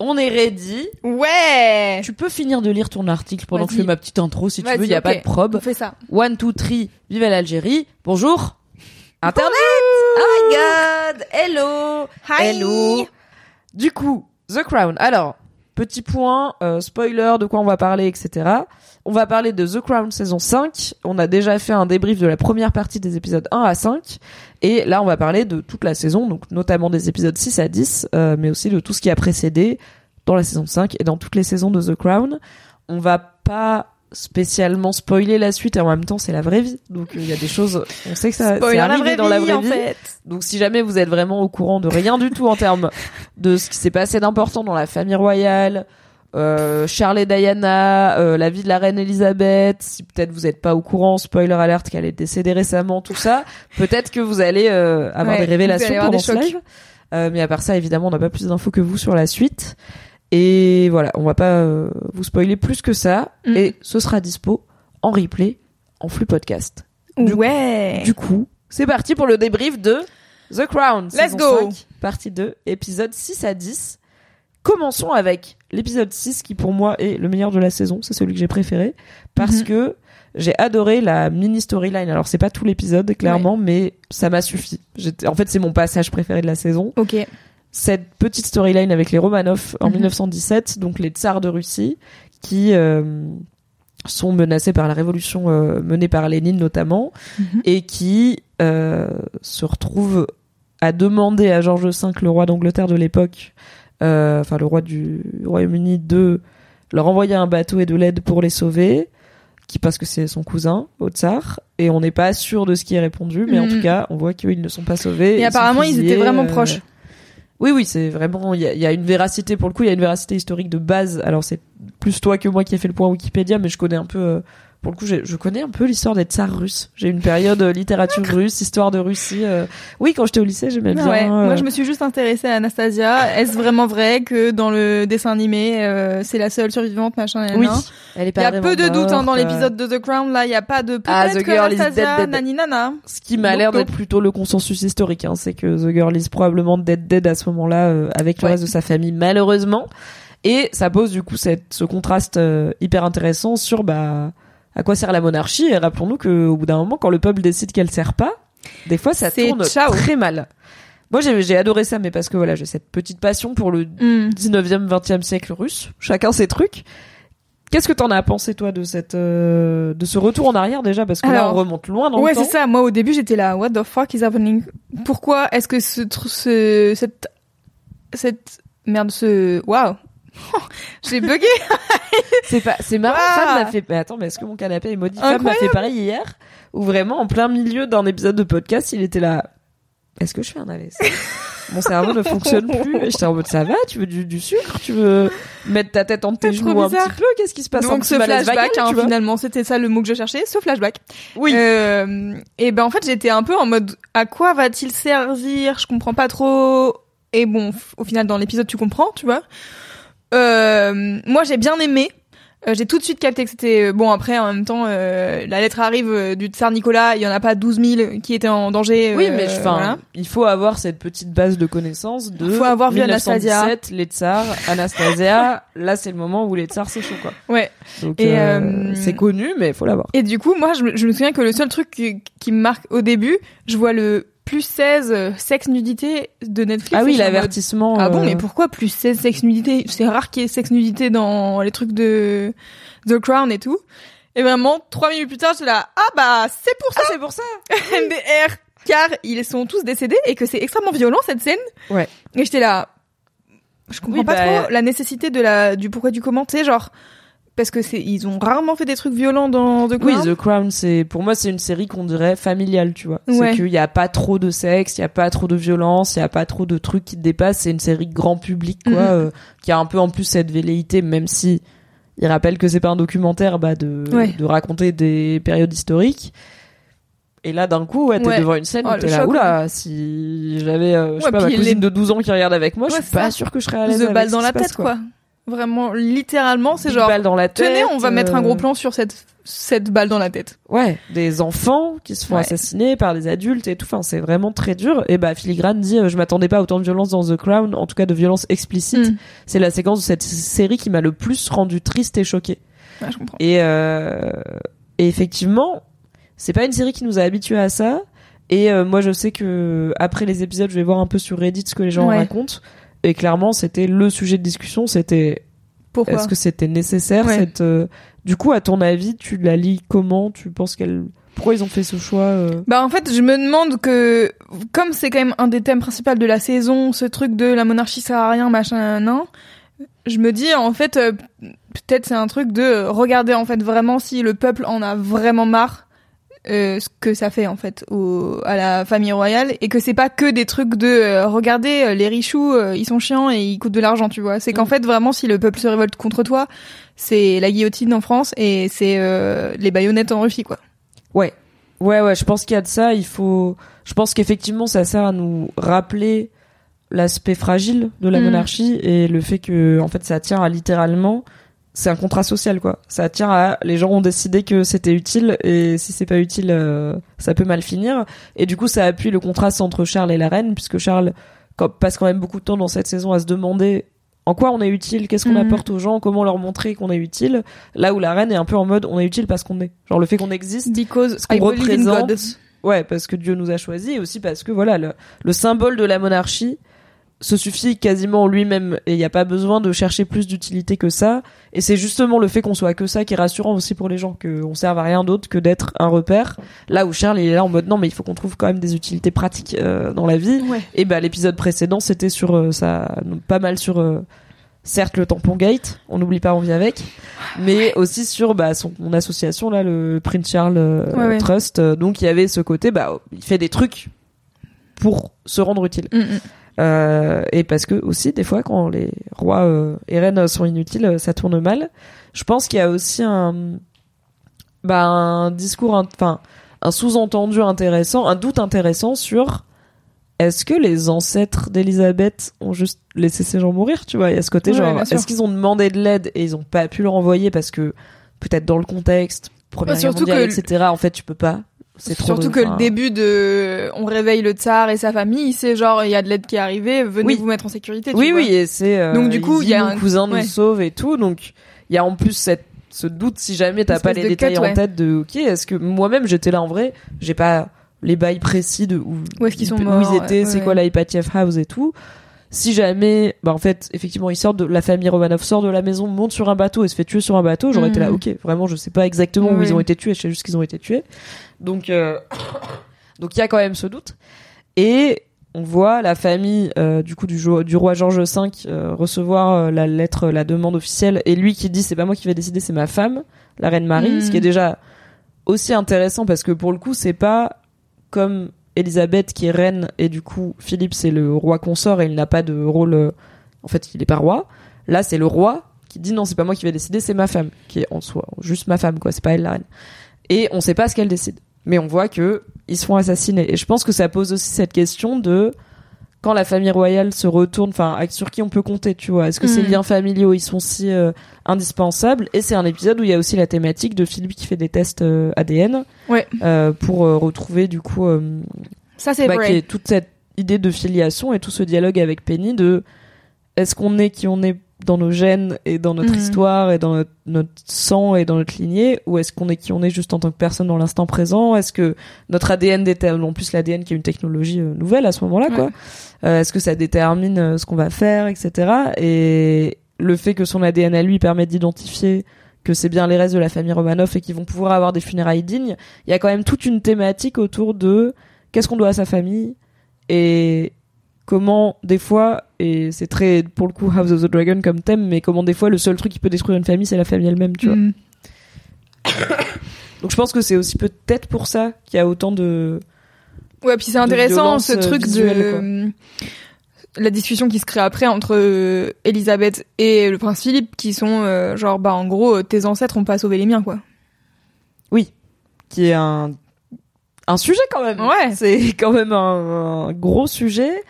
On est ready. Ouais Tu peux finir de lire ton article pendant que je fais ma petite intro si tu veux, il y a pas de probe. On fait ça. One, two, three, vive l'Algérie. Bonjour. Internet. Oh my god. Hello. Hi. Hello. Du coup, The Crown. Alors, petit point, euh, spoiler de quoi on va parler, etc. On va parler de The Crown saison 5. On a déjà fait un débrief de la première partie des épisodes 1 à 5. Et là, on va parler de toute la saison, donc notamment des épisodes 6 à 10, euh, mais aussi de tout ce qui a précédé dans la saison 5 et dans toutes les saisons de The Crown. On va pas spécialement spoiler la suite et en même temps c'est la vraie vie donc euh, il y a des choses on sait que ça Spoiler c'est la arrivé vraie dans la vie, vraie en vie fait. donc si jamais vous êtes vraiment au courant de rien du tout en termes de ce qui s'est passé d'important dans la famille royale, euh, Charles et Diana, euh, la vie de la reine Elisabeth, si peut-être vous n'êtes pas au courant, spoiler alerte qu'elle est décédée récemment, tout ça, peut-être que vous allez euh, avoir Ouais, des révélations pendant ce live. Euh, mais à part ça, évidemment, on n'a pas plus d'infos que vous sur la suite. Et voilà, on va pas euh, vous spoiler plus que ça. Mm. Et ce sera dispo en replay, en flux podcast. Du- Ouais Du coup, c'est parti pour le débrief de The Crown. Let's go. 5, partie 2, épisode 6 à 10. Commençons avec l'épisode 6 qui pour moi est le meilleur de la saison, c'est celui que j'ai préféré parce Mhm. que j'ai adoré la mini storyline. Alors c'est pas tout l'épisode clairement, mais ça m'a suffi. J'étais en fait c'est mon passage préféré de la saison. Ok. Cette petite storyline avec les Romanov en Mhm. 1917, donc les tsars de Russie qui euh, sont menacés par la révolution euh, menée par Lénine notamment Mhm. et qui euh, se retrouve à demander à George V, le roi d'Angleterre de l'époque, enfin le roi du Royaume-Uni, de leur envoyer un bateau et de l'aide pour les sauver, qui parce que c'est son cousin au tsar, et on n'est pas sûr de ce qui est répondu, mais en Mhm. tout cas, on voit qu'ils ne sont pas sauvés. Et apparemment, ils étaient vraiment euh, proches. Oui, oui, c'est vraiment. Il y a, il y a une véracité pour le coup. Il y a une véracité historique de base. Alors c'est plus toi que moi qui ai fait le point Wikipédia, mais je connais un peu. euh, pour le coup, je connais un peu l'histoire des tsars russes. J'ai une période euh, littérature russe, histoire de Russie. euh. Oui, quand j'étais au lycée, j'aimais bien. Ouais. euh, Moi, je me suis juste intéressée à Anastasia. Est-ce vraiment vrai que dans le dessin animé, euh, c'est la seule survivante, machin, Oui, nanana elle est Il pas y a peu de doutes hein, dans l'épisode de The Crown. Là, il y a pas de Ah, The que girl is Anastasia, dead, dead. nani nana. Ce qui m'a l'air d'être plutôt le consensus historique, hein, c'est que The Girl is probablement dead dead à ce moment-là avec le Ouais. reste de sa famille, malheureusement. Et ça pose du coup cette, ce contraste hyper intéressant sur bah à quoi sert la monarchie? Et rappelons-nous qu'au bout d'un moment, quand le peuple décide qu'elle sert pas, des fois ça tourne ciao. très mal. Moi j'ai adoré ça, mais parce que voilà j'ai cette petite passion pour le Hmm. 19e, 20e siècle russe. Chacun ses trucs. Qu'est-ce que t'en as pensé toi de cette euh, de ce retour en arrière déjà? Parce que là Alors, on remonte loin dans Ouais, le temps. c'est ça. Moi, au début, j'étais là. What the fuck is happening? Pourquoi est-ce que ce, ce, cette, cette, merde, ce, waouh. J'ai bugué. C'est pas, c'est marrant. Fab m'a fait. Mais attends, mais est-ce que mon canapé est maudit? Fab m'a fait pareil hier, où vraiment en plein milieu d'un épisode de podcast, il était là. Est-ce que je fais un AVC Mon cerveau ne fonctionne plus. Et j'étais en mode ça va Tu veux du, du sucre? Tu veux mettre ta tête entre tes genoux un petit peu? Qu'est-ce qui se passe? Donc, ce flashback, hein, finalement, c'était ça le mot que je cherchais, ce flashback. Oui. Euh, et ben, en fait, j'étais un peu en mode, à quoi va-t-il servir? Je comprends pas trop. Et bon, au final, dans l'épisode, tu comprends, tu vois. Euh, moi, j'ai bien aimé. Euh, j'ai tout de suite capté que c'était euh, bon. Après, en même temps, euh, la lettre arrive euh, du tsar Nicolas. Il y en a pas 12 000 qui étaient en danger. Oui, mais enfin, voilà. il faut avoir cette petite base de connaissances de Faut avoir vu 1917, les tsars, Anastasia. là, c'est le moment où les tsars c'est chaud, quoi. Ouais. Donc, Et, c'est connu, mais il faut l'avoir. Et du coup, moi, je, me- je me souviens que le seul truc qui, qui me marque au début, je vois le plus 16 euh, sexe nudité de Netflix. Ah oui, je l'avertissement. Ah bon, euh, mais pourquoi plus 16 sexe nudité? C'est rare qu'il y ait sexe nudité dans les trucs de The Crown et tout. Et vraiment, trois minutes plus tard, j'étais là, ah bah, c'est pour ça, Ah, c'est pour ça. MDR, car ils sont tous décédés et que c'est extrêmement violent cette scène. Ouais. Et j'étais là, je comprends Oui, pas bah, trop la nécessité de la du pourquoi du comment, tu sais, genre parce que c'est ils ont rarement fait des trucs violents dans The Oui, Crown. The Crown, c'est pour moi c'est une série qu'on dirait familiale, tu vois. Ouais. C'est qu'il y a pas trop de sexe, il y a pas trop de violence, il y a pas trop de trucs qui te dépassent. C'est une série grand public, quoi, Mhm. euh, qui a un peu en plus cette velléité, même si il rappelle que c'est pas un documentaire, bah de Ouais. de raconter des périodes historiques. Et là, d'un coup, ouais, t'es Ouais. devant une scène Oh, où t'es là, oula, si j'avais, euh, je sais Ouais, pas, ma cousine les- de 12 ans qui regarde avec moi, je Ouais, suis c'est pas ça. sûre que je serais à l'aise The balle dans la passe, tête, quoi. Vraiment, littéralement, c'est genre, balle dans la tête. tenez, on va mettre un gros euh, plan sur cette, cette balle dans la tête. Ouais, des enfants qui se font Ouais. assassiner par des adultes et tout. Enfin, c'est vraiment très dur. Et bah, Filigrane dit, euh, je m'attendais pas à autant de violence dans The Crown, en tout cas de violence explicite. Mm. C'est la séquence de cette série qui m'a le plus rendu triste et choquée. Ouais, je comprends. Et, euh, et effectivement, c'est pas une série qui nous a habitués à ça. Et euh, moi, je sais que après les épisodes, je vais voir un peu sur Reddit ce que les gens Ouais. racontent. Et clairement, c'était le sujet de discussion. C'était Pourquoi est-ce que c'était nécessaire Ouais. cette euh, Du coup, à ton avis, tu la lis comment? Tu penses qu'elle Pourquoi ils ont fait ce choix euh? Bah en fait, je me demande que comme c'est quand même un des thèmes principaux de la saison, ce truc de la monarchie sert à rien, machin, non. Je me dis en fait euh, peut-être c'est un truc de regarder en fait vraiment si le peuple en a vraiment marre euh, ce que ça fait en fait au, à la famille royale et que c'est pas que des trucs de euh, regarder euh, les richoux euh, ils sont chiants et ils coûtent de l'argent tu vois c'est qu'en Mm. fait vraiment si le peuple se révolte contre toi c'est la guillotine en France et c'est euh, les baïonnettes en Russie quoi Ouais, ouais, ouais. Je pense qu'il y a de ça. Il faut. Je pense qu'effectivement, ça sert à nous rappeler l'aspect fragile de la Mm. monarchie et le fait que, en fait, ça tient à littéralement. C'est un contrat social, quoi. Ça tient à les gens ont décidé que c'était utile et si c'est pas utile, euh, ça peut mal finir. Et du coup, ça appuie le contraste entre Charles et la reine, puisque Charles quand- passe quand même beaucoup de temps dans cette saison à se demander en quoi on est utile, qu'est-ce qu'on Mhm. apporte aux gens, comment leur montrer qu'on est utile. Là où la reine est un peu en mode on est utile parce qu'on est. Genre le fait qu'on existe, because ce qu'on représente. Ouais, parce que Dieu nous a choisis et aussi parce que voilà, le, le symbole de la monarchie se suffit quasiment en lui-même et il n'y a pas besoin de chercher plus d'utilité que ça. Et c'est justement le fait qu'on soit que ça qui est rassurant aussi pour les gens, qu'on serve à rien d'autre que d'être un repère. Là où Charles il est là en mode non mais il faut qu'on trouve quand même des utilités pratiques euh, dans la vie. Ouais. Et bah l'épisode précédent c'était sur euh, ça, pas mal sur euh, certes le tampon gate, on n'oublie pas on vit avec, mais aussi sur bah son mon association là le Prince Charles euh, Ouais, ouais. Trust. Euh, donc il y avait ce côté bah il fait des trucs pour se rendre utile. Mm, mm. Euh, et parce que aussi des fois quand les rois euh, et reines sont inutiles, euh, ça tourne mal. Je pense qu'il y a aussi un bah un discours enfin un sous-entendu intéressant, un doute intéressant sur est-ce que les ancêtres d'Elisabeth ont juste laissé ces gens mourir, tu vois? Il y a ce côté genre est-ce qu'ils ont demandé de l'aide et ils ont pas pu leur envoyer parce que peut-être dans le contexte Première Ouais, Guerre mondiale, que- etc. En fait, tu peux pas. C'est trop Surtout que le début de on réveille le tsar et sa famille, c'est genre il y a de l'aide qui est arrivée, venez Oui. vous mettre en sécurité. tu Oui, vois. oui, et c'est. euh, Donc, du coup, il y a un- cousin nous ouais. sauve et tout. Donc, il y a en plus cette, ce doute si jamais t'as pas les détails cut, en tête de ok, est-ce que moi-même j'étais là en vrai, j'ai pas les bails précis de où, Où est-ce qu'ils sont où morts, ils étaient, ouais, c'est quoi la House et tout. Si jamais, bah en fait, effectivement, ils sortent de la famille Romanov sort de la maison, monte sur un bateau et se fait tuer sur un bateau, j'aurais été là, Mhm. ok, vraiment, je sais pas exactement où ils ont été tués, je sais juste qu'ils ont été tués. Donc, euh, donc il y a quand même ce doute. Et on voit la famille euh, du coup du, roi George V euh, recevoir euh, la lettre, la demande officielle, et lui qui dit c'est pas moi qui vais décider, c'est ma femme, la reine Marie, ce qui est déjà aussi intéressant parce que pour le coup c'est pas comme Elisabeth qui est reine et du coup Philippe c'est le roi consort et il n'a pas de rôle, euh, en fait il est pas roi. Là c'est le roi qui dit non c'est pas moi qui vais décider, c'est ma femme qui est en soi juste ma femme quoi, c'est pas elle la reine. Et on sait pas ce qu'elle décide mais on voit que ils se font assassiner. Et je pense que ça pose aussi cette question de quand la famille royale se retourne, enfin, sur qui on peut compter, tu vois. Est-ce que ces Mm. liens familiaux, ils sont si euh, indispensables? Et c'est un épisode où il y a aussi la thématique de Philippe qui fait des tests euh, ADN Ouais. euh, pour retrouver du coup Ça, c'est bah, vrai. toute cette idée de filiation et tout ce dialogue avec Penny de est-ce qu'on est qui on est dans nos gènes et dans notre Mhm. histoire et dans notre, notre sang et dans notre lignée ou est-ce qu'on est qui on est juste en tant que personne dans l'instant présent? Est-ce que notre ADN détermine en plus l'ADN qui est une technologie euh, nouvelle à ce moment-là quoi. Euh, est-ce que ça détermine euh, ce qu'on va faire etc et le fait que son ADN à lui permet d'identifier que c'est bien les restes de la famille Romanov et qu'ils vont pouvoir avoir des funérailles dignes il y a quand même toute une thématique autour de qu'est-ce qu'on doit à sa famille et comment des fois et c'est très pour le coup House of the Dragon comme thème mais comment des fois le seul truc qui peut détruire une famille c'est la famille elle-même tu vois Mm. donc je pense que c'est aussi peut-être pour ça qu'il y a autant de Ouais, puis c'est intéressant ce euh, truc visuelle, de euh, la discussion qui se crée après entre euh, Elisabeth et le prince Philippe qui sont euh, genre bah en gros tes ancêtres ont pas sauvé les miens quoi. oui qui est un un sujet quand même Ouais. c'est quand même un, un gros sujet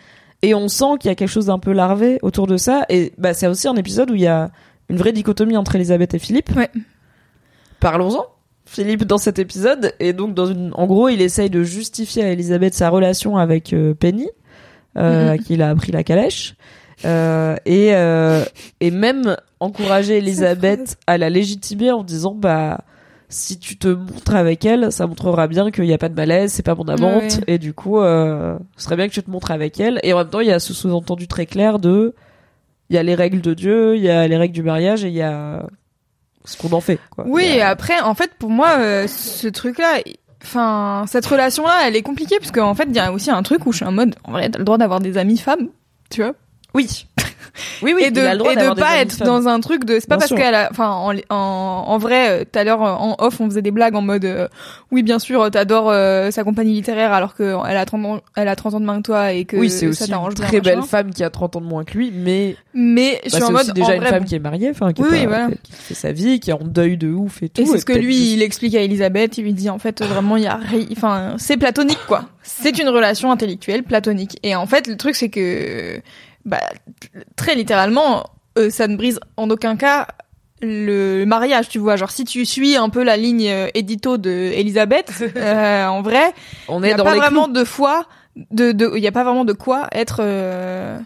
et on sent qu'il y a quelque chose d'un peu larvé autour de ça. Et bah c'est aussi un épisode où il y a une vraie dichotomie entre Elisabeth et Philippe. Ouais. parlons-en Philippe dans cet épisode. Et donc dans une en gros il essaye de justifier à Elisabeth sa relation avec euh, Penny euh, Mhm. à qui il a appris la calèche. Euh, et euh, et même encourager Elisabeth à la légitimer en disant bah si tu te montres avec elle, ça montrera bien qu'il n'y a pas de malaise, c'est pas mon amante, Ouais. et du coup, euh, ce serait bien que tu te montres avec elle. Et en même temps, il y a ce sous-entendu très clair de, il y a les règles de Dieu, il y a les règles du mariage, et il y a ce qu'on en fait. Quoi. Oui, et après en fait pour moi euh, ce truc là enfin cette relation là elle est compliquée parce qu'en fait il y a aussi un truc où je suis en mode en vrai t'as le droit d'avoir des amis femmes tu vois oui, oui, oui. et de et de pas être femmes. dans un truc de c'est pas Bien parce qu'elle a enfin en, en en vrai euh, tout à l'heure euh, en off on faisait des blagues en mode euh, oui bien sûr euh, t'adores euh, sa compagnie littéraire alors que elle a 30 ans elle a 30 ans de moins que toi et que Oui, c'est aussi une très belle machin. femme qui a 30 ans de moins que lui, mais mais je bah, suis en c'est mode déjà en une vrai, femme bon. qui est mariée, enfin, qui, est Oui, pas- oui, voilà. qui fait sa vie, qui est en deuil de ouf et tout. Et c'est ce que lui, juste- il explique à Elisabeth. Il lui dit en fait vraiment il y a, ri- enfin c'est platonique quoi. C'est une relation intellectuelle platonique. Et en fait le truc c'est que, bah très littéralement, euh, ça ne brise en aucun cas le mariage. Tu vois, genre si tu suis un peu la ligne euh, édito de Elisabeth, euh, en vrai, on il y est a dans pas les vraiment clous. de foi, de, de, il y a pas vraiment de quoi être euh,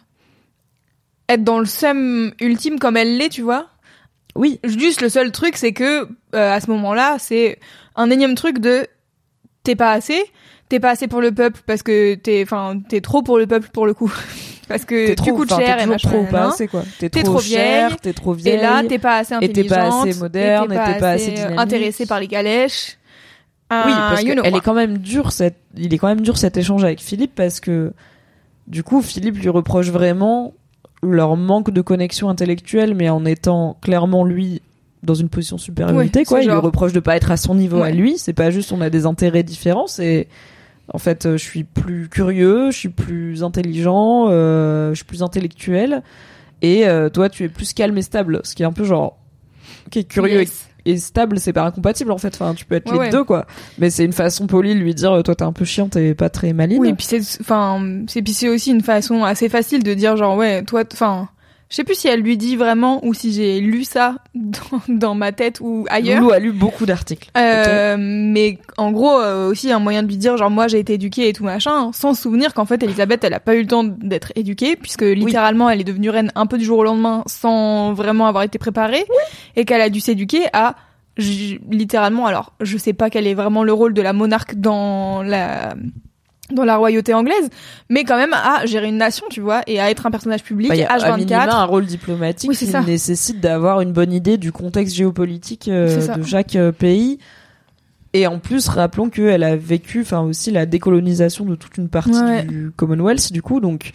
être dans le seum ultime comme elle l'est, tu vois. Oui, Juste le seul truc, c'est que euh, à ce moment-là, c'est un énième truc de t'es pas assez, t'es pas assez pour le peuple parce que t'es, enfin, t'es trop pour le peuple pour le coup, parce que t'es tu trop, coûtes cher et machin. trop pas nanana. assez quoi. T'es trop, trop vieille, t'es trop vieille. Et là, t'es pas assez et t'es intelligente, pas assez moderne, et t'es pas assez euh, intéressée par les calèches. Oui, parce qu'elle est quand même dure cette, il est quand même dur cet échange avec Philippe parce que du coup Philippe lui reproche vraiment leur manque de connexion intellectuelle, mais en étant clairement lui dans une position supériorité Ouais, quoi. Il lui reproche de pas être à son niveau à lui. C'est pas juste on a des intérêts différents, c'est en fait euh, je suis plus curieux, je suis plus intelligent, euh, je suis plus intellectuel. Et euh, toi, tu es plus calme et stable, ce qui est un peu genre, ok, curieux Yes. et stable, c'est pas incompatible en fait. Enfin, tu peux être Ouais, les ouais. deux quoi. Mais c'est une façon polie de lui dire, euh, toi t'es un peu chiante et pas très maline. Oui, puis c'est, enfin, c'est puis c'est aussi une façon assez facile de dire genre ouais, toi, enfin, je sais plus si elle lui dit vraiment ou si j'ai lu ça dans, dans ma tête ou ailleurs. Loulou a lu beaucoup d'articles. Euh, mais en gros euh, aussi un moyen de lui dire genre moi j'ai été éduquée et tout machin sans se souvenir qu'en fait Elisabeth elle a pas eu le temps d'être éduquée puisque littéralement elle est devenue reine un peu du jour au lendemain sans vraiment avoir été préparée et qu'elle a dû s'éduquer à littéralement alors je sais pas quel est vraiment le rôle de la monarque dans la dans la royauté anglaise mais quand même à gérer une nation tu vois et à être un personnage public Bah, il y a à minima H24 un rôle diplomatique Oui, qui ça. nécessite d'avoir une bonne idée du contexte géopolitique euh, de chaque euh, pays. Et en plus, rappelons qu'elle a vécu, enfin aussi la décolonisation de toute une partie Ouais. du Commonwealth, du coup, donc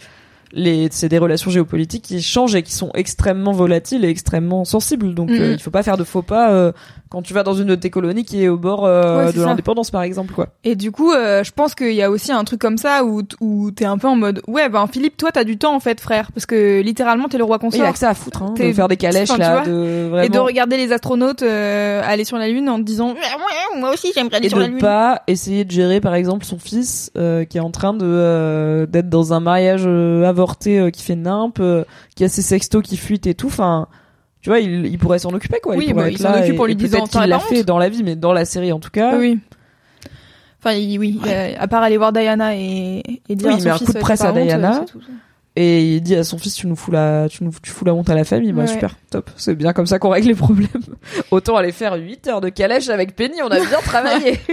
c'est des relations géopolitiques qui changent et qui sont extrêmement volatiles et extrêmement sensibles. Donc, Mhm. euh, il faut pas faire de faux pas euh, quand tu vas dans une de tes colonies qui est au bord euh, Ouais, de l'indépendance par exemple quoi. Et du coup, euh, je pense qu'il y a aussi un truc comme ça où, où t'es un peu en mode ouais ben Philippe, toi t'as du temps en fait frère parce que littéralement t'es le roi Il consort. a que ça à foutre hein, de faire des calèches enfin, là de vraiment Et de regarder les astronautes euh, aller sur la lune en te disant ouais, moi aussi j'aimerais aller et sur la de lune. pas essayer de gérer par exemple son fils euh, qui est en train de euh, d'être dans un mariage euh, avorté euh, qui fait nimpe euh, qui a ses sextos qui fuitent et tout enfin tu vois il, il pourrait s'en occuper quoi. Oui, il bah, il s'en là occupe en lui disant, peut-être qu'il l'a fait honte dans la vie mais dans la série en tout cas. Oui. Enfin, il- oui, à part aller voir Diana et, et dire Oui, à il met un fils, coup de euh, presse à honte, Diana. euh, et il dit à son fils tu nous fous la tu nous tu fous la honte à la famille. Bah Ouais. super top. C'est bien comme ça qu'on règle les problèmes. Autant aller faire 8 heures de calèche avec Penny on a bien travaillé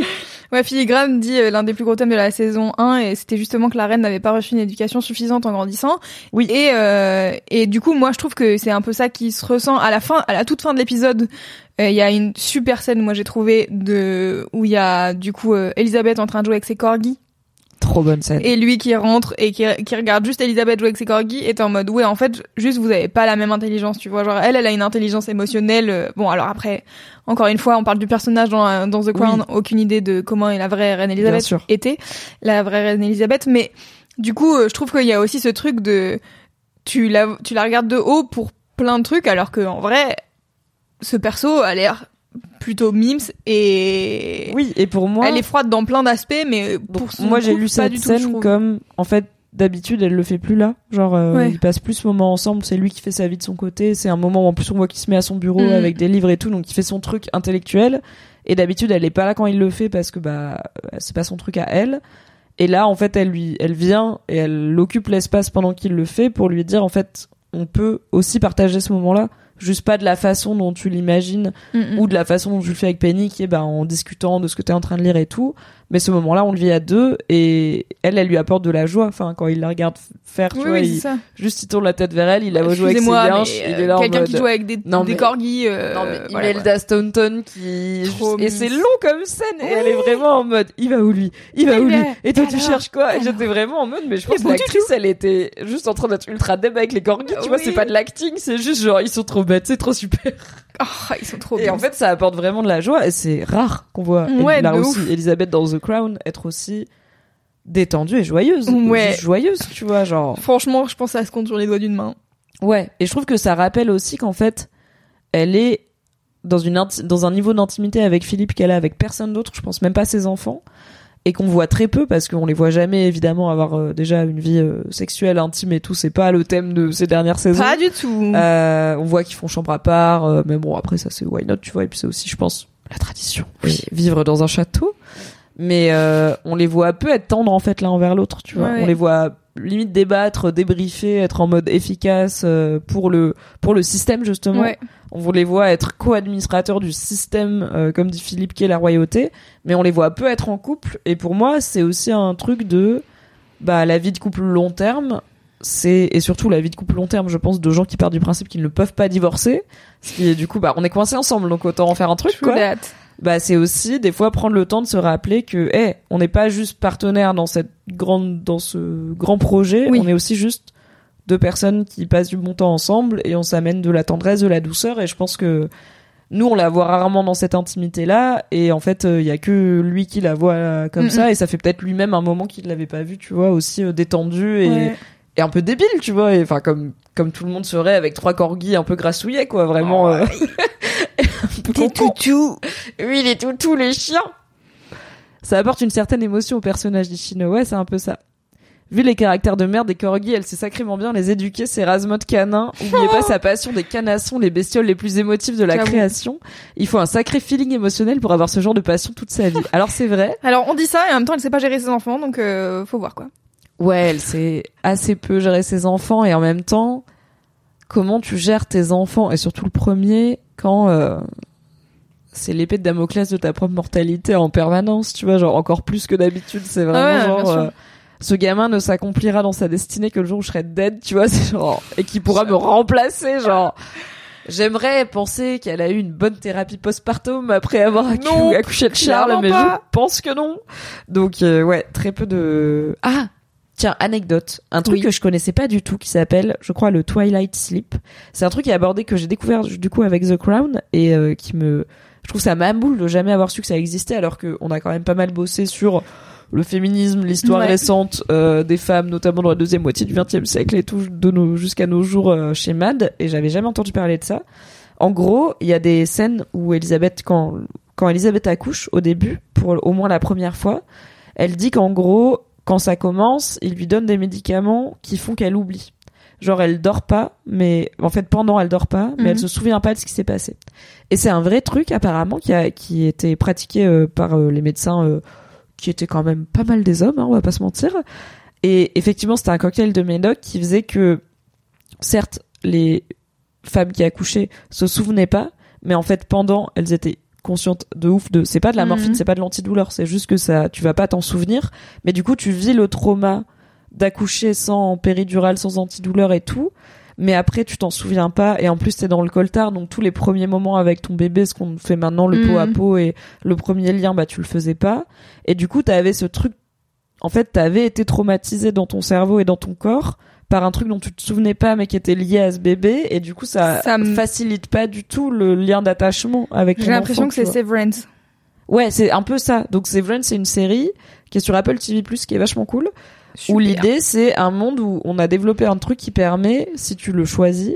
Ouais, Filigrane dit euh, l'un des plus gros thèmes de la saison 1 et c'était justement que la reine n'avait pas reçu une éducation suffisante en grandissant. Oui. Et euh, et du coup, moi je trouve que c'est un peu ça qui se ressent à la fin, à la toute fin de l'épisode. euh, Il y a une super scène, moi j'ai trouvé de où il y a du coup euh, Elisabeth en train de jouer avec ses corgis trop bonne scène. Et lui qui rentre et qui, qui regarde juste Elisabeth jouer avec ses corgis est en mode ouais en fait juste vous avez pas la même intelligence tu vois. Genre elle elle a une intelligence émotionnelle euh, bon alors après encore une fois on parle du personnage dans, euh, dans The Crown. Aucune idée de comment est la vraie reine Elisabeth était la vraie reine Elisabeth. Mais du coup euh, je trouve qu'il y a aussi ce truc de tu la tu la regardes de haut pour plein de trucs alors que en vrai ce perso a l'air plutôt mimes et oui et pour moi elle est froide dans plein d'aspects mais pour moi j'ai lu cette tout, scène trouve. comme en fait d'habitude elle le fait plus là genre euh, Ouais. ils passent plus ce moment ensemble c'est lui qui fait sa vie de son côté c'est un moment où en plus on voit qu'il se met à son bureau Mm. avec des livres et tout donc il fait son truc intellectuel et d'habitude elle est pas là quand il le fait parce que bah c'est pas son truc à elle et là en fait elle lui elle vient et elle occupe l'espace pendant qu'il le fait pour lui dire en fait on peut aussi partager ce moment là juste pas de la façon dont tu l'imagines Mm, mm. ou de la façon dont tu le fais avec Penny qui est bah, en discutant de ce que tu es en train de lire et tout mais ce moment-là on le vit à deux et elle elle lui apporte de la joie. Enfin quand il la regarde faire tu Oui, vois oui, il- ça. juste il tourne la tête vers elle il la voit jouer avec ses mais, il euh, est là quelqu'un qui joue avec des, Non, des mais- corgis. euh, non mais voilà, Imelda Staunton qui Trop et c'est long comme scène et elle est vraiment en mode il va où lui? Il va Il où lui? va- et toi tu cherches quoi? Et j'étais vraiment en mode mais je pense que l'actrice elle était juste en train d'être ultra deb avec les corgis tu vois c'est pas de l'acting c'est juste genre ils sont trop bêtes c'est trop super. Oh, ils sont trop et bien. en fait, ça apporte vraiment de la joie et c'est rare qu'on voit Ouais, là aussi. Elisabeth dans The Crown être aussi détendue et joyeuse. Ouais. Joyeuse, tu vois, genre. franchement, je pense ça se compte sur les doigts d'une main. Ouais. Et je trouve que ça rappelle aussi qu'en fait, elle est dans une dans un niveau d'intimité avec Philippe qu'elle a avec personne d'autre. Je pense même pas ses enfants et qu'on voit très peu parce qu'on les voit jamais évidemment avoir euh, déjà une vie euh, sexuelle intime et tout. C'est pas le thème de ces dernières saisons. Pas du tout. Euh, on voit qu'ils font chambre à part, mais bon après ça c'est why not, tu vois. Et puis c'est aussi, je pense, la tradition. Oui. Vivre dans un château. Mais euh, on les voit peu être tendres en fait l'un envers l'autre, tu vois. Ouais. On les voit limite débattre, débriefer, être en mode efficace euh, pour le pour le système justement. ouais. On les voit être co-administrateurs du système, euh, comme dit Philippe, qui est la royauté, mais on les voit peu être en couple. Et pour moi, c'est aussi un truc de bah la vie de couple long terme. C'est et surtout la vie de couple long terme, je pense, de gens qui partent du principe qu'ils ne peuvent pas divorcer. Ce qui est du coup, bah on est coincés ensemble, donc autant en faire un truc True quoi that. Bah c'est aussi des fois prendre le temps de se rappeler que eh on n'est pas juste partenaire dans cette grande dans ce grand projet. Oui. on est aussi juste deux personnes qui passent du bon temps ensemble et on s'amène de la tendresse de la douceur. Et je pense que nous on la voit rarement dans cette intimité là et en fait il y a que lui qui la voit euh, comme Mm, ça. Et ça fait peut-être lui-même un moment qu'il l'avait pas vu tu vois aussi euh, détendu et, Ouais. et un peu débile tu vois. Et enfin comme comme tout le monde serait avec trois corgis un peu grassouillets quoi. Vraiment euh, un peu concon. tout. Oui, les toutous, les chiens. Ça apporte une certaine émotion au personnage d'Ishino. Ouais, c'est un peu ça. Vu les caractères de merde des corgis, elle sait sacrément bien les éduquer, ces Razmod canins. Oubliez pas sa passion des canassons, les bestioles les plus émotives de la J'avoue. création. Il faut un sacré feeling émotionnel pour avoir ce genre de passion toute sa vie. Alors c'est vrai. Alors on dit ça et en même temps elle sait pas gérer ses enfants donc euh, faut voir quoi. Ouais, elle sait assez peu gérer ses enfants et en même temps, comment tu gères tes enfants? Et surtout le premier quand euh, c'est l'épée de Damoclès de ta propre mortalité en permanence, tu vois, genre encore plus que d'habitude, c'est vraiment Ah ouais, genre euh, ce gamin ne s'accomplira dans sa destinée que le jour où je serai dead, tu vois, c'est genre et qui pourra me remplacer, genre J'aimerais penser qu'elle a eu une bonne thérapie postpartum après avoir accouché de Charles, mais pas. je pense que non. Donc euh, ouais, très peu de. Ah, tiens, anecdote, un truc Oui. que je connaissais pas du tout qui s'appelle, je crois, le Twilight Sleep. C'est un truc qui est abordé que j'ai découvert du coup avec The Crown et euh, qui me Je trouve ça mamoule de jamais avoir su que ça existait alors qu'on a quand même pas mal bossé sur le féminisme, l'histoire Ouais. récente euh, des femmes, notamment dans la deuxième moitié du XXe siècle et tout, de nos jusqu'à nos jours euh, chez Mad, et j'avais jamais entendu parler de ça. En gros, il y a des scènes où Elisabeth, quand quand Elisabeth accouche au début, pour au moins la première fois, elle dit qu'en gros, quand ça commence, il lui donne des médicaments qui font qu'elle oublie. Genre elle dort pas, mais en fait pendant elle dort pas, mais Mhm. elle se souvient pas de ce qui s'est passé. Et c'est un vrai truc apparemment qui a qui était pratiqué euh, par euh, les médecins euh, qui étaient quand même pas mal des hommes, hein, on va pas se mentir. Et effectivement, c'était un cocktail de médoc qui faisait que certes les femmes qui accouchaient se souvenaient pas, mais en fait pendant elles étaient conscientes de ouf de c'est pas de la morphine, Mhm. c'est pas de l'antidouleur, c'est juste que ça tu vas pas t'en souvenir, mais du coup tu vis le trauma d'accoucher sans péridurale, sans antidouleur et tout. Mais après, tu t'en souviens pas, et en plus, t'es dans le coltard, donc tous les premiers moments avec ton bébé, ce qu'on fait maintenant, le pot à Mhm. pot et le premier lien, bah, tu le faisais pas. Et du coup, t'avais ce truc, en fait, t'avais été traumatisé dans ton cerveau et dans ton corps par un truc dont tu te souvenais pas, mais qui était lié à ce bébé, et du coup, ça, Ça facilite pas du tout le lien d'attachement avec J'ai l'impression que c'est. Severance. Ouais, c'est un peu ça. Donc Severance, c'est une série qui est sur Apple TV+, qui est vachement cool. Où l'idée, c'est un monde où on a développé un truc qui permet, si tu le choisis,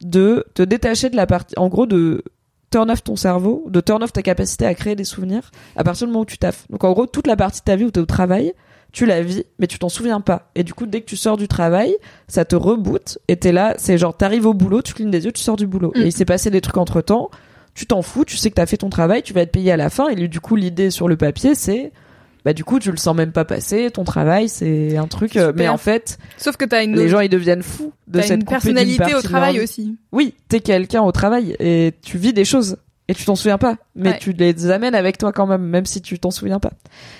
de te détacher de la partie, en gros, de turn off ton cerveau, de turn off ta capacité à créer des souvenirs à partir du moment où tu taffes. Donc en gros, toute la partie de ta vie où tu es au travail, tu la vis, mais tu t'en souviens pas. Et du coup, dès que tu sors du travail, ça te reboot et t'es là, c'est genre, t'arrives au boulot, tu clignes des yeux, tu sors du boulot. Mm. Et il s'est passé des trucs entre temps, tu t'en fous, tu sais que t'as fait ton travail, tu vas être payé à la fin, et du coup, l'idée sur le papier, c'est, bah du coup tu le sens même pas passer ton travail c'est un truc euh, Super. mais en fait Sauf que t'as une, les gens ils deviennent fous de cette une personnalité au travail aussi. oui t'es quelqu'un au travail et tu vis des choses et tu t'en souviens pas mais Ouais. tu les amènes avec toi quand même même si tu t'en souviens pas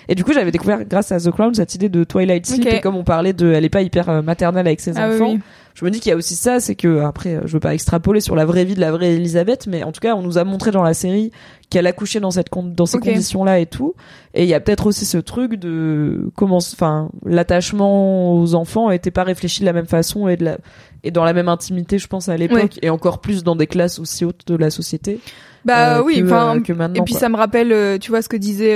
et du coup j'avais découvert grâce à The Crown cette idée de Twilight Sleep et comme on parlait de elle est pas hyper euh, maternelle avec ses Ah enfants oui. je me dis qu'il y a aussi ça, c'est que après, euh, je veux pas extrapoler sur la vraie vie de la vraie Elisabeth, mais en tout cas, on nous a montré dans la série qu'elle accouchait dans cette dans ces conditions-là et tout. Et il y a peut-être aussi ce truc de comment, enfin, l'attachement aux enfants était pas réfléchi de la même façon et de la et dans la même intimité, je pense à l'époque, et encore plus dans des classes aussi hautes de la société. Bah euh, oui, que, enfin, euh, que maintenant. Et puis quoi. ça me rappelle, euh, tu vois ce que disait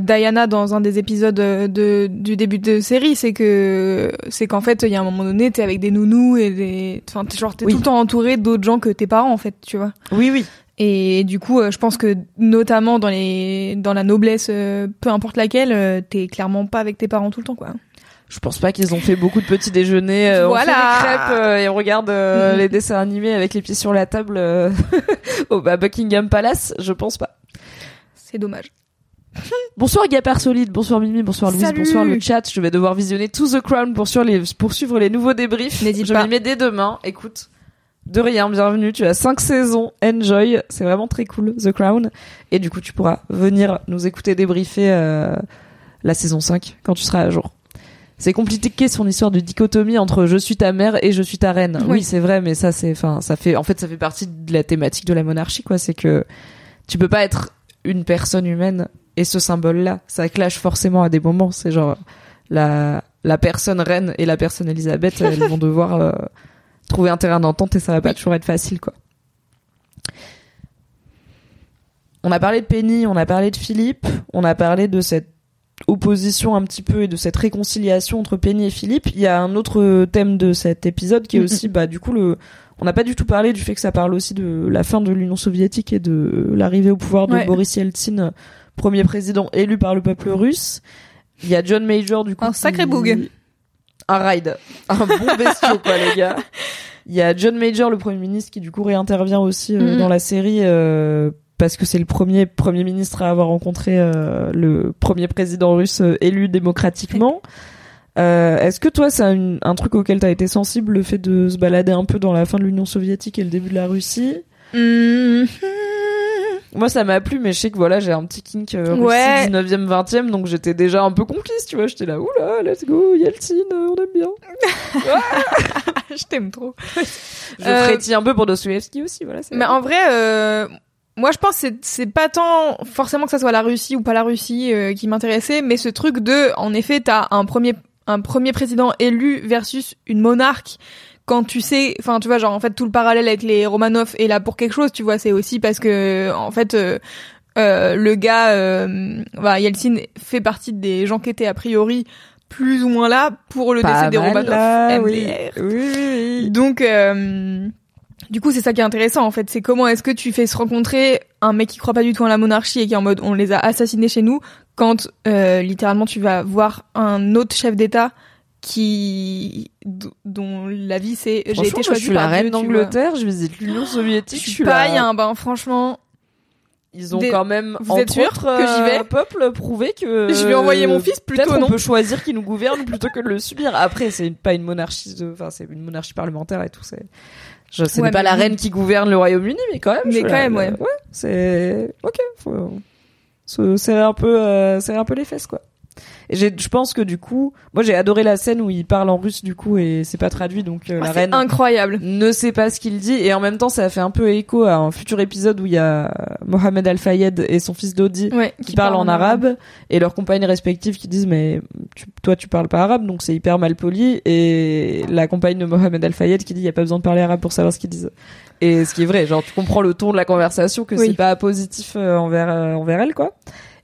Diana dans un des épisodes de, du début de série, c'est que c'est qu'en fait il y a un moment donné t'es avec des nounous et des, enfin t'es genre t'es Oui. tout le temps entouré d'autres gens que tes parents en fait, tu vois. Oui, oui. Et du coup, je pense que notamment dans les dans la noblesse, peu importe laquelle, t'es clairement pas avec tes parents tout le temps quoi. Je pense pas qu'ils ont fait beaucoup de petits déjeuners. euh, Voilà. On fait des crêpes euh, et on regarde euh, Mhm. les dessins animés avec les pieds sur la table au bah, Buckingham Palace. Je pense pas. C'est dommage. Bonsoir Gapar Solide, bonsoir Mimi, bonsoir Louise, Salut. bonsoir le chat. Je vais devoir visionner tout The Crown pour suivre les, pour suivre les nouveaux débriefs. N'hésite Je m'y mets dès demain. Écoute, de rien, bienvenue. Tu as cinq saisons, enjoy. C'est vraiment très cool, The Crown. Et du coup, tu pourras venir nous écouter débriefer euh, la saison 5 quand tu seras à jour. C'est compliqué son histoire de dichotomie entre je suis ta mère et je suis ta reine. Oui, Oui. c'est vrai, mais ça c'est, enfin, ça fait, en fait, ça fait partie de la thématique de la monarchie, quoi. C'est que tu peux pas être une personne humaine et ce symbole-là. Ça clash forcément à des moments. C'est genre la la personne reine et la personne Elisabeth, elles vont devoir euh, trouver un terrain d'entente et ça va pas toujours être facile, quoi. On a parlé de Penny, on a parlé de Philippe, on a parlé de cette opposition un petit peu et de cette réconciliation entre Penny et Philippe. Il y a un autre thème de cet épisode qui est aussi, bah, du coup, le, on n'a pas du tout parlé du fait que ça parle aussi de la fin de l'Union soviétique et de l'arrivée au pouvoir de Ouais. Boris Yeltsin, premier président élu par le peuple russe. Il y a John Major, du coup. Un sacré qui- boug. Un ride. Un bon bestiau, quoi, les gars. Il y a John Major, le premier ministre, qui du coup réintervient aussi euh, dans la série euh, parce que c'est le premier premier ministre à avoir rencontré euh, le premier président russe euh, élu démocratiquement. Euh, Est-ce que toi, c'est un, un truc auquel t'as été sensible, le fait de se balader un peu dans la fin de l'Union soviétique et le début de la Russie? Mhm. Moi, ça m'a plu, mais je sais que voilà, j'ai un petit kink euh, Ouais. 19e, 20e, donc j'étais déjà un peu conquise, tu vois. J'étais là, oula, let's go, Yeltsin, on aime bien. Je t'aime trop. Je Euh, frétille un peu pour Dostoevsky aussi, voilà. Mais en vrai, euh, moi je pense que c'est- c'est pas tant forcément que ça soit la Russie ou pas la Russie euh, qui m'intéressait, mais ce truc de, en effet, t'as un premier un premier président élu versus une monarque quand tu sais, enfin tu vois genre en fait tout le parallèle avec les Romanov est là pour quelque chose, tu vois, c'est aussi parce que en fait euh, euh, le gars, euh, bah, Yeltsin fait partie des gens qui étaient a priori plus ou moins là pour le Pas décès des Romanov. là, oui. Oui, oui, oui. Donc euh, du coup c'est ça qui est intéressant en fait, c'est comment est-ce que tu fais se rencontrer un mec qui croit pas du tout en la monarchie et qui est en mode on les a assassinés chez nous quand euh, littéralement tu vas voir un autre chef d'État qui dont la vie c'est j'ai été choisi je suis la par reine d'Angleterre, je visite l'Union soviétique, Je suis pas, la- il y a un ben franchement Ils ont Des- quand même, Vous entre êtes sûr autres, que j'y vais euh, peuple prouvé que. Je vais envoyer mon fils plutôt, Peut-être on peut choisir qui nous gouverne plutôt que de le subir. Après, c'est pas une monarchie, de... enfin c'est une monarchie parlementaire et tout. C'est, je sais Ouais, pas mais la reine qui gouverne le Royaume-Uni, mais quand même. Mais quand même, ouais. Ouais, c'est ok. Faut serrer un peu, euh, serrer un peu les fesses, quoi. Et je pense que du coup, moi j'ai adoré la scène où il parle en russe du coup et c'est pas traduit, donc euh, Ah, la reine incroyable. ne sait pas ce qu'il dit et en même temps ça fait un peu écho à un futur épisode où il y a Mohamed Al Fayed et son fils Dodi Ouais, qui, parlent en arabe et leurs compagnes respectives qui disent mais tu- toi tu parles pas arabe donc c'est hyper mal poli et la compagne de Mohamed Al Fayed qui dit il y a pas besoin de parler arabe pour savoir ce qu'ils disent et ce qui est vrai genre tu comprends le ton de la conversation que Oui. c'est pas positif euh, envers euh, envers elle quoi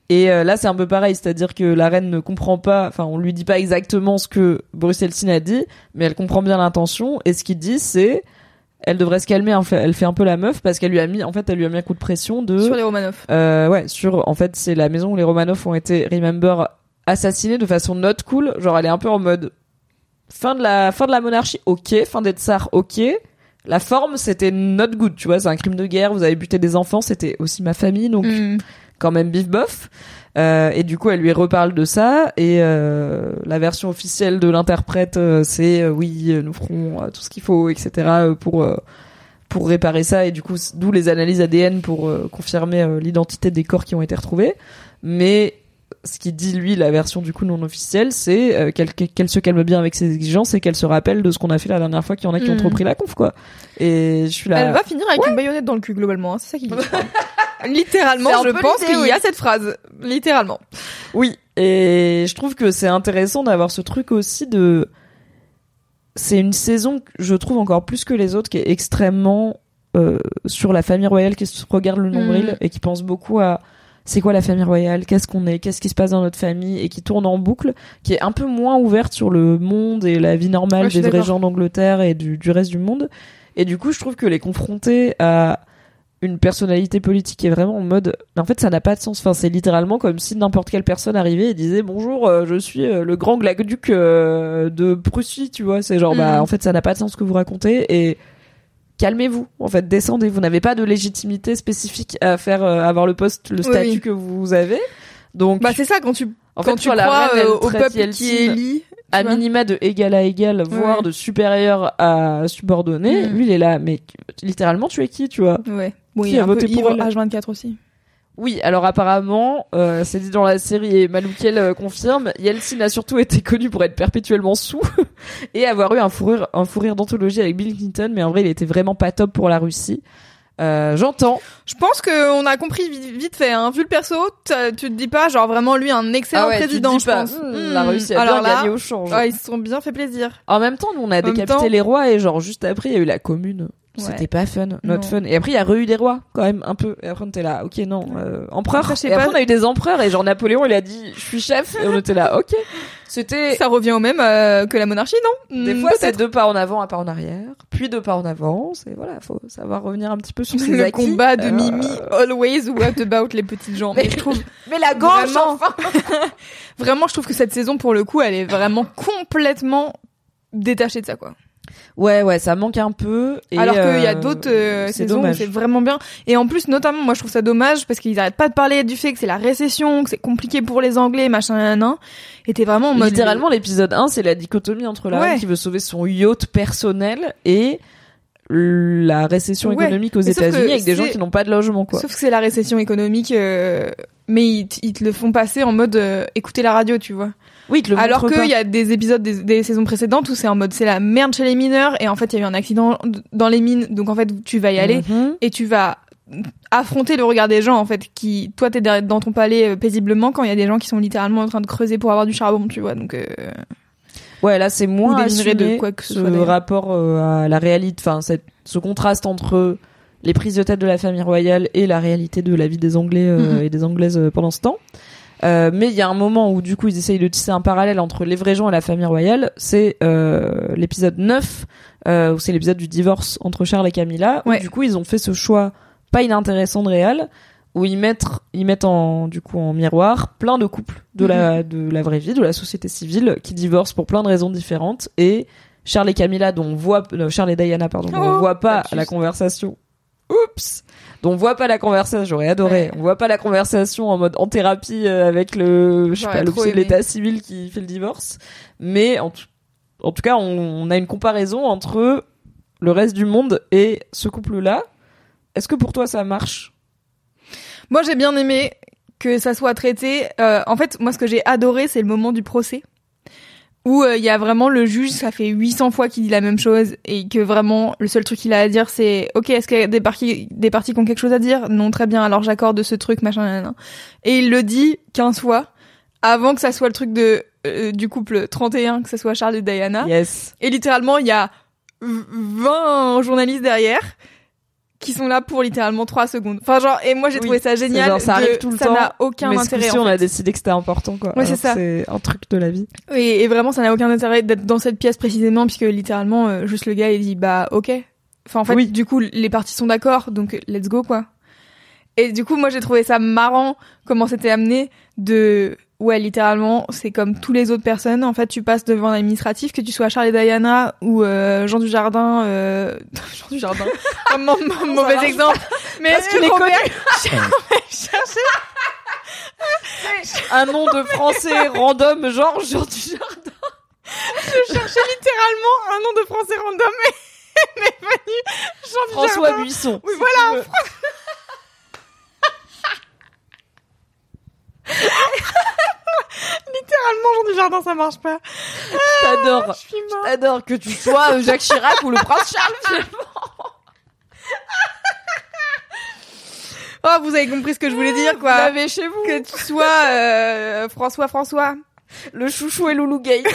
et euh, là c'est un peu pareil c'est-à-dire que la reine ne comprend pas enfin on lui dit pas exactement ce que Boris Yeltsin a dit mais elle comprend bien l'intention et ce qu'il dit c'est elle devrait se calmer elle fait un peu la meuf parce qu'elle lui a mis en fait elle lui a mis un coup de pression de sur les Romanov. euh, ouais, sur en fait c'est la maison où les Romanov ont été remember assassinés de façon not cool. Genre elle est un peu en mode fin de la fin de la monarchie, ok, fin des tsars, ok. La forme c'était not good, tu vois, c'est un crime de guerre. Vous avez buté des enfants, c'était aussi ma famille, donc Mm. Quand même bif bof. Euh, et du coup, elle lui reparle de ça. Et euh, la version officielle de l'interprète, euh, c'est oui, nous ferons tout ce qu'il faut, etc. pour pour réparer ça. Et du coup, d'où les analyses ADN pour confirmer l'identité des corps qui ont été retrouvés. Mais ce qui dit lui la version du coup non officielle, c'est qu'elle se calme bien avec ses exigences et qu'elle se rappelle de ce qu'on a fait la dernière fois qu'il y en a qui ont Mm. trop pris la conf quoi. Et je suis là. Elle va finir avec une baïonnette dans le cul globalement, hein, c'est ça qu'il dit. Littéralement, je pense qu'il oui. y a cette phrase. Littéralement. Oui, et je trouve que c'est intéressant d'avoir ce truc aussi de. C'est une saison, je trouve encore plus que les autres, qui est extrêmement euh, sur la famille royale, qui se regarde le nombril Mm. et qui pense beaucoup à c'est quoi la famille royale, qu'est-ce qu'on est, qu'est-ce qui se passe dans notre famille, et qui tourne en boucle, qui est un peu moins ouverte sur le monde et la vie normale Ouais, des vrais gens d'Angleterre et du, du reste du monde. Et du coup, je trouve que les confronter à une personnalité politique est vraiment en mode en fait ça n'a pas de sens enfin c'est littéralement comme si n'importe quelle personne arrivait et disait bonjour euh, je suis euh, le grand gladuc euh, de Prussie tu vois c'est genre Mm. bah en fait ça n'a pas de sens ce que vous racontez et calmez-vous en fait descendez vous n'avez pas de légitimité spécifique à faire euh, avoir le poste le statut oui. que vous avez donc Bah c'est ça quand tu en quand fait tu la crois reine, euh, au peuple Yeltsin qui élit. à minima de égal à égal, voire Ouais. de supérieur à subordonné, Mm. lui il est là, mais littéralement tu es qui, tu vois? Ouais. Oui, Qui a un peu voté pour ivre elle H24 aussi. Oui, alors apparemment, euh, c'est dit dans la série et Maloukel euh, confirme, Yeltsin a surtout été connu pour être perpétuellement sous et avoir eu un fou rire, un fou rire d'anthologie avec Bill Clinton, mais en vrai il était vraiment pas top pour la Russie. Euh, J'entends. Je pense que on a compris vite, vite fait. Hein. Vu le perso, tu te dis pas genre vraiment lui un excellent Ah ouais, tu te président, dis je pas, pense. hmm, La Hmm. Russie a Alors bien là, gagné au change. ouais, ils se sont bien fait plaisir. En même temps, nous on a décapité temps- les rois et genre juste après il y a eu la commune. C'était Ouais. pas fun, not Non. fun. Et après il y a re eu des rois quand même un peu. Et après on était là, ok non, euh, empereur. Après, je sais et après pas- on a eu des empereurs et genre Napoléon il a dit je suis chef et on était là, ok. C'était Ça revient au même euh, que la monarchie, non? Des Hmm, fois, c'est deux pas en avant, un pas en arrière, puis deux pas en avant. C'est voilà, faut savoir revenir un petit peu sur ses le acquis. combat de Euh, Mimi, always what about les petites gens? Mais je trouve Mais la gauche, enfin. vraiment, je trouve que cette saison, pour le coup, elle est vraiment complètement détachée de ça, quoi. Ouais, ouais, ça manque un peu. Et Alors qu'il y a euh, d'autres euh, saisons où c'est vraiment bien. Et en plus, notamment, moi, je trouve ça dommage parce qu'ils arrêtent pas de parler du fait que c'est la récession, que c'est compliqué pour les Anglais, machin, nan, nan. Et t'es vraiment en mode. Littéralement, l'épisode 1, c'est la dichotomie entre la Ouais. reine qui veut sauver son yacht personnel et la récession Ouais. économique aux États-Unis avec des gens qui n'ont pas de logement, quoi. Sauf que c'est la récession économique, euh, mais ils, ils te le font passer en mode écouter la radio, tu vois. Oui, ils te le Alors qu'il y a des épisodes des, des saisons précédentes où c'est en mode c'est la merde chez les mineurs et en fait il y a eu un accident dans les mines, donc en fait tu vas y aller Mhm. et tu vas affronter le regard des gens en fait qui toi t'es dans ton palais euh, paisiblement quand il y a des gens qui sont littéralement en train de creuser pour avoir du charbon tu vois donc euh, Ouais, là c'est moins assumé de quoi que ce ce soit, rapport euh, à la réalité, enfin ce contraste entre les prises de tête de la famille royale et la réalité de la vie des Anglais Mhm. et des Anglaises pendant ce temps. Euh, mais il y a un moment où du coup ils essayent de tisser un parallèle entre les vrais gens et la famille royale. C'est euh, l'épisode 9, euh, où c'est l'épisode du divorce entre Charles et Camilla. Où Ouais. du coup ils ont fait ce choix pas inintéressant de réel, où ils mettent, ils mettent en, du coup en miroir plein de couples de la, de la vraie vie, de la société civile, qui divorcent pour plein de raisons différentes. Et Charles et Camilla, dont on voit, euh, Charles et Diana, pardon, dont on Oh, voit pas la conversation. Oups! Dont on voit pas la conversation, j'aurais adoré. Ouais. On voit pas la conversation en mode en thérapie euh, avec le, je sais pas, de l'état civil qui fait le divorce. Mais en, tout- en tout cas, on, on a une comparaison entre le reste du monde et ce couple-là. Est-ce que pour toi ça marche? Moi, j'ai bien aimé que ça soit traité. euh, en fait, moi, ce que j'ai adoré, c'est le moment du procès. Où euh, il y a vraiment le juge, ça fait 800 fois qu'il dit la même chose et que vraiment le seul truc qu'il a à dire c'est ok est-ce qu'il y a des parties des parties qui ont quelque chose à dire? Non très bien alors j'accorde ce truc machin nanana. et il le dit 15 fois avant que ça soit le truc de euh, du couple 31 que ça soit Charles et Diana Yes. et littéralement, il y a v- 20 journalistes derrière qui sont là pour littéralement 3 secondes. Enfin, genre, et moi j'ai Oui, trouvé ça génial. genre, ça de- arrive tout le ça temps, n'a aucun mais intérêt. coup-ci, en on a décidé que c'était important, quoi. Ouais, c'est ça. C'est un truc de la vie. Et, et vraiment, ça n'a aucun intérêt d'être dans cette pièce précisément, puisque littéralement, euh, juste le gars, il dit, bah, ok. Enfin, en fait, Oui. du coup, les parties sont d'accord, donc let's go, quoi. Et du coup, moi, j'ai trouvé ça marrant comment c'était amené de, ouais, littéralement, c'est comme tous les autres personnes. En fait, tu passes devant l'administratif, que tu sois Charles et Diana ou euh, Jean Dujardin, euh... Jean Dujardin, vraiment mauvais marche exemple. Mais Parce qu'il est Robert, connu. cherchez Un nom de français random, genre Jean du Jardin. je cherchais littéralement un nom de français random et m'est venu Jean François Dujardin. Buisson. Oui, si voilà, tu veux. Littéralement, Jean Dujardin, ça marche pas. T'adores. Je suis morte. T'adores que tu sois euh, Jacques Chirac ou le prince Charles, finalement. Oh, vous avez compris ce que je voulais dire, Vous quoi. l'avez chez vous. Que tu sois euh, François François. Le chouchou et Loulou Gay.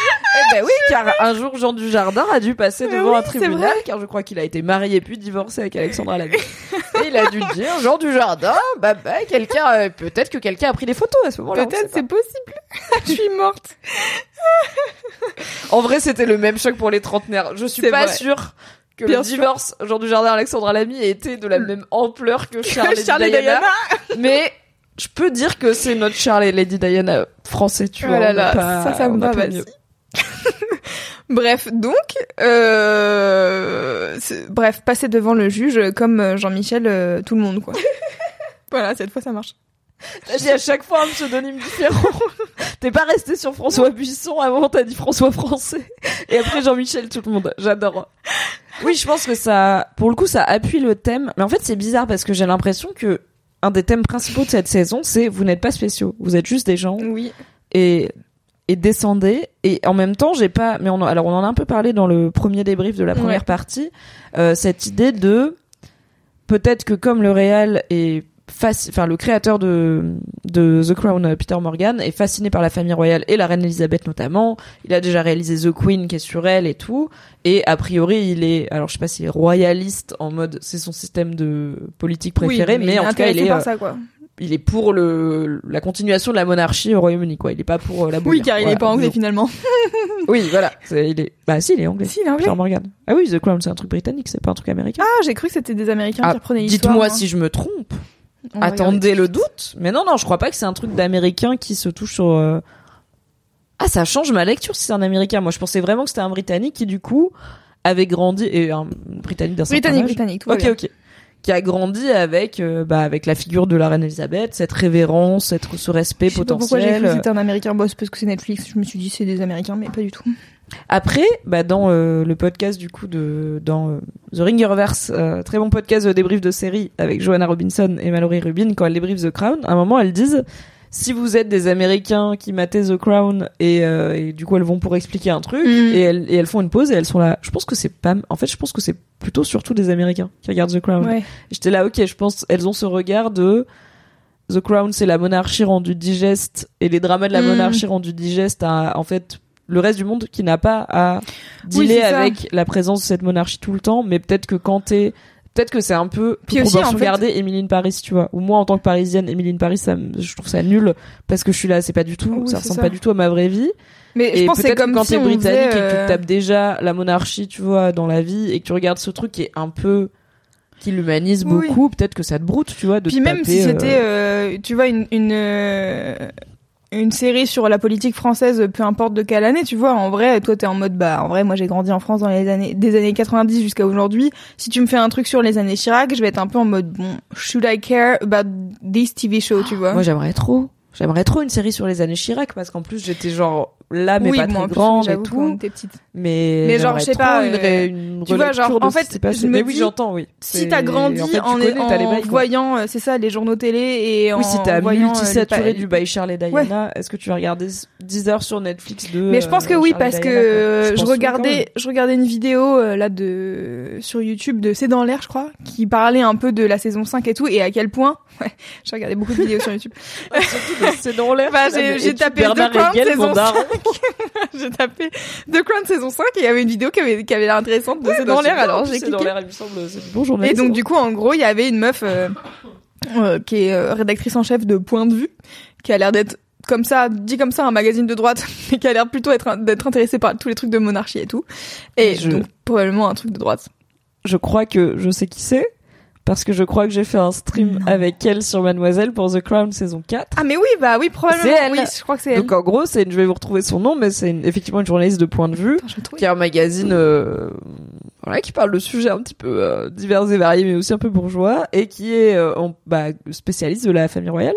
Eh ben oui, car un jour Jean Dujardin a dû passer devant oui, un tribunal, car je crois qu'il a été marié puis divorcé avec Alexandra Lamy. Et il a dû dire, Jean Dujardin, bah bah, quelqu'un, euh, peut-être que quelqu'un a pris des photos à ce moment-là. Peut-être c'est possible. je suis morte. En vrai, c'était le même choc pour les trentenaires. Je suis pas vrai. sûre que Bien le sûr. divorce Jean Dujardin Alexandra Lamy ait été de la même ampleur que Charles, et, Charles et Diana. Diana. Mais je peux dire que c'est notre Charles et Lady Diana français, tu Oh vois. là là, pas- ça, ça me va. Bref, donc, euh, bref, passer devant le juge comme euh, Jean-Michel, euh, tout le monde, quoi. voilà, cette fois ça marche. T'as dit à chaque fois un pseudonyme différent. T'es pas resté sur François Buisson avant, t'as dit François Français. Et après Jean-Michel, tout le monde. J'adore. Oui, je pense que ça, pour le coup, ça appuie le thème. Mais en fait, c'est bizarre parce que j'ai l'impression que un des thèmes principaux de cette saison, c'est vous n'êtes pas spéciaux. Vous êtes juste des gens Oui. et et descendez et en même temps j'ai pas mais on alors on en a un peu parlé dans le premier débrief de la première Ouais. partie euh, cette idée de peut-être que comme le réel est enfin le créateur de de The Crown euh, Peter Morgan est fasciné par la famille royale et la reine Elisabeth notamment il a déjà réalisé The Queen qui est sur elle et tout et a priori il est alors je sais pas s'il est royaliste en mode c'est son système de politique préféré Oui, mais, en tout cas il est par euh, ça, quoi. Il est pour le la continuation de la monarchie au Royaume-Uni quoi il est pas pour euh, la Oui, car il est pas anglais finalement. oui, voilà. C'est- il est... Bah si, il est anglais. Si, il est anglais. Peter Morgan. Ah oui, The Crown, c'est un truc britannique, c'est pas un truc américain. Ah, j'ai cru que c'était des Américains Ah, qui reprenaient l'histoire. Dites-moi moi. si je me trompe. On Attendez le doute. Mais non, non, je crois pas que c'est un truc d'américain qui se touche sur... euh, Ah, ça change ma lecture si c'est un américain. Moi, je pensais vraiment que c'était un britannique qui, du coup, avait grandi... Et un britannique d'un certain Britannique, âge. britannique, tout Ok, bien. ok. Qui a grandi avec, euh, bah, avec la figure de la reine Elisabeth, cette révérence, cette, ce respect Je sais pas pourquoi j'ai potentiel. cru que c'était un Américain boss parce que c'est Netflix. Je me suis dit c'est des Américains, mais pas du tout. Après, bah dans euh, le podcast du coup de dans euh, The Ringerverse, euh, très bon podcast de débrief de série avec Joanna Robinson et Mallory Rubin quand elle débrief The Crown, à un moment elles disent si vous êtes des Américains qui mataient The Crown et, euh, et du coup elles vont pour expliquer un truc Mm. et, elles, et elles font une pause et elles sont là. Je pense que c'est pas. En fait, je pense que c'est plutôt surtout des Américains qui regardent The Crown. Ouais. J'étais là, ok, je pense elles ont ce regard de The Crown c'est la monarchie rendue digeste et les dramas de la Mm. monarchie rendue digeste à en fait le reste du monde qui n'a pas à dealer avec la présence de cette monarchie tout le temps mais peut-être que quand t'es peut-être que c'est un peu Puis pour aussi, fait- regarder Emily in Paris tu vois. Ou moi en tant que parisienne Emily in Paris ça je trouve ça nul parce que je suis là c'est pas du tout Oui, ça ressemble ça. pas du tout à ma vraie vie. Mais je et pense que c'est comme quand si t'es britannique faisait, et que tu euh, tapes déjà la monarchie, tu vois, dans la vie, et que tu regardes ce truc qui est un peu qui l'humanise Oui, beaucoup, peut-être que ça te broute, tu vois, de Puis te même taper, si euh, c'était, euh, tu vois, une une une série sur la politique française, peu importe de quelle année, tu vois, en vrai, toi t'es en mode, bah, en vrai, moi j'ai grandi en France dans les années des années 90 jusqu'à aujourd'hui. Si tu me fais un truc sur les années Chirac, je vais être un peu en mode, bon, should I care about this TV show, tu vois? Moi, j'aimerais trop. J'aimerais trop une série sur les années Chirac parce qu'en plus j'étais genre là mais oui, pas bon, en très grande et tout. était petite. Mais Mais genre, je sais pas, une, euh, une tu vois, genre, en fait, je me mais oui, j'entends, oui. Si t'as grandi en, fait, tu en, connais, en bails, voyant, euh, c'est ça, les journaux télé et en Oui, si t'as euh, multisaturé du bail Charles et Diana, est-ce que tu vas regarder 10 heures sur Netflix de Mais je pense que oui Charles parce que je regardais je regardais une vidéo là de sur YouTube de C'est dans l'air je crois qui parlait un peu de la saison 5 et tout et à quel point ouais, j'ai regardé beaucoup de vidéos sur YouTube. Surtout C'est dans l'air. J'ai- tapé Crown Hegel, saison mon daron. j'ai tapé The Crown saison 5 et il y avait une vidéo qui avait qui avait l'air intéressante de C'est dans l'air alors j'ai C'est dans cliqué. l'air, il me semble, c'est Et donc du coup en gros il y avait une meuf euh, euh, qui est euh, rédactrice en chef de Point de vue qui a l'air d'être comme ça, dit comme ça, un magazine de droite, mais qui a l'air plutôt être, d'être intéressé par tous les trucs de monarchie et tout. Et Je- donc, probablement un truc de droite. je crois que je sais qui c'est. Parce que je crois que j'ai fait un stream Non. avec elle sur Mademoiselle pour The Crown saison 4. Ah mais oui, bah oui, probablement. C'est elle. Oui, je crois que c'est elle. Donc en gros, c'est une- je vais vous retrouver son nom, mais c'est une- effectivement une journaliste de point de vue Attends, qui a un magazine euh, voilà, qui parle de sujets un petit peu euh, divers et variés, mais aussi un peu bourgeois, et qui est euh, en- bah, spécialiste de la famille royale.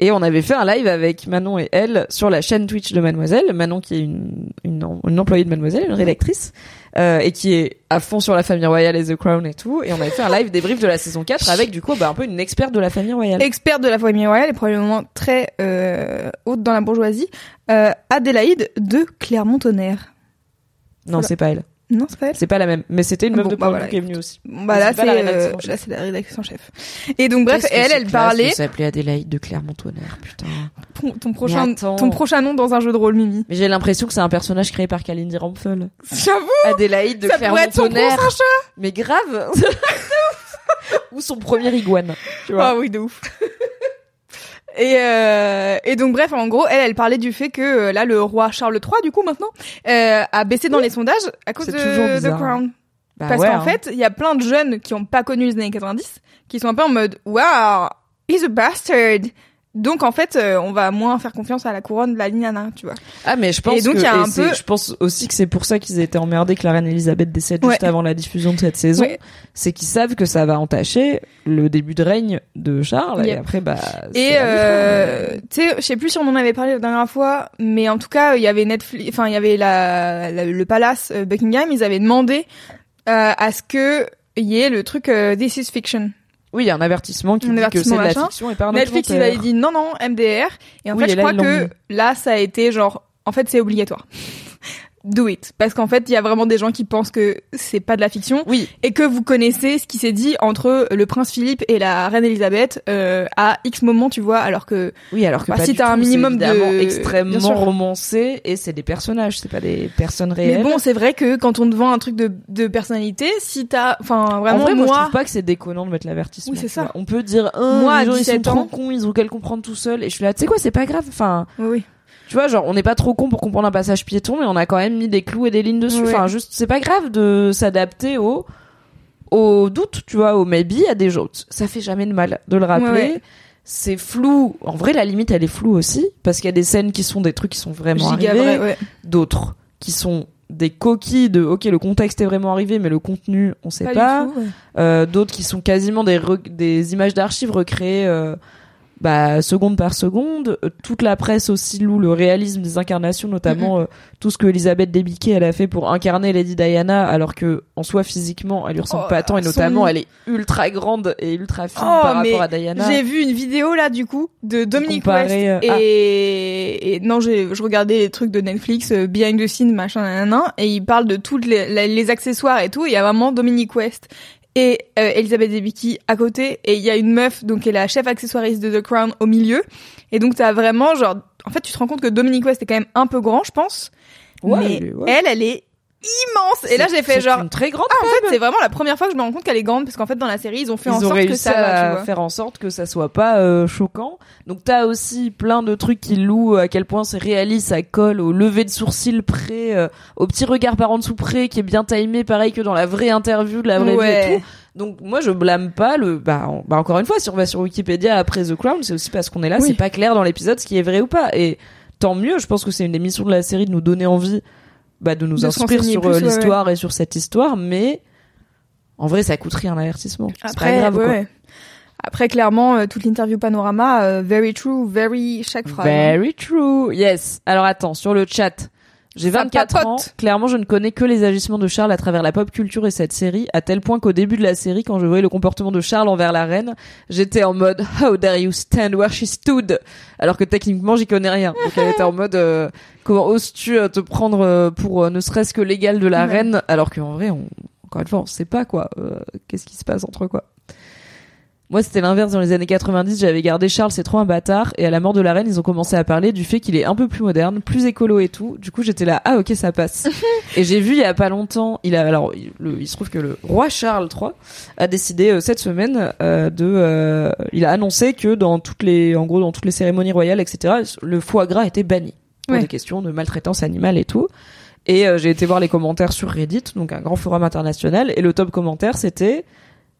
Et on avait fait un live avec Manon et elle sur la chaîne Twitch de Mademoiselle. Manon qui est une, une, une employée de Mademoiselle, une rédactrice, euh, et qui est à fond sur la famille royale et The Crown et tout. Et on avait fait un live débrief de la saison 4 avec du coup bah, un peu une experte de la famille royale. Experte de la famille royale et probablement très euh, haute dans la bourgeoisie, euh, Adélaïde de Clermont-Tonnerre. Non, Voilà. c'est pas elle. Non, c'est pas elle. C'est pas la même. Mais c'était une meuf Bon, de bah voilà, qui est venue aussi. Bah là c'est la euh, la rédaction chef. Et donc bref, elle elle parlait de s'appeler Adélaïde de Clermont-Tonnerre, putain. ton, ton prochain ton prochain nom dans un jeu de rôle Mimi. Mais j'ai l'impression que c'est un personnage créé par Kalindi Rampfel. J'avoue, Adélaïde de Clermont-Tonnerre. Mais grave. Ou son premier iguane. Tu vois. Ah oui, de ouf. Et, euh, et donc bref, en gros, elle, elle parlait du fait que euh, là, le roi Charles III, du coup maintenant, euh, a baissé dans les sondages à cause de The. Crown. Bah Parce ouais, qu'en hein. fait, il y a plein de jeunes qui ont pas connu les années 90, qui sont un peu en mode Wow, he's a bastard. Donc en fait, euh, on va moins faire confiance à la couronne de la ligne Anna, tu vois. Ah mais je pense Et donc, que il y a et un c'est- peu- je pense aussi que c'est pour ça qu'ils étaient emmerdés que la reine Elisabeth décède juste avant la diffusion de cette saison. Ouais. C'est qu'ils savent que ça va entacher le début de règne de Charles et après bah Et euh, tu sais, je sais plus si on en avait parlé la dernière fois, mais en tout cas, il y avait Netflix, enfin il y avait la, la- le palace euh, Buckingham, ils avaient demandé euh, à ce que il y ait le truc This is fiction. Oui, il y a un avertissement qui Un dit que avertissement, c'est de la fiction et pas un Netflix, il avait dit non non MDR, et en Oui, fait, je là, crois que là, ça a été genre, en fait, c'est obligatoire. Do it, parce qu'en fait, il y a vraiment des gens qui pensent que c'est pas de la fiction. Oui, et que vous connaissez ce qui s'est dit entre le prince Philippe et la reine Elisabeth euh, à X moment, tu vois, alors que oui, alors que Bah, pas si t'as un minimum de- extrêmement romancé et c'est des personnages, c'est pas des personnes réelles. Mais bon, c'est vrai que quand on te vend un truc de, de personnalité, si t'as, enfin en vraiment vrai, moi, je trouve pas que c'est déconnant de mettre l'avertissement. Oui, c'est ça. On peut dire, oh, Moi, les gens, ils sont 17 trop ans- cons, ils ont qu'à le comprendre tout seuls. Et je suis là, tu sais quoi, c'est pas grave. Enfin, oui. Tu vois, genre, on n'est pas trop con pour comprendre un passage piéton, mais on a quand même mis des clous et des lignes dessus. Ouais. Enfin, juste, c'est pas grave de s'adapter au, au doute, tu vois, au maybe à des gens. Ça fait jamais de mal de le rappeler. Ouais. C'est flou. En vrai, la limite, elle est floue aussi. Parce qu'il y a des scènes qui sont des trucs qui sont vraiment Giga arrivés. ouais. D'autres qui sont des coquilles de, ok, le contexte est vraiment arrivé, mais le contenu, on sait Pas, ouais. Euh, d'autres qui sont quasiment des images d'archives recréées euh, bah, seconde par seconde. Euh, toute la presse aussi loue le réalisme des incarnations, notamment euh, tout ce que Elisabeth Debicki elle a fait pour incarner Lady Diana, alors que en soi physiquement elle lui ressemble Oh, pas tant et son- notamment elle est ultra grande et ultra fine Oh, par rapport à Diana. J'ai vu une vidéo là du coup de Dominique West euh, ah. et, et non j'ai je regardais les trucs de Netflix euh, behind the scenes machin nan, nan, et il parle de toutes les, la- les accessoires et tout et il y a vraiment Dominique West et euh, Elizabeth Debicki à côté et il y a une meuf donc qui est la chef accessoiriste de The Crown au milieu et donc t'as vraiment genre en fait tu te rends compte que Dominic West est quand même un peu grand je pense Ouais, mais ouais. elle elle est immense et là j'ai fait genre une très grande. ah en fait c'est vraiment la première fois que je me rends compte qu'elle est grande parce qu'en fait dans la série ils ont fait Ils en ont sorte réussi que ça tu à vois faire en sorte que ça soit pas euh, choquant. Donc t'as aussi plein de trucs qui louent à quel point c'est réaliste, ça colle au lever de sourcil près, euh, au petit regard par en dessous près, qui est bien timé, pareil que dans la vraie interview de la vraie vie Ouais. et tout. Donc moi je blâme pas le. Bah, bah, encore une fois, si on va sur Wikipédia après The Crown, c'est aussi parce qu'on est là, Oui. c'est pas clair dans l'épisode ce qui est vrai ou pas. Et tant mieux. Je pense que c'est une des missions de la série de nous donner envie, bah, de nous De inspirer sur plus, euh, ouais, l'histoire et sur cette histoire, mais. En vrai, ça coûte rien l'avertissement. C'est pas après grave, ouais, quoi. ouais. après clairement euh, toute l'interview panorama euh, very true very chaque phrase hein. Very true. Yes. Alors attends, sur le chat. J'ai Ça 24 papote. ans. Clairement, je ne connais que les agissements de Charles à travers la pop culture et cette série, à tel point qu'au début de la série, quand je voyais le comportement de Charles envers la reine, j'étais en mode How dare you stand where she stood? Alors que techniquement, j'y connais rien. Donc elle était en mode euh, Comment oses-tu euh, te prendre euh, pour euh, ne serait-ce que l'égal de la Ouais. reine? Alors qu'en vrai, on, encore une fois, on sait pas quoi. euh, Qu'est-ce qui se passe entre quoi? Moi, c'était l'inverse dans les années 90. J'avais gardé Charles, c'est trop un bâtard. Et à la mort de la reine, ils ont commencé à parler du fait qu'il est un peu plus moderne, plus écolo et tout. Du coup, j'étais là, ah ok, ça passe. et j'ai vu il y a pas longtemps, il a alors, il, le- il se trouve que le roi Charles III a décidé euh, cette semaine euh, de, euh, il a annoncé que dans toutes les, en gros, dans toutes les cérémonies royales, etc., le foie gras était banni pour Ouais. des questions de maltraitance animale et tout. Et euh, j'ai été voir les commentaires sur Reddit, donc un grand forum international, et le top commentaire c'était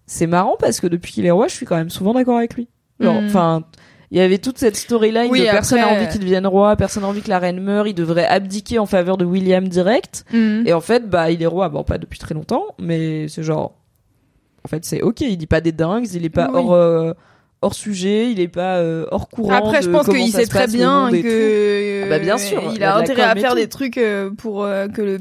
c'est marrant parce que depuis qu'il est roi, je suis quand même souvent d'accord avec lui. Genre, Mm. enfin, il y avait toute cette storyline Oui, de personne n'a envie qu'il devienne roi, personne n'a envie que la reine meure, il devrait abdiquer en faveur de William direct. Mhm. Et en fait, bah, il est roi, bon, pas depuis très longtemps, mais c'est genre, en fait, c'est ok, il dit pas des dingues, il est pas Oui. hors, euh, hors sujet, il est pas euh, hors courant. Après, je pense qu'il sait très bien que Ah bah, bien sûr, il a a intérêt à faire des trucs euh, pour euh, que le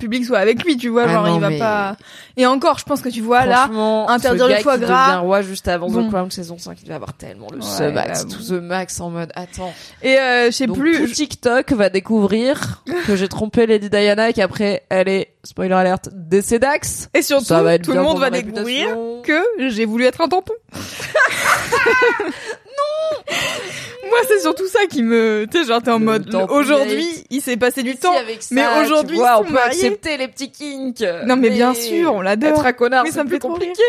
public soit avec lui, tu vois, Ah genre non, il va mais- pas. Et encore, je pense que tu vois là, interdire le foie gras. devient roi juste avant Bon. The Crown saison 5, il va avoir tellement le Ouais, The Max, tout. The Max en mode, attends. et euh, je sais plus. tout TikTok va découvrir que j'ai trompé Lady Diana et qu'après elle est spoiler alert décédax. Et surtout, Ça va être tout le monde va découvrir que j'ai voulu être un tampon. non. Moi, c'est surtout ça qui me, tu sais, genre t'es en Le mode. Aujourd'hui, il s'est passé du Si, temps. avec ça, mais aujourd'hui, on peut mariés. accepter les petits kinks. Non, mais bien sûr, on l'adore. Être un connard, Mais c'est ça me plus fait trop compliqué.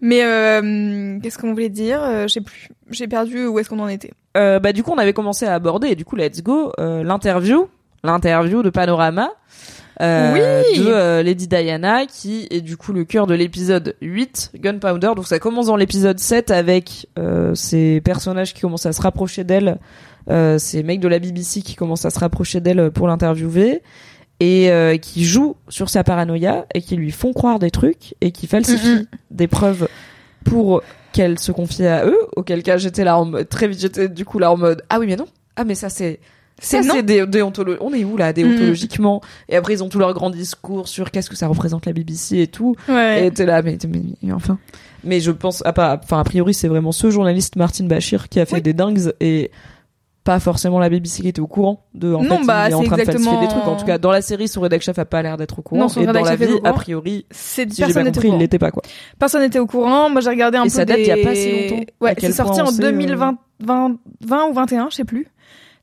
Mais euh, qu'est-ce qu'on voulait dire? Euh, Je sais plus. J'ai perdu où est-ce qu'on en était. Euh, bah du coup on avait commencé à aborder et du coup let's go euh, l'interview l'interview de Panorama euh, Oui. de euh, Lady Diana qui est du coup le cœur de l'épisode 8 Gunpowder donc ça commence dans l'épisode 7 avec euh, ces personnages qui commencent à se rapprocher d'elle euh, ces mecs de la BBC qui commencent à se rapprocher d'elle pour l'interviewer et euh, qui jouent sur sa paranoïa et qui lui font croire des trucs et qui falsifient Mhm. des preuves pour qu'elle se confie à eux auquel cas j'étais là en mode très vite j'étais du coup là en mode ah oui mais non ah mais ça c'est C'est non. déontolo- on est où là déontologiquement et après ils ont tout leur grand discours sur qu'est-ce que ça représente la BBC et tout Ouais. et t'es là mais, mais, mais enfin mais je pense à pas enfin a priori c'est vraiment ce journaliste Martin Bachir qui a fait Oui. des dingues et pas forcément la BBC qui était au courant de en Non, fait bah, il est en train de falsifier des trucs en tout cas dans la série son rédac chef a pas l'air d'être au courant Non, son et dans la vie a priori C'est si j'ai bien personne compris il courant. l'était pas quoi Personne n'était au courant. Moi, j'ai regardé un Et peu ça date des... d'il y a pas si longtemps. Ouais, c'est sorti en on sait, 2020, 20, 20 ou 21, je sais plus.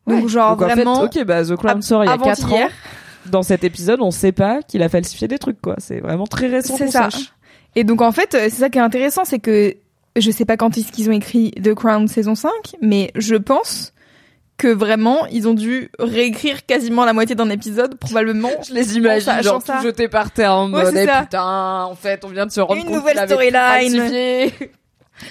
Donc Ouais. genre Donc, en fait, vraiment. ok, bah The Crown av- sort il y a 4 ans. avant-hier. Dans cet épisode, on sait pas qu'il a falsifié des trucs, quoi. C'est vraiment très récent C'est ça. sache. Et donc en fait, c'est ça qui est intéressant, c'est que je sais pas quand est-ce qu'ils ont écrit The Crown saison 5, mais je pense que vraiment ils ont dû réécrire quasiment la moitié d'un épisode, probablement. Je les imagine, genre, ça. tout jeté par terre en Ouais, mode, eh, putain, en fait, on vient de se rendre Une compte nouvelle storyline.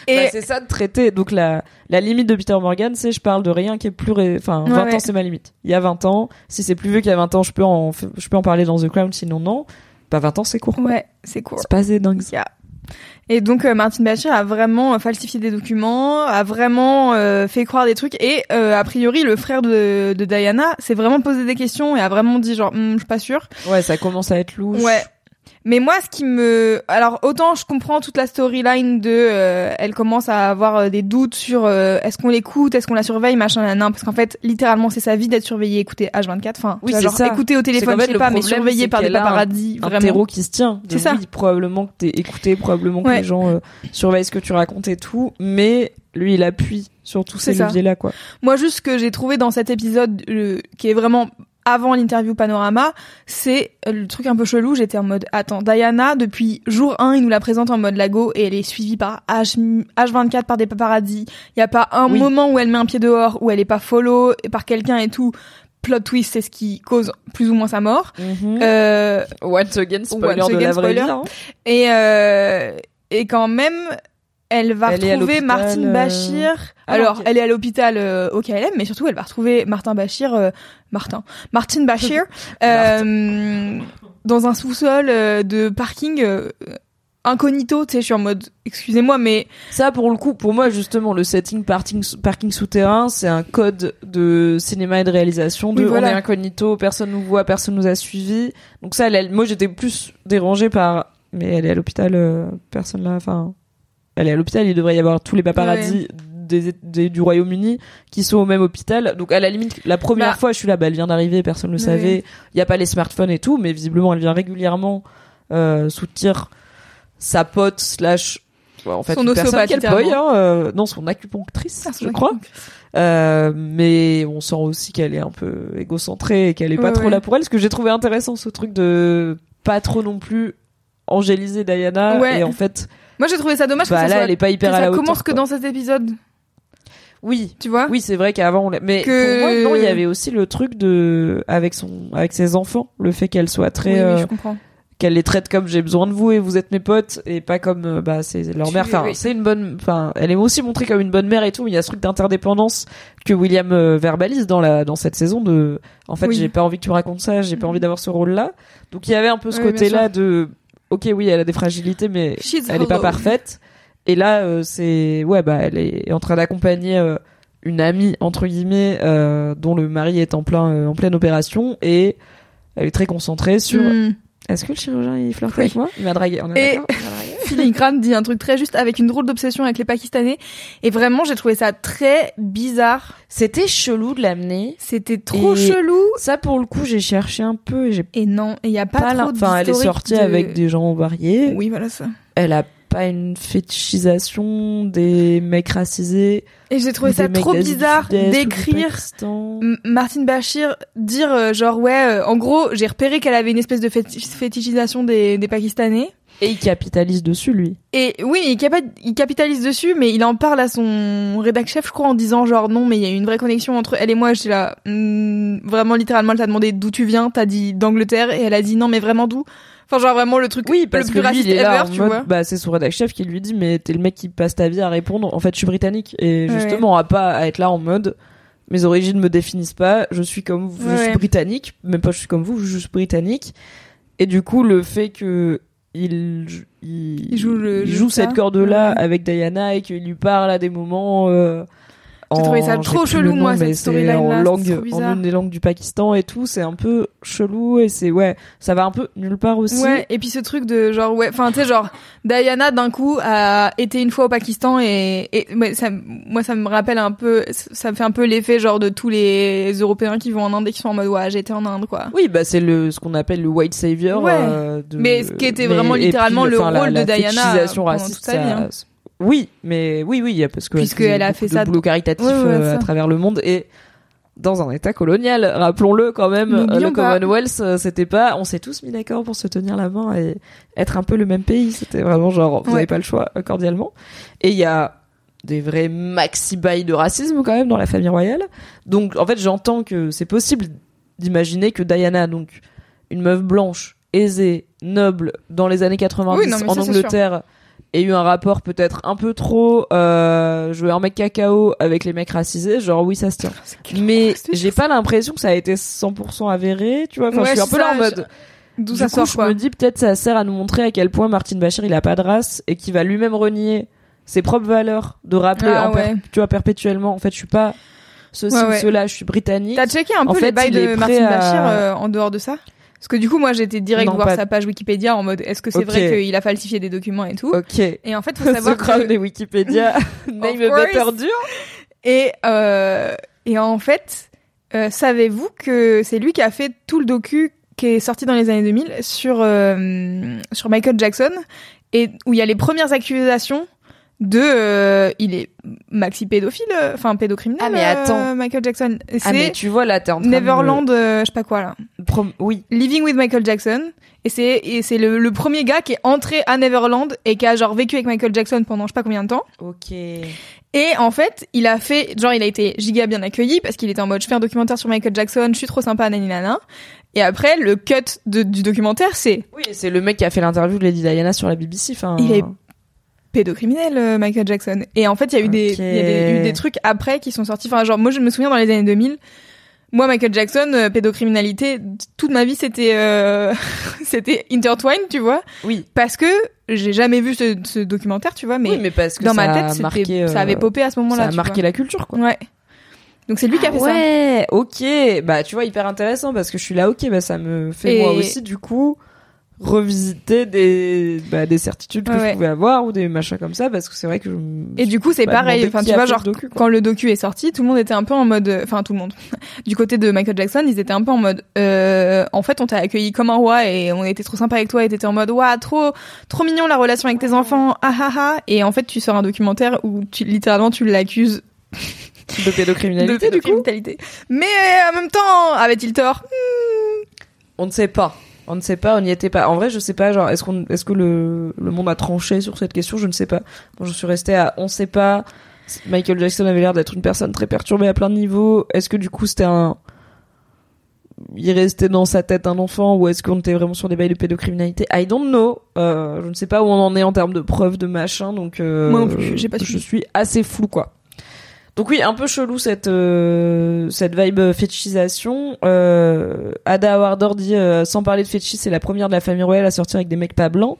Et Bah, c'est ça de traiter. Donc, la, la limite de Peter Morgan, c'est je parle de rien qui est plus, ré- enfin, Ouais, 20 ouais. ans, c'est ma limite. Il y a 20 ans. Si c'est plus vieux qu'il y a 20 ans, je peux en, je peux en parler dans The Crown, sinon non. Bah, 20 ans, c'est court. ouais, c'est cool. C'est pas assez dingue. Yeah. Et donc euh, Martin Bachir a vraiment euh, falsifié des documents, a vraiment euh, fait croire des trucs et euh, a priori le frère de, de Diana s'est vraiment posé des questions et a vraiment dit genre Hum, je suis pas sûr. Ouais, ça commence à être louche. Ouais. Mais moi, ce qui me, alors autant je comprends toute la storyline de, euh, elle commence à avoir euh, des doutes sur euh, est-ce qu'on l'écoute, est-ce qu'on la surveille, machin, nan, parce qu'en fait, littéralement, c'est sa vie d'être surveillée, écoutée H24. Enfin, Oui, c'est genre ça. écouter au téléphone, je sais pas, mais surveillée par des un- paparazzis, un vraiment. terreau qui se tient. C'est ça. oui, probablement que t'es écouté, probablement que Ouais. les gens euh, surveillent ce que tu racontes et tout, mais lui, il appuie sur tous ces leviers-là, quoi. Moi, juste ce que j'ai trouvé dans cet épisode, euh, qui est vraiment avant l'interview panorama, c'est euh, le truc un peu chelou. J'étais en mode, attends, Diana, depuis jour 1, il nous la présente en mode lago et elle est suivie par H, H24 par des paparazzis. Il y a pas un Oui. moment où elle met un pied dehors, où elle est pas follow par quelqu'un et tout. Plot twist, c'est ce qui cause plus ou moins sa mort. Euh, Once again, spoiler Once de again, la vraie spoiler. vie. hein. et, euh, et quand même, elle va Elle retrouver Martine euh, Bachir. ah, Alors, elle est à l'hôpital euh, au KLM, mais surtout, elle va retrouver Martin Bachir, euh, Martin, Martine Bachir, euh, dans un sous-sol euh, de parking incognito. Tu sais, je suis en mode, excusez-moi, mais Ça, pour le coup, pour moi, justement, le setting parking, parking souterrain, c'est un code de cinéma et de réalisation. De, Oui, voilà. On est incognito, personne nous voit, personne nous a suivis. Donc ça, elle, elle- moi, j'étais plus dérangée par, mais elle est à l'hôpital, personne là, enfin, elle est à l'hôpital, il devrait y avoir tous les paparazzis des, des- du Royaume-Uni qui sont au même hôpital. Donc à la limite, la première Bah. fois, je suis là, bah, elle vient d'arriver, personne ne le Oui. savait. Il y a pas les smartphones et tout, mais visiblement, elle vient régulièrement euh, soutenir sa pote slash en fait Son personne qu'elle paye, hein, euh, non son acupunctrice je crois euh, mais on sent aussi qu'elle est un peu égocentrée et qu'elle est pas Ouais, trop ouais. là pour elle ce que j'ai trouvé intéressant ce truc de pas trop non plus angéliser Diana Ouais. et en fait moi j'ai trouvé ça dommage bah que ça, là soit- elle est pas que hyper à ça la hauteur commence que quoi. dans cet épisode, oui tu vois oui c'est vrai qu'avant on l'a mais Que- pour moi non il y avait aussi le truc de avec son avec ses enfants le fait qu'elle soit très Oui, oui, euh, je comprends. qu'elle les traite comme j'ai besoin de vous et vous êtes mes potes et pas comme euh, bah c'est leur Tu- mère enfin oui. c'est une bonne enfin elle est aussi montrée comme une bonne mère et tout mais il y a ce truc d'interdépendance que William euh, verbalise dans la dans cette saison de en fait Oui. j'ai pas envie que tu racontes ça j'ai pas envie d'avoir ce rôle là donc il y avait un peu ce Oui, côté là de ok oui elle a des fragilités mais She's elle est pas parfaite et là euh, c'est ouais bah elle est en train d'accompagner euh, une amie entre guillemets euh, dont le mari est en plein en pleine opération et elle est très concentrée sur Hmm. est-ce que le chirurgien il flirte Oui. avec moi? Il m'a dragué. On est Et- Filigrane dit un truc très juste avec une drôle d'obsession avec les Pakistanais. Et vraiment, j'ai trouvé ça très bizarre. C'était chelou de l'amener. C'était trop Et- chelou. Ça pour le coup j'ai cherché un peu et j'ai Et non, il y a pas, pas, trop Enfin elle est sortie de- avec des gens variés. Oui, voilà ça. Elle a pas une fétichisation des mecs racisés. Et j'ai trouvé ou ça trop bizarre d'écrire Martine Bachir dire euh, genre ouais, euh, en gros, j'ai repéré qu'elle avait une espèce de féti- fétichisation des, des Pakistanais. Et il capitalise dessus lui. Et oui, il, capa- il capitalise dessus, mais il en parle à son rédac chef, je crois, en disant genre non, mais il y a une vraie connexion entre elle et moi. J'étais là, hmm, vraiment littéralement, elle t'a demandé d'où tu viens, t'as dit d'Angleterre, et elle a dit non, mais vraiment d'où? Enfin, genre vraiment le truc Oui, parce le que plus lui, raciste il est là ever, en tu mode, vois. bah, c'est son rédac chef qui lui dit, mais t'es le mec qui passe ta vie à répondre. En fait, je suis britannique. Et Ouais. justement, à pas à être là en mode, mes origines me définissent pas, je suis comme vous, je Ouais, suis ouais. britannique. Même pas je suis comme vous, je suis britannique. Et du coup, le fait que il, il, Il joue le- il le joue ça. cette corde-là Ouais. avec Diana et qu'il lui parle à des moments, euh, J'ai trouvé ça j'ai trop chelou, nom, moi, mais cette c'est storyline-là, en langue, trop en une des langues du Pakistan et tout, c'est un peu chelou et c'est, ouais, ça va un peu nulle part aussi. Ouais, et puis ce truc de genre ouais, enfin tu sais genre Diana d'un coup a été une fois au Pakistan et, et ouais, ça, moi ça me rappelle un peu, ça me fait un peu l'effet genre de tous les Européens qui vont en Inde et qui sont en mode ouais j'étais en Inde quoi. Oui, bah c'est le ce qu'on appelle le white savior. Ouais. euh, de- Mais ce qui était mais- vraiment puis, littéralement le la- rôle la de Diana pendant toute sa vie, ça- hein. Oui, mais oui, oui, parce que Puisqu'elle a fait de ça boulot caritatif Ouais, ouais, euh, à travers le monde et dans un état colonial, rappelons-le quand même. euh, Le. Commonwealth, euh, c'était pas, on s'est tous mis d'accord pour se tenir la main et être un peu le même pays. C'était vraiment genre, vous Ouais. avez pas le choix, euh, cordialement. Et il y a des vrais maxi bails de racisme quand même dans la famille royale. Donc en fait, j'entends que c'est possible d'imaginer que Diana, donc une meuf blanche, aisée, noble, dans les années 90 Oui, non, mais en ça, Angleterre, ait eu un rapport peut-être un peu trop euh, jouer un mec cacao avec les mecs racisés, genre oui ça se tient. Mais j'ai pas l'impression que ça a été 100% avéré, tu vois. Enfin, Ouais, je suis un peu là en mode. D'où Du ça coup, sort je quoi. me dis peut-être ça sert à nous montrer à quel point Martin Bachir il a pas de race et qu'il va lui-même renier ses propres valeurs, de rappeler Ah en ouais. tu vois perpétuellement. En fait, je suis pas ceci Ouais, ou cela, je suis britannique. T'as checké un En peu fait, les bails est de prêt Martine à- Bachir euh, en dehors de ça? Parce que du coup, moi, j'étais direct Non, voir pas- sa page Wikipédia en mode est-ce que c'est vrai qu'il a falsifié des documents et tout. Ok. Et en fait, faut savoir que... et Wikipédia. Name better dur. Et, euh, et en fait, euh, savez-vous que c'est lui qui a fait tout le docu qui est sorti dans les années 2000 sur, euh, sur Michael Jackson et où il y a les premières accusations de euh, il est maxi pédophile enfin pédocriminel Ah, mais attends. Michael Jackson Ah mais c'est tu vois là t'es en train Neverland euh, je sais pas quoi là de. Prom- Oui. Living with Michael Jackson et c'est et c'est le, le premier gars qui est entré à Neverland et qui a genre vécu avec Michael Jackson pendant je sais pas combien de temps Ok. et en fait, il a fait, genre, il a été giga bien accueilli parce qu'il était en mode, je fais un documentaire sur Michael Jackson, je suis trop sympa, naninana. Et après, le cut de- du documentaire, c'est, Oui, c'est le mec qui a fait l'interview de Lady Diana sur la BBC. Enfin. il est pédocriminel, euh, Michael Jackson. Et en fait, il y a eu des, il y a des- eu des trucs après qui sont sortis. Enfin, genre, moi, je me souviens dans les années 2000, moi, Michael Jackson, euh, pédocriminalité, toute ma vie, c'était, euh, c'était intertwined, tu vois. Oui. Parce que j'ai jamais vu ce, ce documentaire, tu vois, mais, oui, mais parce que dans ma tête, marqué, euh, ça avait popé à ce moment-là. Ça a tu marqué vois. la culture, quoi. Ouais. Donc c'est lui qui a fait ça. ouais, ok. Bah, tu vois, hyper intéressant parce que je suis là, ok, bah, ça me fait Et- moi aussi, du coup, revisiter des, bah, des certitudes que Ouais, je pouvais avoir ou des machins comme ça parce que c'est vrai que je me Et du coup, c'est pareil. Enfin, tu a vois, genre, le docu, quoi. quand le docu est sorti, tout le monde était un peu en mode, enfin, tout le monde. du côté de Michael Jackson, ils étaient un peu en mode, euh, en fait, on t'a accueilli comme un roi et on était trop sympa avec toi et t'étais en mode, waouh, trop, trop mignon la relation avec tes enfants, ah ah ah. Et en fait, tu sors un documentaire où tu, littéralement, tu l'accuses de pédocriminalité, de du coup. pédocriminalité. Mais euh, en même temps, avait-il tort? On ne sait pas. On ne sait pas, on n'y était pas. En vrai, je sais pas, genre, est-ce qu'on, est-ce que le, le monde a tranché sur cette question? Je ne sais pas. Je suis restée à, on sait pas. Michael Jackson avait l'air d'être une personne très perturbée à plein de niveaux. Est-ce que du coup, c'était un, il restait dans sa tête un enfant ou est-ce qu'on était vraiment sur des bails de pédocriminalité? I don't know. Euh, je ne sais pas où on en est en termes de preuves, de machin, donc, euh, Moi non plus, j'ai pas Je suis assez flou, quoi. Donc oui, un peu chelou cette euh, cette vibe fétichisation. Euh, Ada Warder dit euh, sans parler de fétiche, c'est la première de la famille royale à sortir avec des mecs pas blancs.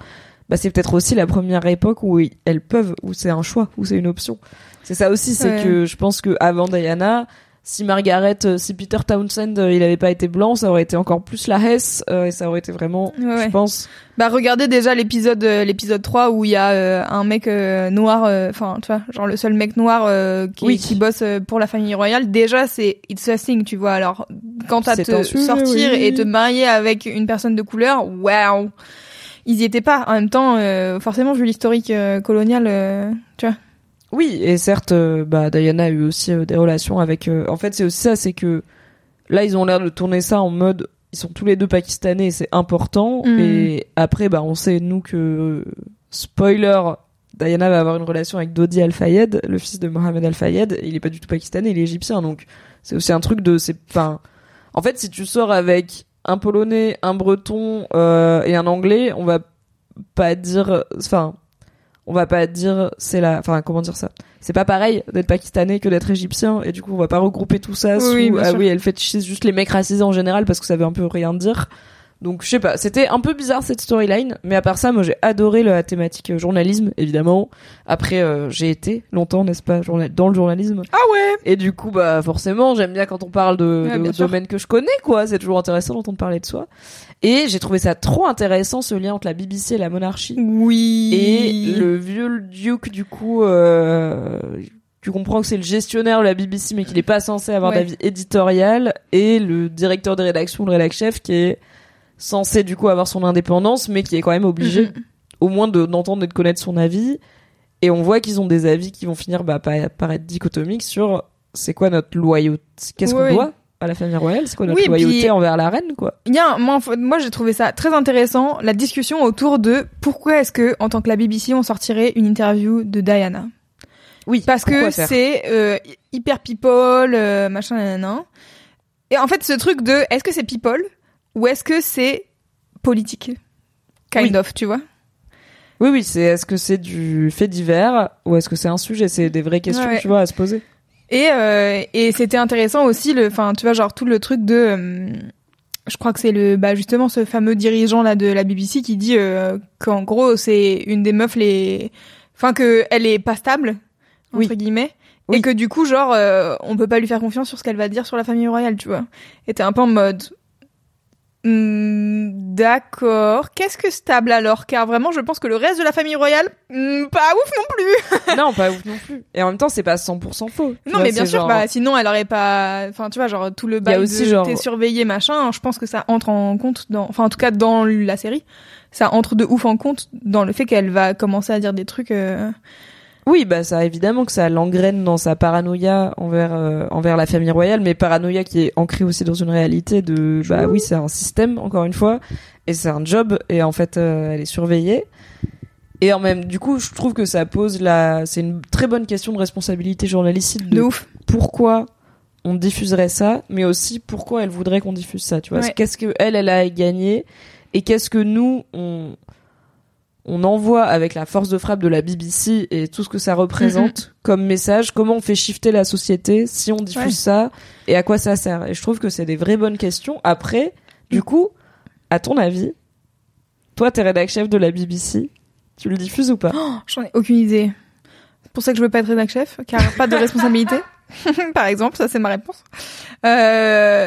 Bah c'est peut-être aussi la première époque où elles peuvent, où c'est un choix, où c'est une option. C'est ça aussi, c'est Ouais. que je pense que avant Diana, si Margaret, euh, si Peter Townsend, euh, il avait pas été blanc, ça aurait été encore plus la Hesse euh, et ça aurait été vraiment, Ouais, je pense. Bah regardez déjà l'épisode euh, l'épisode 3 où il y a un mec noir enfin tu vois genre le seul mec noir qui, Oui. qui bosse pour la famille royale déjà c'est it's a thing tu vois alors quand à te sortir oui. et te marier avec une personne de couleur waouh ils y étaient pas en même temps euh, forcément vu l'historique euh, colonial euh, tu vois Oui, et certes, euh, bah, Diana a eu aussi euh, des relations avec. euh, en fait, c'est aussi ça, c'est que là, ils ont l'air de tourner ça en mode. Ils sont tous les deux pakistanais, c'est important. Mm. Et après, bah, on sait nous que spoiler, Diana va avoir une relation avec Dodi Al Fayed, le fils de Mohamed Al Fayed. Il est pas du tout pakistanais, il est égyptien, donc c'est aussi un truc de. C'est, enfin, en fait, si tu sors avec un polonais, un breton euh, et un anglais, on va pas dire. Enfin on va pas dire c'est la enfin comment dire ça? C'est pas pareil d'être pakistanais que d'être égyptien et du coup on va pas regrouper tout ça Oui, sous ah sûr. oui elle fétichise juste les mecs racisés en général parce que ça veut un peu rien dire donc je sais pas c'était un peu bizarre cette storyline mais à part ça moi j'ai adoré la thématique euh, journalisme évidemment après euh, j'ai été longtemps n'est-ce pas dans le journalisme ah ouais? Et du coup, bah forcément, j'aime bien quand on parle de, Ouais, de domaines que je connais, quoi. C'est toujours intéressant d'entendre parler de soi. Et j'ai trouvé ça trop intéressant ce lien entre la BBC et la monarchie. oui Et le vieux Duke, du coup, euh, tu comprends que c'est le gestionnaire de la BBC, mais qu'il n'est pas censé avoir Ouais. d'avis éditorial, et le directeur des rédactions, le rédac chef, qui est censé du coup avoir son indépendance, mais qui est quand même obligé, Mhm. au moins de- d'entendre et de connaître son avis. Et on voit qu'ils ont des avis qui vont finir bah, par, par être dichotomiques sur c'est quoi notre loyauté, qu'est-ce qu'on Oui. doit à la famille royale, c'est quoi notre Oui, puis- loyauté envers la reine, quoi. Il y a, un- moi, moi j'ai trouvé ça très intéressant, la discussion autour de pourquoi est-ce que, en tant que la BBC, on sortirait une interview de Diana. Oui, Parce que c'est euh, hyper people, euh, machin, nanana. Et en fait, ce truc de est-ce que c'est people ou est-ce que c'est politique? Kind Oui. of, tu vois? Oui, oui, c'est est-ce que c'est du fait divers ou est-ce que c'est un sujet? C'est des vraies questions, Ouais. tu vois, à se poser. Et, euh, et c'était intéressant aussi, le, enfin, tu vois, genre tout le truc de, euh, je crois que c'est le, bah justement ce fameux dirigeant là de la BBC qui dit euh, qu'en gros c'est une des meufs les, enfin que elle est pas stable entre Oui. guillemets. Oui. Et que du coup, genre, euh, on peut pas lui faire confiance sur ce qu'elle va dire sur la famille royale, tu vois. Et t'es un peu en mode, Hmm, D'accord. Qu'est-ce que stable alors? Car vraiment, je pense que le reste de la famille royale, hmm, pas ouf non plus. non, pas ouf non plus. Et en même temps, c'est pas 100% faux. Non, vois, mais bien sûr, genre- bah, sinon elle aurait pas. Enfin, tu vois, genre tout le bail aussi, de genre- t'es surveillé machin. Je pense que ça entre en compte dans. Enfin, en tout cas, dans la série, ça entre de ouf en compte dans le fait qu'elle va commencer à dire des trucs. euh, Oui, bah ça évidemment que ça l'engraine dans sa paranoïa envers euh, envers la famille royale, mais paranoïa qui est ancrée aussi dans une réalité de bah oui c'est un système encore une fois et c'est un job et en fait euh, elle est surveillée et en même du coup je trouve que ça pose la c'est une très bonne question de responsabilité journalistique de de ouf. pourquoi on diffuserait ça, mais aussi pourquoi elle voudrait qu'on diffuse ça, tu vois. Ouais. Qu'est-ce que elle, elle a à gagner et qu'est-ce que nous, on, on envoie avec la force de frappe de la BBC et tout ce que ça représente comme message, comment on fait shifter la société si on diffuse Ouais. ça et à quoi ça sert. Et je trouve que c'est des vraies bonnes questions. Après, du coup, à ton avis, toi, t'es rédac chef de la BBC, tu le diffuses ou pas? J'en ai aucune idée. C'est pour ça que je veux pas être rédac chef, car pas de responsabilité. Par exemple, ça c'est ma réponse. Euh,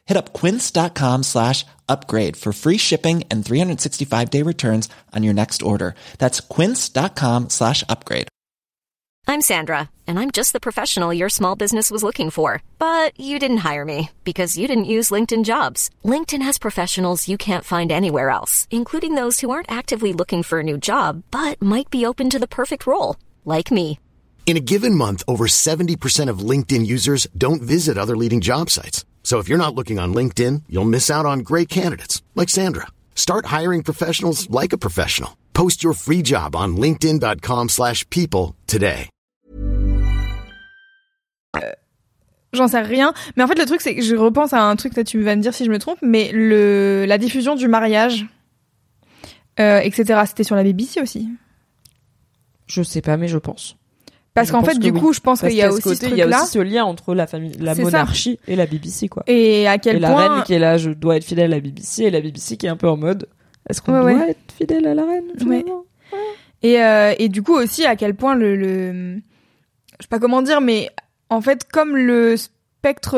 Hit up quince.com slash upgrade for free shipping and 365 day returns on your next order. That's quince.com slash upgrade. I'm Sandra, and I'm just the professional your small business was looking for. But you didn't hire me because you didn't use LinkedIn jobs. LinkedIn has professionals you can't find anywhere else, including those who aren't actively looking for a new job but might be open to the perfect role, like me. In a given month, over 70% of LinkedIn users don't visit other leading job sites. So if you're not looking on LinkedIn, you'll miss out on great candidates like Sandra. Start hiring professionals like a professional. Post your free job on linkedin.com/people slash people today. J'en sais rien. Mais en fait, le truc, c'est que je repense à un truc, peut-être tu vas me dire si je me trompe, mais le, la diffusion du mariage, euh, etc., c'était sur la BBC aussi. Je sais pas, mais je pense. Parce qu'en fait, du oui. coup, je pense qu'il y a ce aussi ce côté, il y a aussi ce lien entre la famille, la ça. monarchie et la BBC, quoi. Et à quel et la point. reine qui est là, je dois être fidèle à la BBC, et la BBC qui est un peu en mode, est-ce qu'on Ouais, doit ouais. être fidèle à la reine finalement? Et, euh, et du coup aussi à quel point le, le je sais pas comment dire mais en fait comme le spectre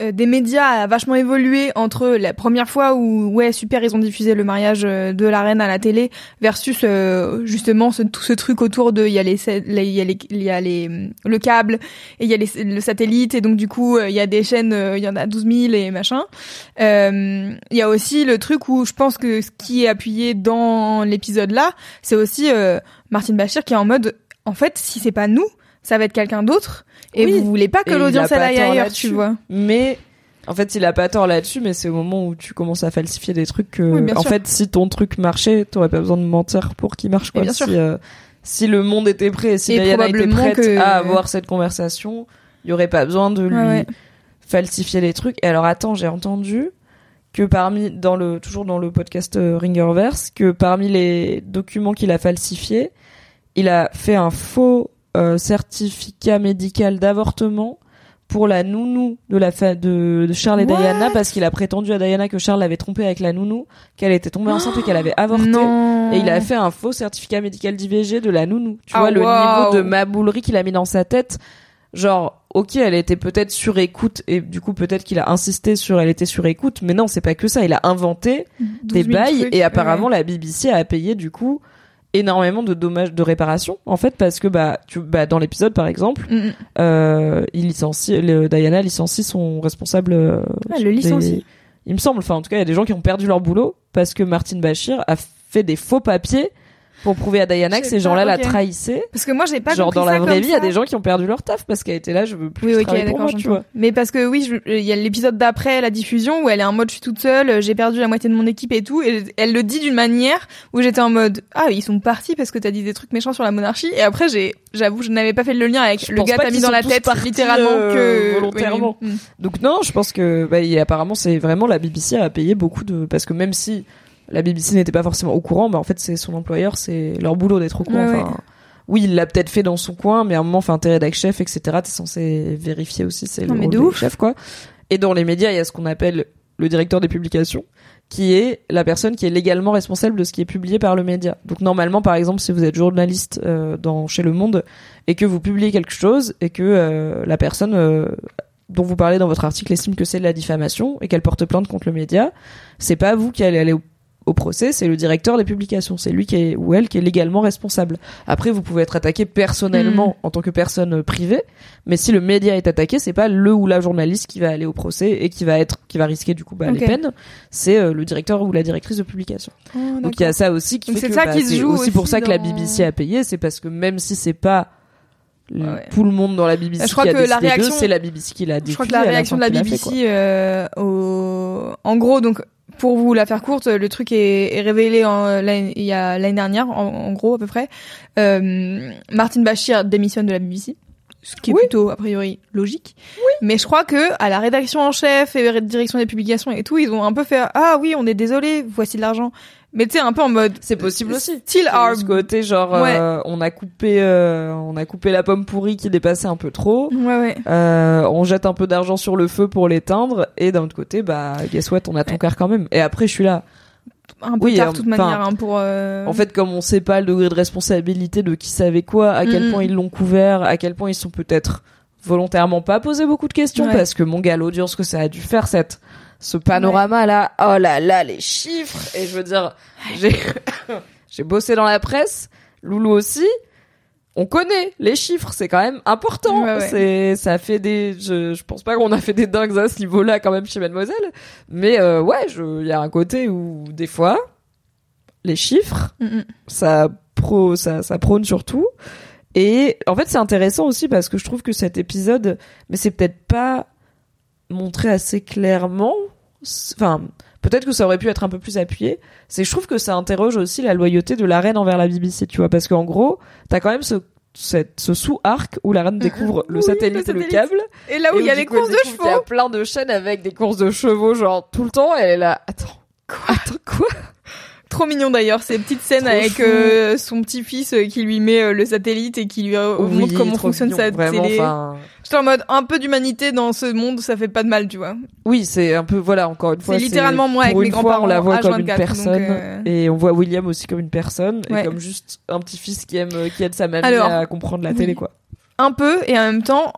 euh, des médias a vachement évolué entre la première fois où ouais super ils ont diffusé le mariage euh, de la reine à la télé versus euh, justement ce, tout ce truc autour de il y a les il y a les il y a les le câble et il y a les, le satellite et donc du coup euh, il y a des chaînes il y en a 12 000 et machin. Euh, il y a aussi le truc où je pense que ce qui est appuyé dans l'épisode là c'est aussi Martine Bachir qui est en mode en fait si c'est pas nous ça va être quelqu'un d'autre et Oui. vous voulez pas que l'audience aille ailleurs tu vois Mais en fait, il a pas tort là-dessus, mais c'est au moment où tu commences à falsifier des trucs que, Oui, en sûr. fait, si ton truc marchait, t'aurais pas besoin de mentir pour qu'il marche. Quoi. Bien si, sûr. euh, si le monde était prêt, et si Et Diana était prête que- à avoir cette conversation, il y aurait pas besoin de lui ouais. falsifier les trucs. Et alors attends, j'ai entendu que parmi dans le toujours dans le podcast euh, Ringerverse que parmi les documents qu'il a falsifiés, il a fait un faux certificat médical d'avortement pour la nounou de la fa- de, de Charles et What? Diana parce qu'il a prétendu à Diana que Charles l'avait trompé avec la nounou, qu'elle était tombée enceinte et qu'elle avait avorté. non Et il a fait un faux certificat médical d'IVG de la nounou. Tu Ah, vois, le niveau de maboulerie qu'il a mis dans sa tête. Genre, ok, elle était peut-être sur écoute, et du coup, peut-être qu'il a insisté sur elle était sur écoute, mais non, c'est pas que ça. Il a inventé 12 des 000 bails, trucs, et apparemment, ouais. la BBC a payé, du coup, énormément de dommages, de réparation, en fait, parce que, bah, tu, bah, dans l'épisode, par exemple, Mm, mm. euh, il licencie, le, Diana licencie son responsable. euh, Ah, le licencie. des- Il me semble, enfin, en tout cas, il y a des gens qui ont perdu leur boulot parce que Martine Bachir a fait des faux papiers pour prouver à Diana que ces gens-là la trahissaient. parce que moi j'ai pas Genre, dans la vraie vie, il y a des gens qui ont perdu leur taf parce qu'elle était là, je veux plus Oui, ok, travailler pour moi, tu vois. Mais parce que oui, je- il y a l'épisode d'après la diffusion où elle est en mode je suis toute seule, euh, j'ai perdu la moitié de mon équipe et tout, et elle le dit d'une manière où j'étais en mode ah ils sont partis parce que t'as dit des trucs méchants sur la monarchie et après j'ai, j'avoue, je n'avais pas fait le lien avec Je le gars pas t'a mis dans la tête littéralement euh, que volontairement. Oui, oui. Mm. Donc non, je pense que bah, apparemment c'est vraiment la BBC a payé beaucoup de parce que même si la BBC n'était pas forcément au courant, bah en fait c'est son employeur, c'est leur boulot d'être au courant. Ouais, Enfin, oui, il l'a peut-être fait dans son coin, mais à un moment, enfin, t'es rédac chef, etc. T'es censé vérifier aussi, c'est le mais rôle de ouf. chef, quoi. Et dans les médias, il y a ce qu'on appelle le directeur des publications, qui est la personne qui est légalement responsable de ce qui est publié par le média. Donc normalement, par exemple, si vous êtes journaliste euh, dans chez Le Monde et que vous publiez quelque chose et que euh, la personne euh, dont vous parlez dans votre article estime que c'est de la diffamation et qu'elle porte plainte contre le média, c'est pas vous qui allez aller au, au procès, c'est le directeur des publications, c'est lui qui est ou elle qui est légalement responsable. Après, vous pouvez être attaqué personnellement en tant que personne euh, privée, mais si le média est attaqué, c'est pas le ou la journaliste qui va aller au procès et qui va être qui va risquer du coup bah, les Ok. peines, c'est euh, le directeur ou la directrice de publication. Donc il y a ça aussi qui fait c'est que ça bah, qui se joue aussi pour ça que la BBC a payé, c'est parce que même si c'est pas Ouais, tout le monde dans la BBC Je crois qui a que la réaction- c'est la BBC qui l'a Je crois que la réaction de la fait. BBC, euh, au... en gros, donc pour vous la faire courte, le truc est, est révélé en, l'année- il y a l'année dernière, en, en gros à peu près. Euh, Martin Bashir démissionne de la BBC, ce qui est plutôt a priori logique. Mais je crois que à la rédaction en chef et la direction des publications et tout, ils ont un peu fait ah oui, on est désolé, voici de l'argent. Mais tu sais un peu en mode C'est possible aussi. Still C'est our ce côté genre euh, on a coupé euh, on a coupé la pomme pourrie qui dépassait un peu trop. Ouais ouais. Euh, on jette un peu d'argent sur le feu pour l'éteindre et d'un autre côté bah guess what on a ton cœur quand même. Et après je suis là. Un peu Oui, tard de toute manière hein, pour. euh, En fait, comme on sait pas le degré de responsabilité de qui savait quoi, à quel point ils l'ont couvert, à quel point ils sont peut-être volontairement pas posé beaucoup de questions, Ouais. parce que mon gars, l'audience que ça a dû faire, cette, ce panorama là, oh là là, les chiffres, et je veux dire, j'ai, j'ai bossé dans la presse, Loulou aussi, on connaît les chiffres, c'est quand même important. Ouais, ouais. C'est, ça fait des, je, je pense pas qu'on a fait des dingues à ce niveau-là quand même chez Mademoiselle, mais euh, ouais, il y a un côté où des fois, les chiffres, mm, mm. ça pro ça ça prône surtout et en fait c'est intéressant aussi parce que je trouve que cet épisode mais c'est peut-être pas montré assez clairement enfin peut-être que ça aurait pu être un peu plus appuyé. C'est je trouve que ça interroge aussi la loyauté de la reine envers la BBC tu vois parce qu'en gros t'as quand même ce cette, ce sous-arc où la reine découvre le Oui, satellite le et le câble. Et là où et il y a les courses de découvre qu'il y a chevaux. plein de chaînes avec des courses de chevaux genre tout le temps elle est là attends quoi? attends quoi? Trop mignon d'ailleurs, ces petites scènes Trop avec euh, son petit-fils euh, qui lui met euh, le satellite et qui lui euh, montre comment fonctionne mignon, sa vraiment, télé. enfin, J'étais en mode un peu d'humanité dans ce monde, ça fait pas de mal, tu vois. Oui, c'est un peu voilà encore une fois. C'est littéralement moi avec mes fois, on la voit grands-parents comme une H24, personne donc, et on voit William aussi comme une personne Ouais. et comme juste un petit fils qui aime qui aide sa mamie Alors, à comprendre la oui. télé quoi. Un peu et en même temps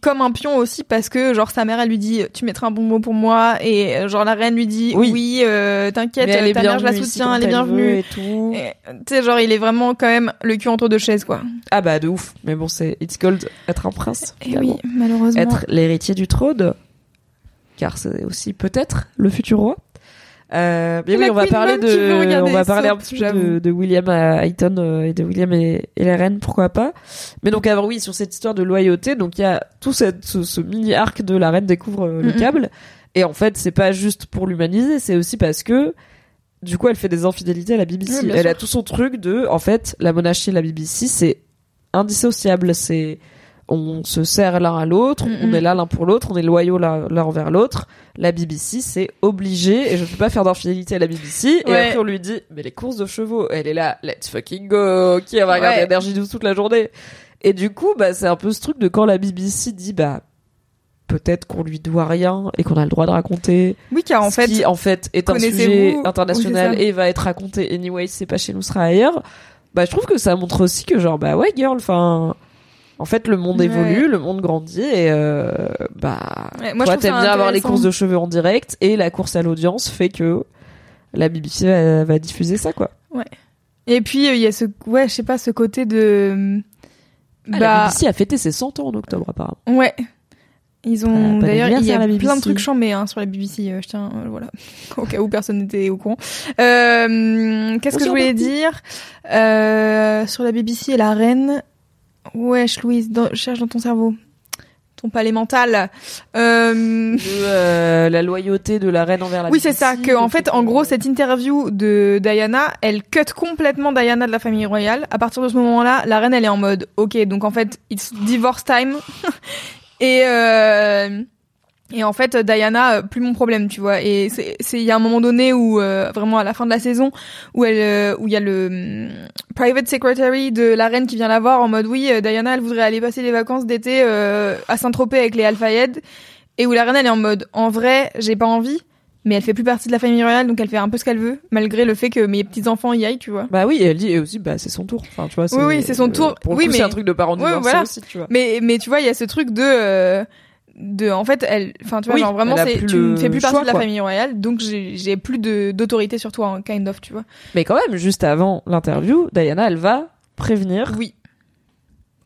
comme un pion aussi parce que genre sa mère elle lui dit tu mettras un bon mot pour moi et euh, genre la reine lui dit Oui. oui, euh, t'inquiète est ta mère je la soutiens elle est bienvenue et tout. Tu sais genre il est vraiment quand même le cul entre deux chaises quoi Ah bah de ouf. Mais bon, c'est it's called être un prince. et finalement. oui malheureusement Être l'héritier du trône, car c'est aussi peut-être le futur roi. Euh, mais oui, on va parler de, on va parler un petit peu de, William à Hayton euh, et de William et, et la reine, pourquoi pas. Mais donc avant, oui, sur cette histoire de loyauté, donc il y a tout cette, ce, ce mini arc de la reine découvre euh, le câble. Et en fait, c'est pas juste pour l'humaniser, c'est aussi parce que du coup, elle fait des infidélités à la BBC. Oui, elle sûr. a tout son truc de, en fait, la monarchie et la BBC, c'est indissociable. C'est on se sert l'un à l'autre, on est là l'un pour l'autre, on est loyaux l'un l'un envers l'autre. La BBC, c'est obligé, et je ne peux pas faire d'infidélité à la BBC. Et après, on lui dit, mais les courses de chevaux, elle est là, let's fucking go, qui va regarder Ouais. Énergie 12 toute la journée. Et du coup, bah, c'est un peu ce truc de quand la BBC dit, bah, peut-être qu'on lui doit rien et qu'on a le droit de raconter. oui car en ce fait qui, en fait, est un sujet international et va être raconté anyway, si c'est pas chez nous, sera ailleurs. Bah, je trouve que ça montre aussi que genre, bah ouais, girl, enfin, en fait, le monde Ouais. évolue, le monde grandit et, euh, bah, Ouais, moi, toi, t'aimes bien avoir les courses de cheveux en direct et la course à l'audience fait que la BBC va, va diffuser ça, quoi. et puis euh, il y a ce ouais je sais pas ce côté de Ah, la bah BBC a fêté ses 100 ans en octobre, apparemment. Ouais. Ils ont bon d'ailleurs il y a la plein de trucs chambés hein, sur la BBC. euh, je tiens euh, voilà au cas où personne n'était au courant. Euh, Qu'est-ce que je voulais dire? Sur la BBC et la reine Wesh Louise, dans- cherche dans ton cerveau, ton palais mental. Euh, De, euh, la loyauté de la reine envers la oui, c'est ça. Que en fait, en gros, cette interview de Diana, elle cut complètement Diana de la famille royale. À partir de ce moment-là, la reine, elle est en mode, ok, donc en fait, it's divorce time. Et euh, Et en fait, Diana, euh, plus mon problème, tu vois. Et c'est, c'est, il y a un moment donné où, euh, vraiment à la fin de la saison, où elle, euh, où il y a le hum, private secretary de la reine qui vient la voir en mode, oui, euh, Diana, elle voudrait aller passer les vacances d'été euh, à Saint-Tropez avec les Alphaïd. Et où la reine, elle est en mode, en vrai, j'ai pas envie. Mais elle fait plus partie de la famille royale, donc elle fait un peu ce qu'elle veut, malgré le fait que mes petits enfants y aillent, tu vois. Bah oui, et elle dit et aussi bah c'est son tour. Enfin tu vois. Oui, oui, c'est son tour. Pour Oui, mais- c'est un truc de parents voilà. aussi, tu vois. Mais mais tu vois, il y a ce truc de euh, de en fait elle enfin tu vois Oui, genre vraiment c'est tu ne fais plus partie choix, de la quoi. famille royale donc j'ai plus de d'autorité sur toi en kind of tu vois. Mais quand même, juste avant l'interview, Diana, elle va prévenir Oui.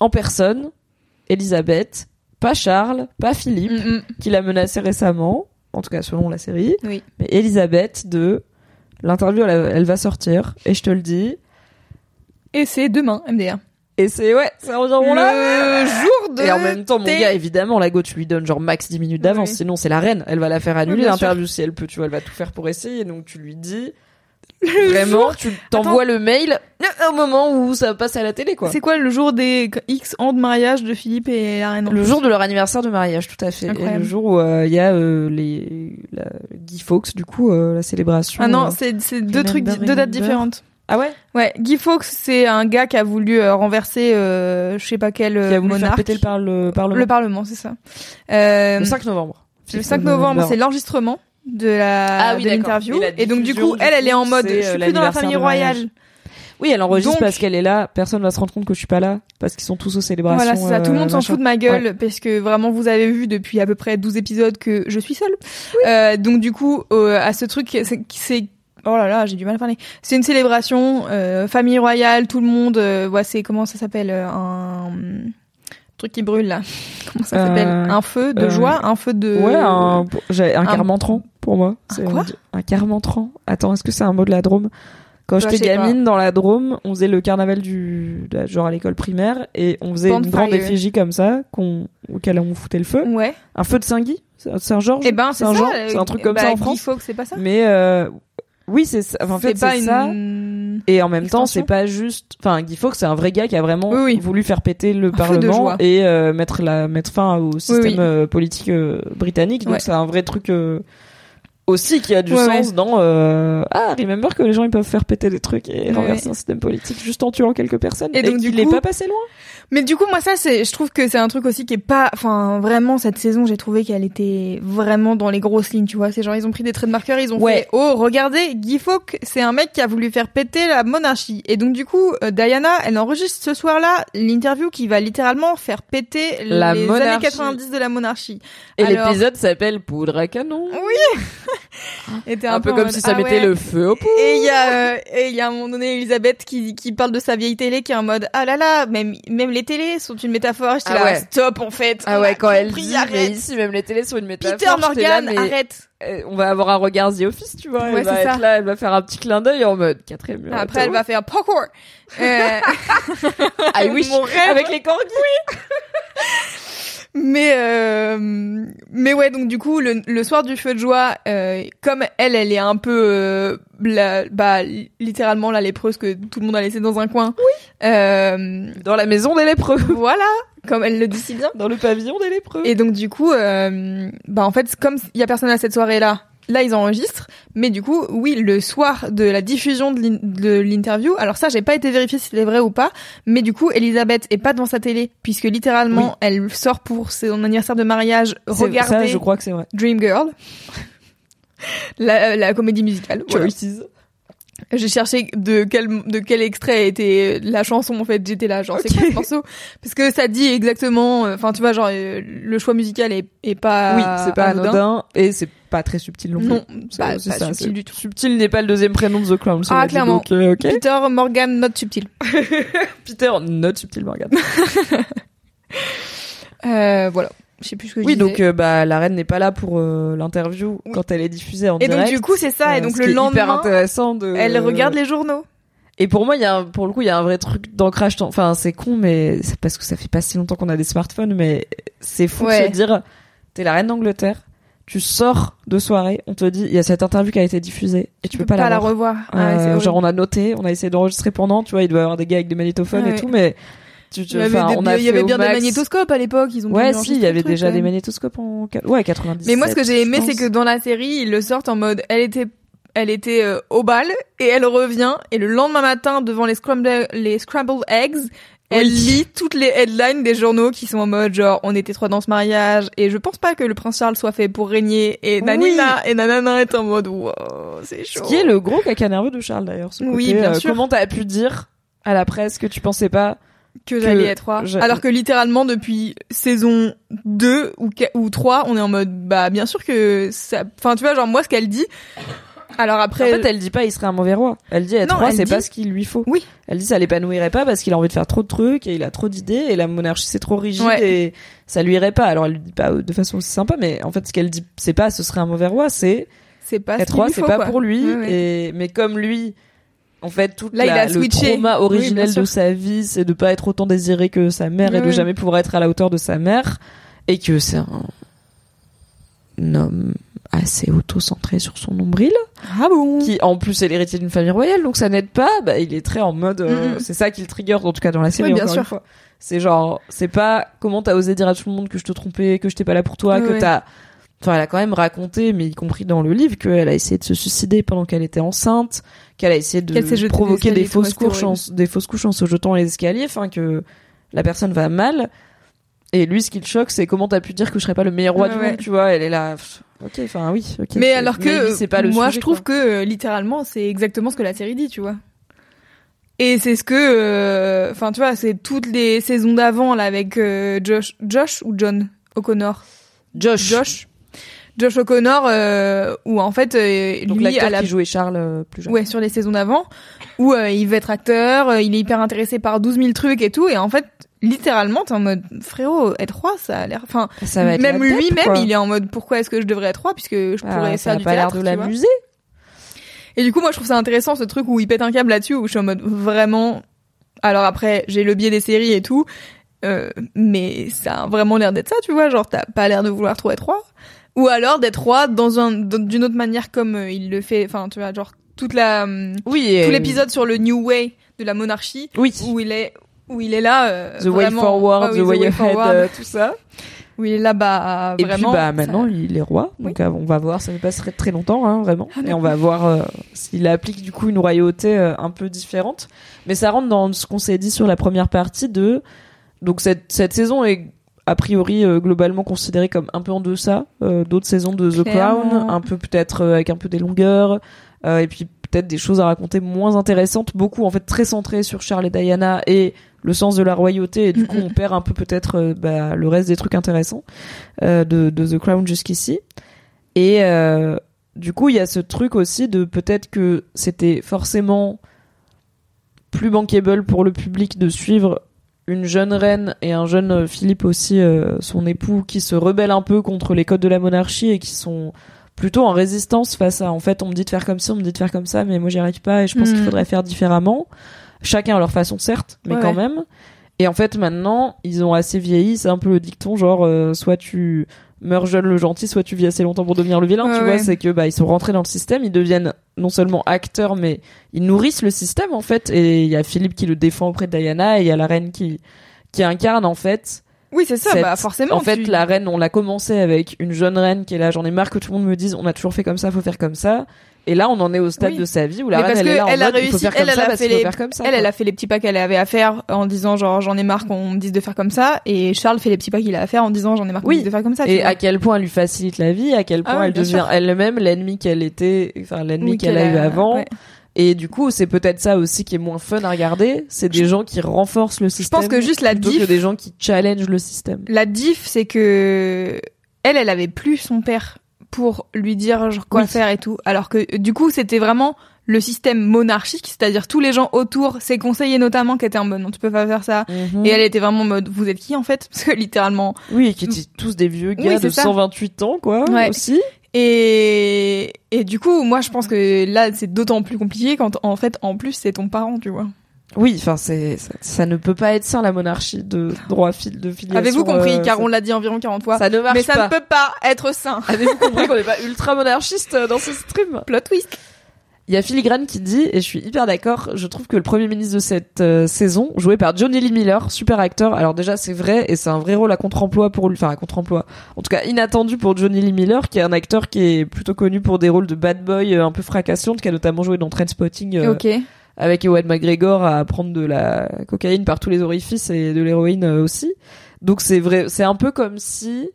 en personne Elisabeth, pas Charles, pas Philippe, Mm, mm. qui l'a menacé récemment, en tout cas selon la série, Oui. mais Elisabeth de l'interview, elle, elle va sortir, et je te le dis, Et c'est demain MDR. Et c'est ouais, c'est environ là. Le jour de Et en même temps, mon gars, évidemment, la go, tu lui donnes genre max 10 minutes d'avance. Oui. Sinon, c'est la reine. Elle va la faire annuler l'interview si elle peut. Tu vois, elle va tout faire pour essayer. Donc, tu lui dis, vraiment, tu t'envoies le mail au moment où ça passe à la télé, quoi. C'est quoi le jour des X ans de mariage de Philippe et la reine en Le jour de leur anniversaire de mariage, tout à fait. Et le jour où euh, il y a euh, les la, Guy Fawkes, du coup, euh, la célébration. Ah non, c'est deux trucs deux dates différentes. Ah ouais? Ouais, Guy Fawkes, c'est un gars qui a voulu euh, renverser euh, je sais pas quel Qui a euh, voulu faire monarque. péter le, par le parlement. Le parlement, c'est ça. Euh, Le 5 novembre. Le 5 novembre, c'est l'enregistrement de la Ah oui, de l'interview Et donc du coup du elle elle est en mode c'est, je euh, suis plus dans la famille royale. Oui, elle enregistre Donc- parce qu'elle est là. Personne va se rendre compte que je suis pas là parce qu'ils sont tous aux célébrations. Voilà, c'est ça. Tout le euh, monde s'en fout de ma gueule parce que vraiment vous avez vu depuis à peu près 12 épisodes que je suis seule. Euh, donc du coup euh, à ce truc c'est c'est Oh là là, j'ai du mal à parler. C'est une célébration, euh, famille royale, tout le monde. Euh, ouais, c'est comment ça s'appelle euh, un truc qui brûle là. Comment ça Euh, s'appelle Un feu de euh, joie, un feu de. Ouais, un, j'ai un un- carmentrant pour moi. C'est- quoi Un carmentrant. Attends, est-ce que c'est un mot de la Drôme? Quand Bah, j'étais gamine dans la Drôme, on faisait le carnaval du genre à l'école primaire et on faisait une grande effigie comme ça qu'on auquel on foutait le feu. Ouais. Un feu de Saint-Guy, Saint-Georges? Et ben c'est ça. Euh, c'est un truc comme bah, ça en Guy France. Fawkes, c'est pas ça. Mais euh, oui, c'est ça. Enfin, en fait, c'est une. ça. Et en même temps, c'est pas juste. Enfin, Guy Fawkes, c'est un vrai gars qui a vraiment Oui, oui. voulu faire péter le Parlement et euh, mettre la mettre fin au système oui. euh, politique euh, britannique. Donc Ouais. c'est un vrai truc euh, aussi qui a du Ouais, sens ouais. dans ah remember que les gens ils peuvent faire péter des trucs et renverser un système politique juste en tuant quelques personnes Et donc, du qu'il est coup- pas passé loin. Mais du coup, moi, ça, c'est, je trouve que c'est un truc aussi qui est pas, enfin, vraiment, cette saison, j'ai trouvé qu'elle était vraiment dans les grosses lignes, tu vois. C'est genre, ils ont pris des traits de marqueur, ils ont Ouais. fait, oh, regardez, Guy Fawkes, c'est un mec qui a voulu faire péter la monarchie. Et donc, du coup, euh, Diana, elle enregistre ce soir-là l'interview qui va littéralement faire péter La les monarchie. années 90 de la monarchie. Et Alors- l'épisode s'appelle Poudre à canon. Et t'es Un, peu comme mode, si ça ah mettait ouais. le feu au poudre. Et il y a, euh, et il y a à un moment donné Elisabeth qui, qui parle de sa vieille télé qui est en mode ah là là même même les télés sont une métaphore. J'étais Ah là ouais. stop en fait. Ah On ouais, quand elle dit, mais arrête. ici même les télés sont une métaphore. Peter là, Morgan mais- arrête. Euh, on va avoir un regard The Office, tu vois. Ouais, elle va être ça. là, elle va faire un petit clin d'œil en mode quatrième mur. Après elle va faire parkour. Euh, I wish. mon rêve. Avec les corgis. Mais euh, mais ouais donc du coup le, le soir du feu de joie euh, comme elle elle est un peu euh, la- bah littéralement la lépreuse que tout le monde a laissé dans un coin. Oui. Euh, Dans la maison des lépreux. voilà comme elle le dit si bien. Dans le pavillon des lépreux. Et donc du coup, euh, bah en fait, comme il y a personne à cette soirée-là, là ils enregistrent. Mais du coup, oui, le soir de la diffusion de l'in- de l'interview, alors ça, j'ai pas été vérifié si c'était vrai ou pas. Mais du coup, Elisabeth est pas devant sa télé puisque littéralement, elle sort pour son anniversaire de mariage. C'est- Regarder Ça, je crois que c'est vrai. Dream Girl. La, la comédie musicale. voilà. Choices. J'ai cherché de quel de quel extrait était la chanson en fait. J'étais là, genre c'est quoi ce morceau Parce que ça dit exactement. euh, Enfin, tu vois, genre euh, le choix musical est, est pas. oui, c'est pas anodin. Et c'est pas très subtil non plus. Non, pas- pas ça, subtil du tout. Subtil n'est pas le deuxième prénom de The Crown. Ah, dit, clairement. donc, euh. Peter Morgan, not subtil. Peter, not subtil Morgan. Euh, voilà. Je sais plus ce que je Oui, disais. donc euh, bah la reine n'est pas là pour euh, l'interview Oui. quand elle est diffusée en Et direct. donc du coup c'est ça. et donc le hyper lendemain, intéressant de. elle regarde les journaux. Et pour moi, il y a un- pour le coup, il y a un vrai truc d'ancrage. Enfin, c'est con, mais c'est parce que ça fait pas si longtemps qu'on a des smartphones, mais c'est fou de Ouais. se dire, t'es la reine d'Angleterre, tu sors de soirée, on te dit, il y a cette interview qui a été diffusée et tu peux pas, la voir. revoir. Ah ouais, Euh, genre on a noté, on a essayé d'enregistrer pendant, tu vois, il doit y avoir des gars avec des magnétophones Ouais, et tout, mais tu, tu- Il y avait, enfin, des- on a il y avait bien max- des magnétoscopes à l'époque. Ils ont Ouais, si, il y avait truc, déjà des même. magnétoscopes en ouais 90. Mais moi, ce que j'ai aimé, c'est que dans la série, ils le sortent en mode, elle était, elle était euh, au bal et elle revient et le lendemain matin, devant les scrambled, les scrambled eggs, elle Oui. lit toutes les headlines des journaux qui sont en mode genre, on était trois dans ce mariage et je pense pas que le prince Charles soit fait pour régner et nanina et nanana est en mode, wow, c'est Ce chaud. qui est le gros caca nerveux de Charles d'ailleurs. ce Oui, bien euh, sûr. Comment t'as pu dire à la presse que tu pensais pas que j'allais être roi. je- Alors que littéralement depuis saison 2 ou, ou 3, on est en mode bah bien sûr que ça enfin tu vois genre moi ce qu'elle dit alors après En fait, elle dit pas il serait un mauvais roi. Elle dit être Non, roi, c'est dit- pas ce qu'il lui faut. Oui. Elle dit ça l'épanouirait pas parce qu'il a envie de faire trop de trucs et il a trop d'idées et la monarchie c'est trop rigide Ouais. et ça lui irait pas. Alors elle lui dit pas de façon aussi sympa, mais en fait ce qu'elle dit c'est pas ce serait un mauvais roi, c'est c'est pas être roi, c'est pas quoi. pour lui. Et mais comme lui, en fait Là, il la, a le switché. trauma originel de sa vie, c'est de pas être autant désiré que sa mère et de jamais pouvoir être à la hauteur de sa mère et que c'est un, un homme assez auto-centré sur son nombril. Ah bon qui en plus est l'héritier d'une famille royale donc ça n'aide pas. Bah il est très en mode euh, c'est ça qui le trigger en tout cas dans la série Oui, bien sûr. c'est genre c'est pas comment t'as osé dire à tout le monde que je te trompais que j'étais pas là pour toi que ouais. t'as enfin elle a quand même raconté mais y compris dans le livre qu'elle a essayé de se suicider pendant qu'elle était enceinte qu'elle a essayé de provoquer des fausses couches en, des fausses couches en se jetant les escaliers enfin que la personne va mal et lui ce qui le choque c'est comment t'as pu dire que je serais pas le meilleur roi du ouais. monde tu vois elle est là ok enfin oui ok Mais alors que pas le moi sujet, je trouve quoi. que euh, littéralement c'est exactement ce que la série dit, tu vois. Et c'est ce que euh, enfin tu vois, c'est toutes les saisons d'avant là avec euh, Josh Josh ou John O'Connor? Josh Josh Josh O'Connor euh, où en fait euh, Donc lui à la qui jouait Charles euh, plus jeune. ouais sur les saisons d'avant où euh, il veut être acteur, euh, il est hyper intéressé par 12 000 trucs et tout et en fait littéralement t'es en mode frérot être roi ça a l'air enfin Ça va être même lui-même il est en mode pourquoi est-ce que je devrais être roi puisque je Ah, pourrais ça faire a du pas l'air de l'amuser. Et du coup, moi, je trouve ça intéressant ce truc où il pète un câble là-dessus, où je suis en mode vraiment. Alors après, j'ai le biais des séries et tout, euh, mais ça a vraiment l'air d'être ça, tu vois. Genre, t'as pas l'air de vouloir trop être roi, ou alors d'être roi dans un d'une autre manière comme euh, il le fait. Enfin, tu vois, genre toute la hum, Oui. tout l'épisode sur le New Way de la monarchie, Oui. où il est où il est là. euh, The way forward, ouais, the oui, way ahead, forward, euh, tout ça. où il est là, bah Et vraiment. puis bah ça- maintenant il est roi, donc euh, on va voir, ça ne passerait très longtemps, hein, vraiment, Ah et on va voir euh, s'il applique du coup une royauté un peu différente. Mais ça rentre dans ce qu'on s'est dit sur la première partie de donc cette cette saison est a priori euh, globalement considérée comme un peu en deçà euh, d'autres saisons de The Clairement. Crown, un peu peut-être euh, avec un peu des longueurs, euh, et puis peut-être des choses à raconter moins intéressantes, beaucoup en fait très centrées sur Charles et Diana et le sens de la royauté, et du coup on perd un peu peut-être euh, bah, le reste des trucs intéressants euh, de, de The Crown jusqu'ici. Et euh, du coup, il y a ce truc aussi de peut-être que c'était forcément plus bankable pour le public de suivre une jeune reine et un jeune Philippe aussi, euh, son époux, qui se rebellent un peu contre les codes de la monarchie et qui sont plutôt en résistance face à en fait on me dit de faire comme ci, on me dit de faire comme ça, mais moi j'y arrive pas et je pense qu'il faudrait faire différemment. Chacun à leur façon certes, mais Ouais, quand même. Et en fait maintenant ils ont assez vieilli, c'est un peu le dicton genre euh, soit tu meurs jeune le gentil, soit tu vis assez longtemps pour devenir le vilain, Ouais, tu vois, c'est que bah ils sont rentrés dans le système, ils deviennent non seulement acteurs mais ils nourrissent le système en fait. Et il y a Philippe qui le défend auprès de Diana et il y a la reine qui qui incarne en fait Oui, c'est ça. cette- Bah forcément. en fait, tu- la reine, on l'a commencé avec une jeune reine qui est là. J'en ai marre que tout le monde me dise, on a toujours fait comme ça, faut faire comme ça. Et là, on en est au stade Oui. de sa vie où la Mais reine, parce elle est là en elle a mode, faut réussi, faire comme elle, elle ça a fait les- faire comme ça. Elle, quoi. elle a fait les petits pas qu'elle avait à faire en disant genre j'en ai marre qu'on me dise de faire comme ça et Charles fait les petits pas qu'il a à faire en disant j'en ai marre qu'on me Oui. dise de faire comme ça. Et vois. à quel point elle lui facilite la vie, à quel Ah point elle devient elle-même l'ennemi qu'elle était, enfin l'ennemi qu'elle a eu avant. ouais. Et du coup, c'est peut-être ça aussi qui est moins fun à regarder. C'est des gens qui renforcent le système. pense que juste la diff- que des gens qui challengent le système. La diff c'est que elle elle avait plus son père pour lui dire genre quoi Oui. faire et tout alors que du coup c'était vraiment le système monarchique c'est-à-dire tous les gens autour ses conseillers notamment qui étaient en mode non tu peux pas faire ça Mhm. et elle était vraiment en mode vous êtes qui en fait? Parce que littéralement Oui, qui étaient tous des vieux Oui, gars de c'est ça. 128 ans, quoi, Ouais. aussi. Et, et du coup, moi, je pense que là, c'est d'autant plus compliqué quand, en fait, en plus, c'est ton parent, tu vois. Oui, enfin c'est ça, ça ne peut pas être ça la monarchie de droit fil de filiation. Avez-vous compris euh, Car ça- on l'a dit environ 40 fois. ça ne marche mais ça pas. ne peut pas être sain. Avez-vous compris qu'on n'est pas ultra monarchiste euh, dans ce stream? Plot twist. Il y a Filigrane qui dit, et je suis hyper d'accord, je trouve que le premier ministre de cette euh, saison, joué par Johnny Lee Miller, super acteur. Alors déjà, c'est vrai, et c'est un vrai rôle à contre-emploi pour lui, enfin à contre-emploi. En tout cas, inattendu pour Johnny Lee Miller, qui est un acteur qui est plutôt connu pour des rôles de bad boy euh, un peu fracassant, qui a notamment joué dans Trainspotting euh, Ok. avec Ewan McGregor à prendre de la cocaïne par tous les orifices et de l'héroïne euh, aussi. Donc c'est vrai, c'est un peu comme si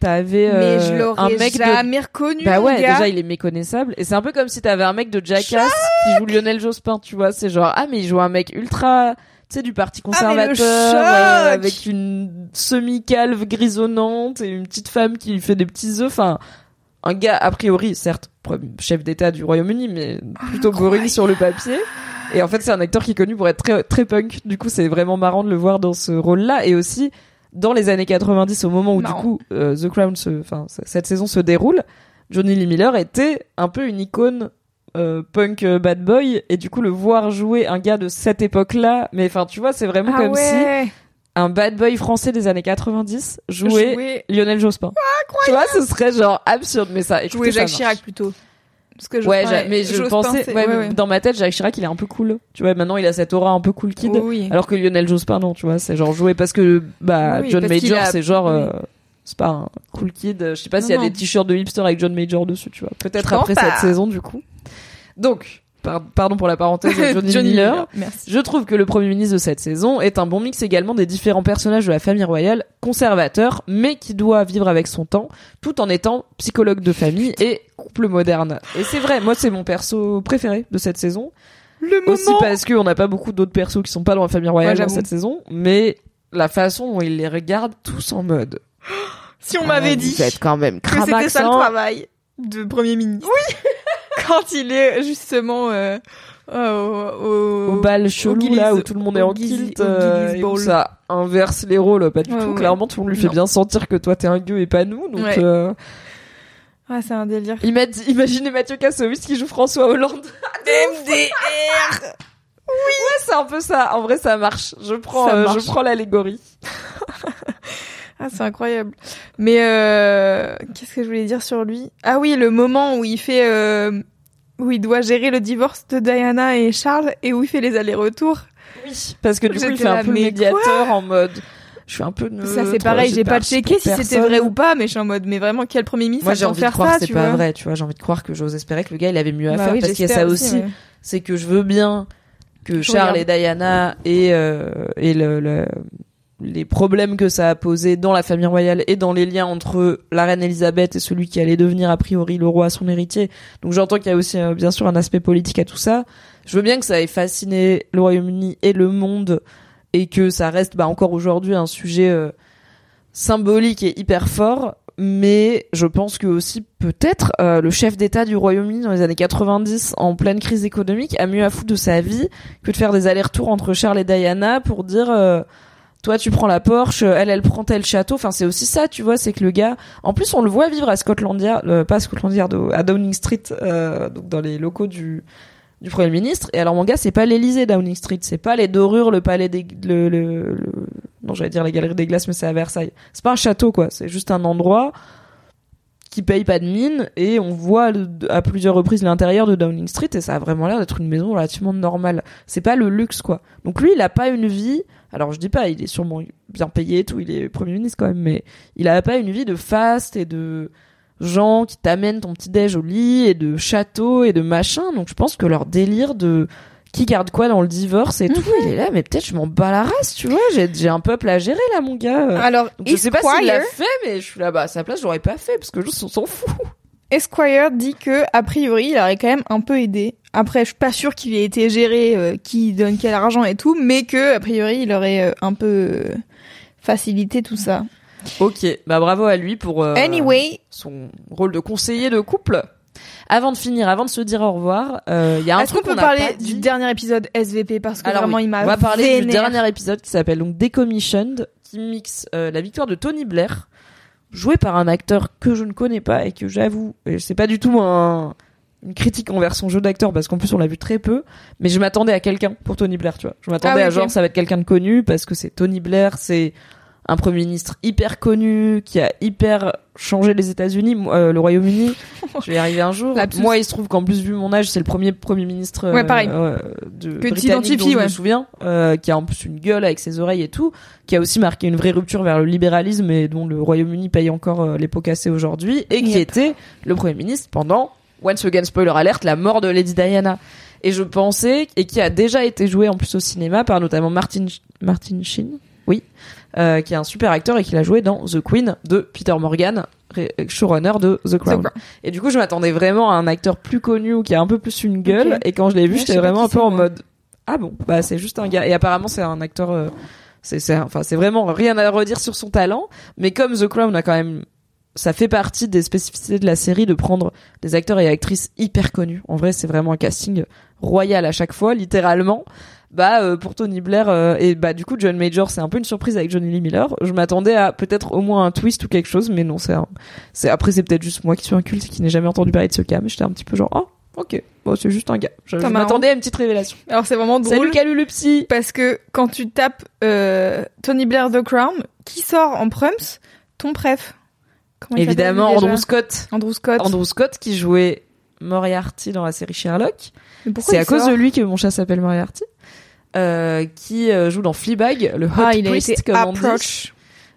t'avais euh, Mais je un mec de jamais reconnu. bah ouais, gars. déjà il est méconnaissable. Et c'est un peu comme si t'avais un mec de Jackass qui joue Lionel Jospin, tu vois, c'est genre ah mais il joue un mec ultra tu sais du parti Ah, conservateur euh, avec une semi-calve grisonnante et une petite femme qui lui fait des petits œufs. Enfin un gars a priori certes chef d'état du Royaume-Uni mais plutôt boring sur le papier. Et en fait c'est un acteur qui est connu pour être très très punk. Du coup c'est vraiment marrant de le voir dans ce rôle-là. Et aussi dans les années 90 au moment où Marrant. du coup euh, The Crown enfin cette saison se déroule Johnny Lee Miller était un peu une icône euh, punk euh, bad boy et du coup le voir jouer un gars de cette époque-là mais enfin tu vois c'est vraiment Ah comme si un bad boy français des années 90 jouait Jouer, Lionel Jospin. tu vois ce serait genre absurde mais ça jouer écoutez, ça Jacques. Chirac plutôt. Parce que Ouais, mais je pensais ouais, ouais, dans ma tête Jacques Chirac il est un peu cool. Tu vois maintenant il a cette aura un peu cool kid oui. alors que Lionel Jospin non, tu vois, c'est genre joué parce que bah Oui, John Major a- c'est genre oui. euh, c'est pas un cool kid, je sais pas s'il y a non. des t-shirts de hipster avec John Major dessus, tu vois. Peut-être après pas. cette saison du coup. Donc pardon pour la parenthèse de Johnny, Miller. Merci. Je trouve que le premier ministre de cette saison est un bon mix également des différents personnages de la famille royale, conservateur, mais qui doit vivre avec son temps, tout en étant psychologue de famille et couple moderne. Et c'est vrai, moi c'est mon perso préféré de cette saison. Le moment. Aussi parce qu'on n'a pas beaucoup d'autres persos qui sont pas dans la famille royale dans cette saison, mais la façon dont il les regarde tous en mode. Si on Ah, m'avait vous dit êtes quand même que c'était ça le travail de Premier ministre. Oui. Quand il est justement euh, euh, au, Au bal chelou Gillies- là où tout le monde est au en kilt au euh, et où ça inverse les rôles pas du Ouais, tout ouais. clairement tout le monde lui fait bien sentir que toi t'es un gueux et pas nous donc Ouais. euh, Ah, c'est un délire. Ima- Imaginez Mathieu Kassovitz qui joue François Hollande. MDR Ouais, c'est un peu ça. En vrai, ça marche. Je prends, euh, marche. je prends l'allégorie. Ah, c'est incroyable. Mais euh, qu'est-ce que je voulais dire sur lui? Ah oui, le moment où il fait euh, où il doit gérer le divorce de Diana et Charles et où il fait les allers-retours. Oui. Parce que du coup, il fait un peu médiateur en mode. Je suis un peu neutre. ça c'est pareil, j'ai pas checké si c'était vrai ou pas, mais je suis en mode mais vraiment quel premier ministre Moi, j'ai envie de croire ça, que c'est pas vrai, tu vois. J'ai envie de croire que j'ose espérer que le gars, il avait mieux à Bah faire. oui, parce qu'il y a ça aussi. ouais. C'est que je veux bien que Charles et Diana et, euh, et le, le- les problèmes que ça a posé dans la famille royale et dans les liens entre la reine Elisabeth et celui qui allait devenir a priori le roi, son héritier. Donc j'entends qu'il y a aussi euh, bien sûr un aspect politique à tout ça. Je veux bien que ça ait fasciné le Royaume-Uni et le monde et que ça reste bah, encore aujourd'hui un sujet euh, symbolique et hyper fort. Mais je pense que aussi peut-être euh, le chef d'État du Royaume-Uni dans les années 90, en pleine crise économique, a mieux à foutre de sa vie que de faire des allers-retours entre Charles et Diana pour dire toi tu prends la Porsche, elle elle prend tel château. Enfin c'est aussi ça, tu vois, c'est que le gars. En plus on le voit vivre à Scotland euh, pas à Scotland à Downing Street, euh, donc dans les locaux du du Premier ministre. Et alors mon gars, c'est pas l'Elysée Downing Street, c'est pas les dorures, le palais des le, le, le- non j'allais dire la galerie des glaces, mais c'est à Versailles. C'est pas un château quoi, c'est juste un endroit qui paye pas de mine et on voit à plusieurs reprises l'intérieur de Downing Street et ça a vraiment l'air d'être une maison relativement normale. C'est pas le luxe quoi. Donc lui, il a pas une vie. Alors je dis pas, il est sûrement bien payé et tout, il est premier ministre quand même, mais il a pas une vie de faste et de gens qui t'amènent ton petit déj au lit et de châteaux et de machin. Donc je pense que leur délire de qui garde quoi dans le divorce et tout, il est là, mais peut-être je m'en bats la race, tu vois. J'ai un peuple à gérer là, mon gars. Alors, Donc, je sais pas s'il l'a fait, mais je suis là, bah à sa place, j'aurais pas fait parce que on s'en fout. Esquire dit que a priori, il aurait quand même un peu aidé. Après, je suis pas sûre qu'il ait été géré, euh, qui donne quel argent et tout, mais que a priori, il aurait euh, un peu euh, facilité tout ça. Ok, bah bravo à lui pour Anyway, son rôle de conseiller de couple. Avant de finir, avant de se dire au revoir, euh, il y a un est-ce qu'on truc peut n'a parler du dernier épisode SVP parce que Alors vraiment oui, il m'a on va parler du dernier épisode qui s'appelle donc Decommissioned, qui mixe euh, la victoire de Tony Blair, joué par un acteur que je ne connais pas et que j'avoue, c'est pas du tout un, une critique envers son jeu d'acteur parce qu'en plus on l'a vu très peu, mais je m'attendais à quelqu'un pour Tony Blair, tu vois. Je m'attendais Ah oui, à genre ça va être quelqu'un de connu parce que c'est Tony Blair, c'est un premier ministre hyper connu qui a hyper changé les États-Unis, euh, le Royaume-Uni. je vais y arriver un jour. Lapsus. Moi, il se trouve qu'en plus vu mon âge, c'est le premier premier ministre euh, Ouais, pareil. euh, de Que britannique dont je me souviens, euh, qui a en plus une gueule avec ses oreilles et tout, qui a aussi marqué une vraie rupture vers le libéralisme et dont le Royaume-Uni paye encore euh, les pots cassés aujourd'hui, et qui Yep. était le premier ministre pendant once again spoiler alert la mort de Lady Diana. Et je pensais et qui a déjà été joué en plus au cinéma par notamment Martin Martin Sheen, oui, euh, qui est un super acteur et qui l'a joué dans The Queen de Peter Morgan, ré- showrunner de The Crown. Et du coup, je m'attendais vraiment à un acteur plus connu ou qui a un peu plus une gueule. Et quand je l'ai vu, Ouais, j'étais vraiment un peu en mode ah bon, bah c'est juste un gars. Et apparemment, c'est un acteur. euh, c'est c'est enfin c'est vraiment rien à redire sur son talent. Mais comme The Crown a quand même ça fait partie des spécificités de la série de prendre des acteurs et actrices hyper connus. En vrai, c'est vraiment un casting royal à chaque fois, littéralement. Bah euh, pour Tony Blair euh, et bah du coup John Major, c'est un peu une surprise avec Johnny Lee Miller. Je m'attendais à peut-être au moins un twist ou quelque chose, mais non, c'est un- c'est après c'est peut-être juste moi qui suis un culte et qui n'ai jamais entendu parler de ce cas, mais j'étais un petit peu genre oh ok, bon c'est juste un gars. Je, je m'attendais à une petite révélation. Alors c'est vraiment drôle. Salut Calulupsi. Parce que quand tu tapes euh, Tony Blair The Crown, qui sort en prums? Ton préf. Évidemment Andrew Scott. Andrew Scott. Andrew Scott qui jouait Moriarty dans la série Sherlock. C'est à cause de lui que mon chat s'appelle Moriarty. Euh, qui euh, joue dans Fleabag, le hot Ah, il a priest été comme on dit, approach.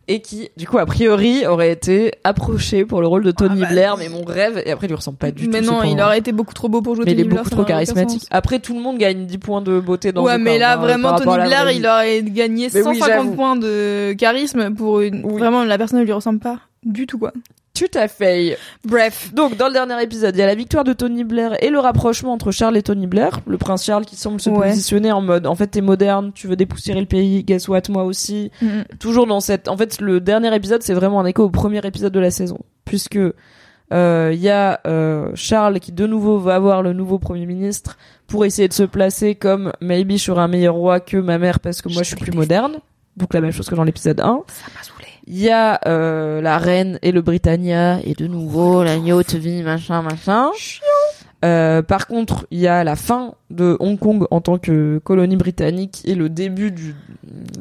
et qui, du coup, a priori, aurait été approché pour le rôle de Tony Ah bah, Blair, mais mon rêve, et après, il lui ressemble pas du Mais tout. non, c'est il aurait été beaucoup trop beau pour jouer Mais il est Tony Blair, beaucoup ça trop n'aurait aucun charismatique. Après, tout le monde gagne 10 points de beauté dans ouais, The mais là, hein, vraiment, Tony la Blair, il aurait gagné Mais oui, 150 j'avoue. points de charisme pour une... Oui. Vraiment, la personne ne lui ressemble pas du tout, quoi. Tout à fait. Bref. Donc, dans le dernier épisode, il y a la victoire de Tony Blair et le rapprochement entre Charles et Tony Blair. Le prince Charles qui semble se Ouais. positionner en mode, en fait, t'es moderne, tu veux dépoussiérer le pays, guess what, moi aussi. Mhm. Toujours dans cette, en fait, le dernier épisode, c'est vraiment un écho au premier épisode de la saison. Puisque, euh, il y a, euh, Charles qui de nouveau va avoir le nouveau premier ministre pour essayer de se placer comme, maybe je serai un meilleur roi que ma mère parce que moi je suis plus moderne. Donc la même chose que dans l'épisode 1. Ça m'a saoulé. Il y a euh, la reine et le Britannia et de nouveau la yacht vie machin machin. Euh, par contre, il y a la fin de Hong Kong en tant que colonie britannique et le début du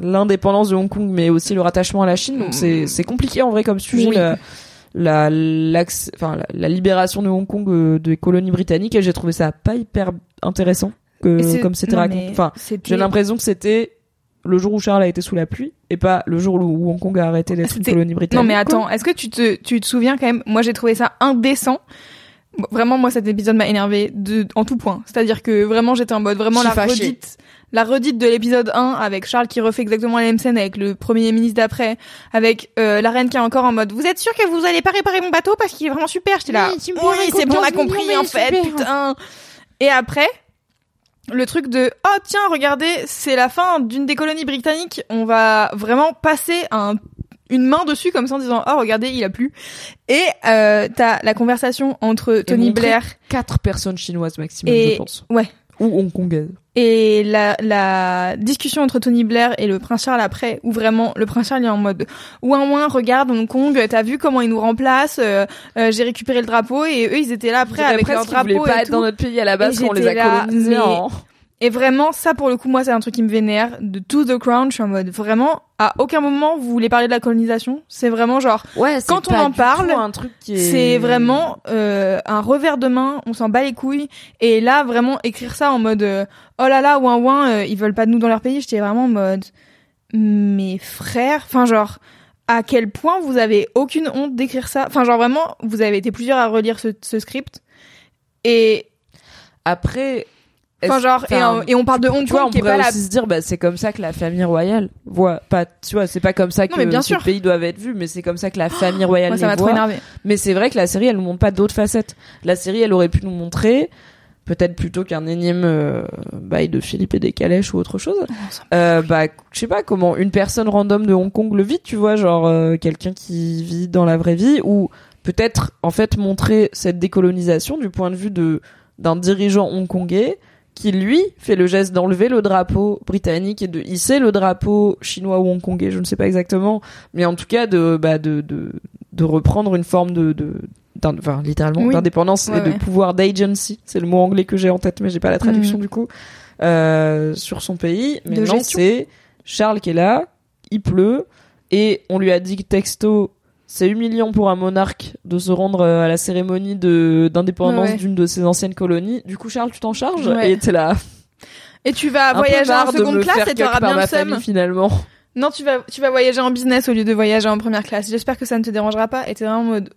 l'indépendance de Hong Kong, mais aussi le rattachement à la Chine. Donc c'est c'est compliqué en vrai comme sujet Oui. la, la la, la libération de Hong Kong euh, des colonies britanniques. Et j'ai trouvé ça pas hyper intéressant que comme c'était raconté. Enfin, j'ai l'impression que c'était le jour où Charles a été sous la pluie et pas le jour où Hong Kong a arrêté d'être une C'était- colonie britannique. Non mais attends, est-ce que tu te, tu te souviens quand même Moi j'ai trouvé ça indécent. Vraiment, moi cet épisode m'a énervé de, en tout point. C'est-à-dire que vraiment j'étais en mode vraiment la fâchée. redite, la redite de l'épisode 1 avec Charles qui refait exactement la même scène avec le premier ministre d'après, avec euh, la reine qui est encore en mode Vous êtes sûr que vous allez pas réparer mon bateau parce qu'il est vraiment super? J'étais là. Oui, oui, c'est bon, on a 14 compris en fait, super. putain. Et après, le truc de oh tiens regardez c'est la fin d'une des colonies britanniques on va vraiment passer un une main dessus comme ça en disant oh regardez il a plu et euh, t'as la conversation entre Tony Blair quatre personnes chinoises maximum, Et- je pense. ouais Ou hongkongaises. Et la, la discussion entre Tony Blair et le prince Charles après, où vraiment le prince Charles est en mode ouin ouin regarde Hong Kong, t'as vu comment ils nous remplacent, euh, euh, j'ai récupéré le drapeau et eux ils étaient là après avec leur presque qu'ils voulaient drapeau pas et être tout. dans notre pays à la base on les a colonisés en... Et vraiment, ça pour le coup, moi, c'est un truc qui me vénère. De tout The Crown, je suis en mode vraiment, à aucun moment vous voulez parler de la colonisation. C'est vraiment genre, Ouais, Quand on en parle, est... c'est vraiment euh, un revers de main, on s'en bat les couilles. Et là, vraiment, écrire ça en mode, euh, oh là là, ouin ouin, euh, ils veulent pas de nous dans leur pays, j'étais vraiment en mode, mes frères, enfin genre, à quel point vous avez aucune honte d'écrire ça? Enfin genre vraiment, vous avez été plusieurs à relire ce, ce script. Et Après... Enfin, genre, et, on parle de Hong Kong on qui est pas la aussi se dire, bah, c'est comme ça que la famille royale voit. Pas, tu vois, c'est pas comme ça que Non, mais bien pays doivent être vus, mais c'est comme ça que la famille royale Moi, ça les m'a trop voit. énervé. Mais c'est vrai que la série, elle nous montre pas d'autres facettes. La série, elle aurait pu nous montrer, peut-être plutôt qu'un énième euh, bail de Philippe et des Calèches ou autre chose, euh, bah, je sais pas comment une personne random de Hong Kong le vit, tu vois, genre euh, quelqu'un qui vit dans la vraie vie, ou peut-être en fait montrer cette décolonisation du point de vue de d'un dirigeant hongkongais qui lui fait le geste d'enlever le drapeau britannique et de hisser le drapeau chinois ou hongkongais, je ne sais pas exactement, mais en tout cas de bah de de, de reprendre une forme de de enfin littéralement Oui. d'indépendance Ouais, et de ouais. pouvoir d'agency, c'est le mot anglais que j'ai en tête mais j'ai pas la traduction Mhm. du coup euh, sur son pays. Maintenant gestion. c'est Charles qui est là, il pleut Et on lui a dit que texto, c'est humiliant pour un monarque de se rendre euh, à la cérémonie de d'indépendance Ouais. d'une de ses anciennes colonies. Du coup, Charles, tu t'en charges Ouais. Et t'es là. Et tu vas un voyager en seconde classe et t'auras bien le seum. finalement. Non, tu vas, tu vas voyager en business au lieu de voyager en première classe. J'espère que ça ne te dérangera pas. Et t'es vraiment en mode.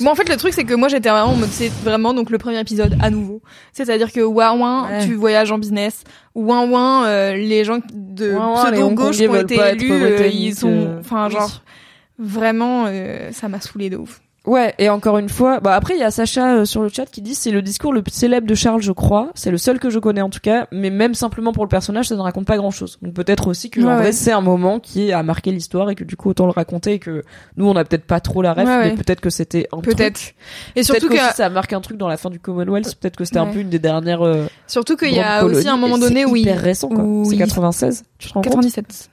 Moi, en fait, le truc, c'est que moi, j'étais vraiment en mode, c'est vraiment donc le premier épisode à nouveau. C'est-à-dire que ouin ouin, Ouais. tu voyages en business. Ouin ouin, euh, les gens de pseudo gauche qui ont été élus, euh, ils sont, euh, enfin, oui. Vraiment, euh, ça m'a saoulé de ouf. Ouais, et encore une fois, bah après il y a Sacha euh, sur le chat qui dit c'est le discours le plus célèbre de Charles, je crois. C'est le seul que je connais en tout cas, mais même simplement pour le personnage, ça ne raconte pas grand-chose. Donc peut-être aussi que Ouais, en vrai ouais. c'est un moment qui a marqué l'histoire et que du coup autant le raconter et que nous on a peut-être pas trop la ref, Ouais, mais peut-être que c'était un Peut-être. Et surtout Peut-être que, ça marque un truc dans la fin du Commonwealth, peut-être que c'était un peu une des dernières euh, surtout qu'il y a aussi un moment donné où il, hyper récent quoi. C'est il- 96, tu te rends compte? 97.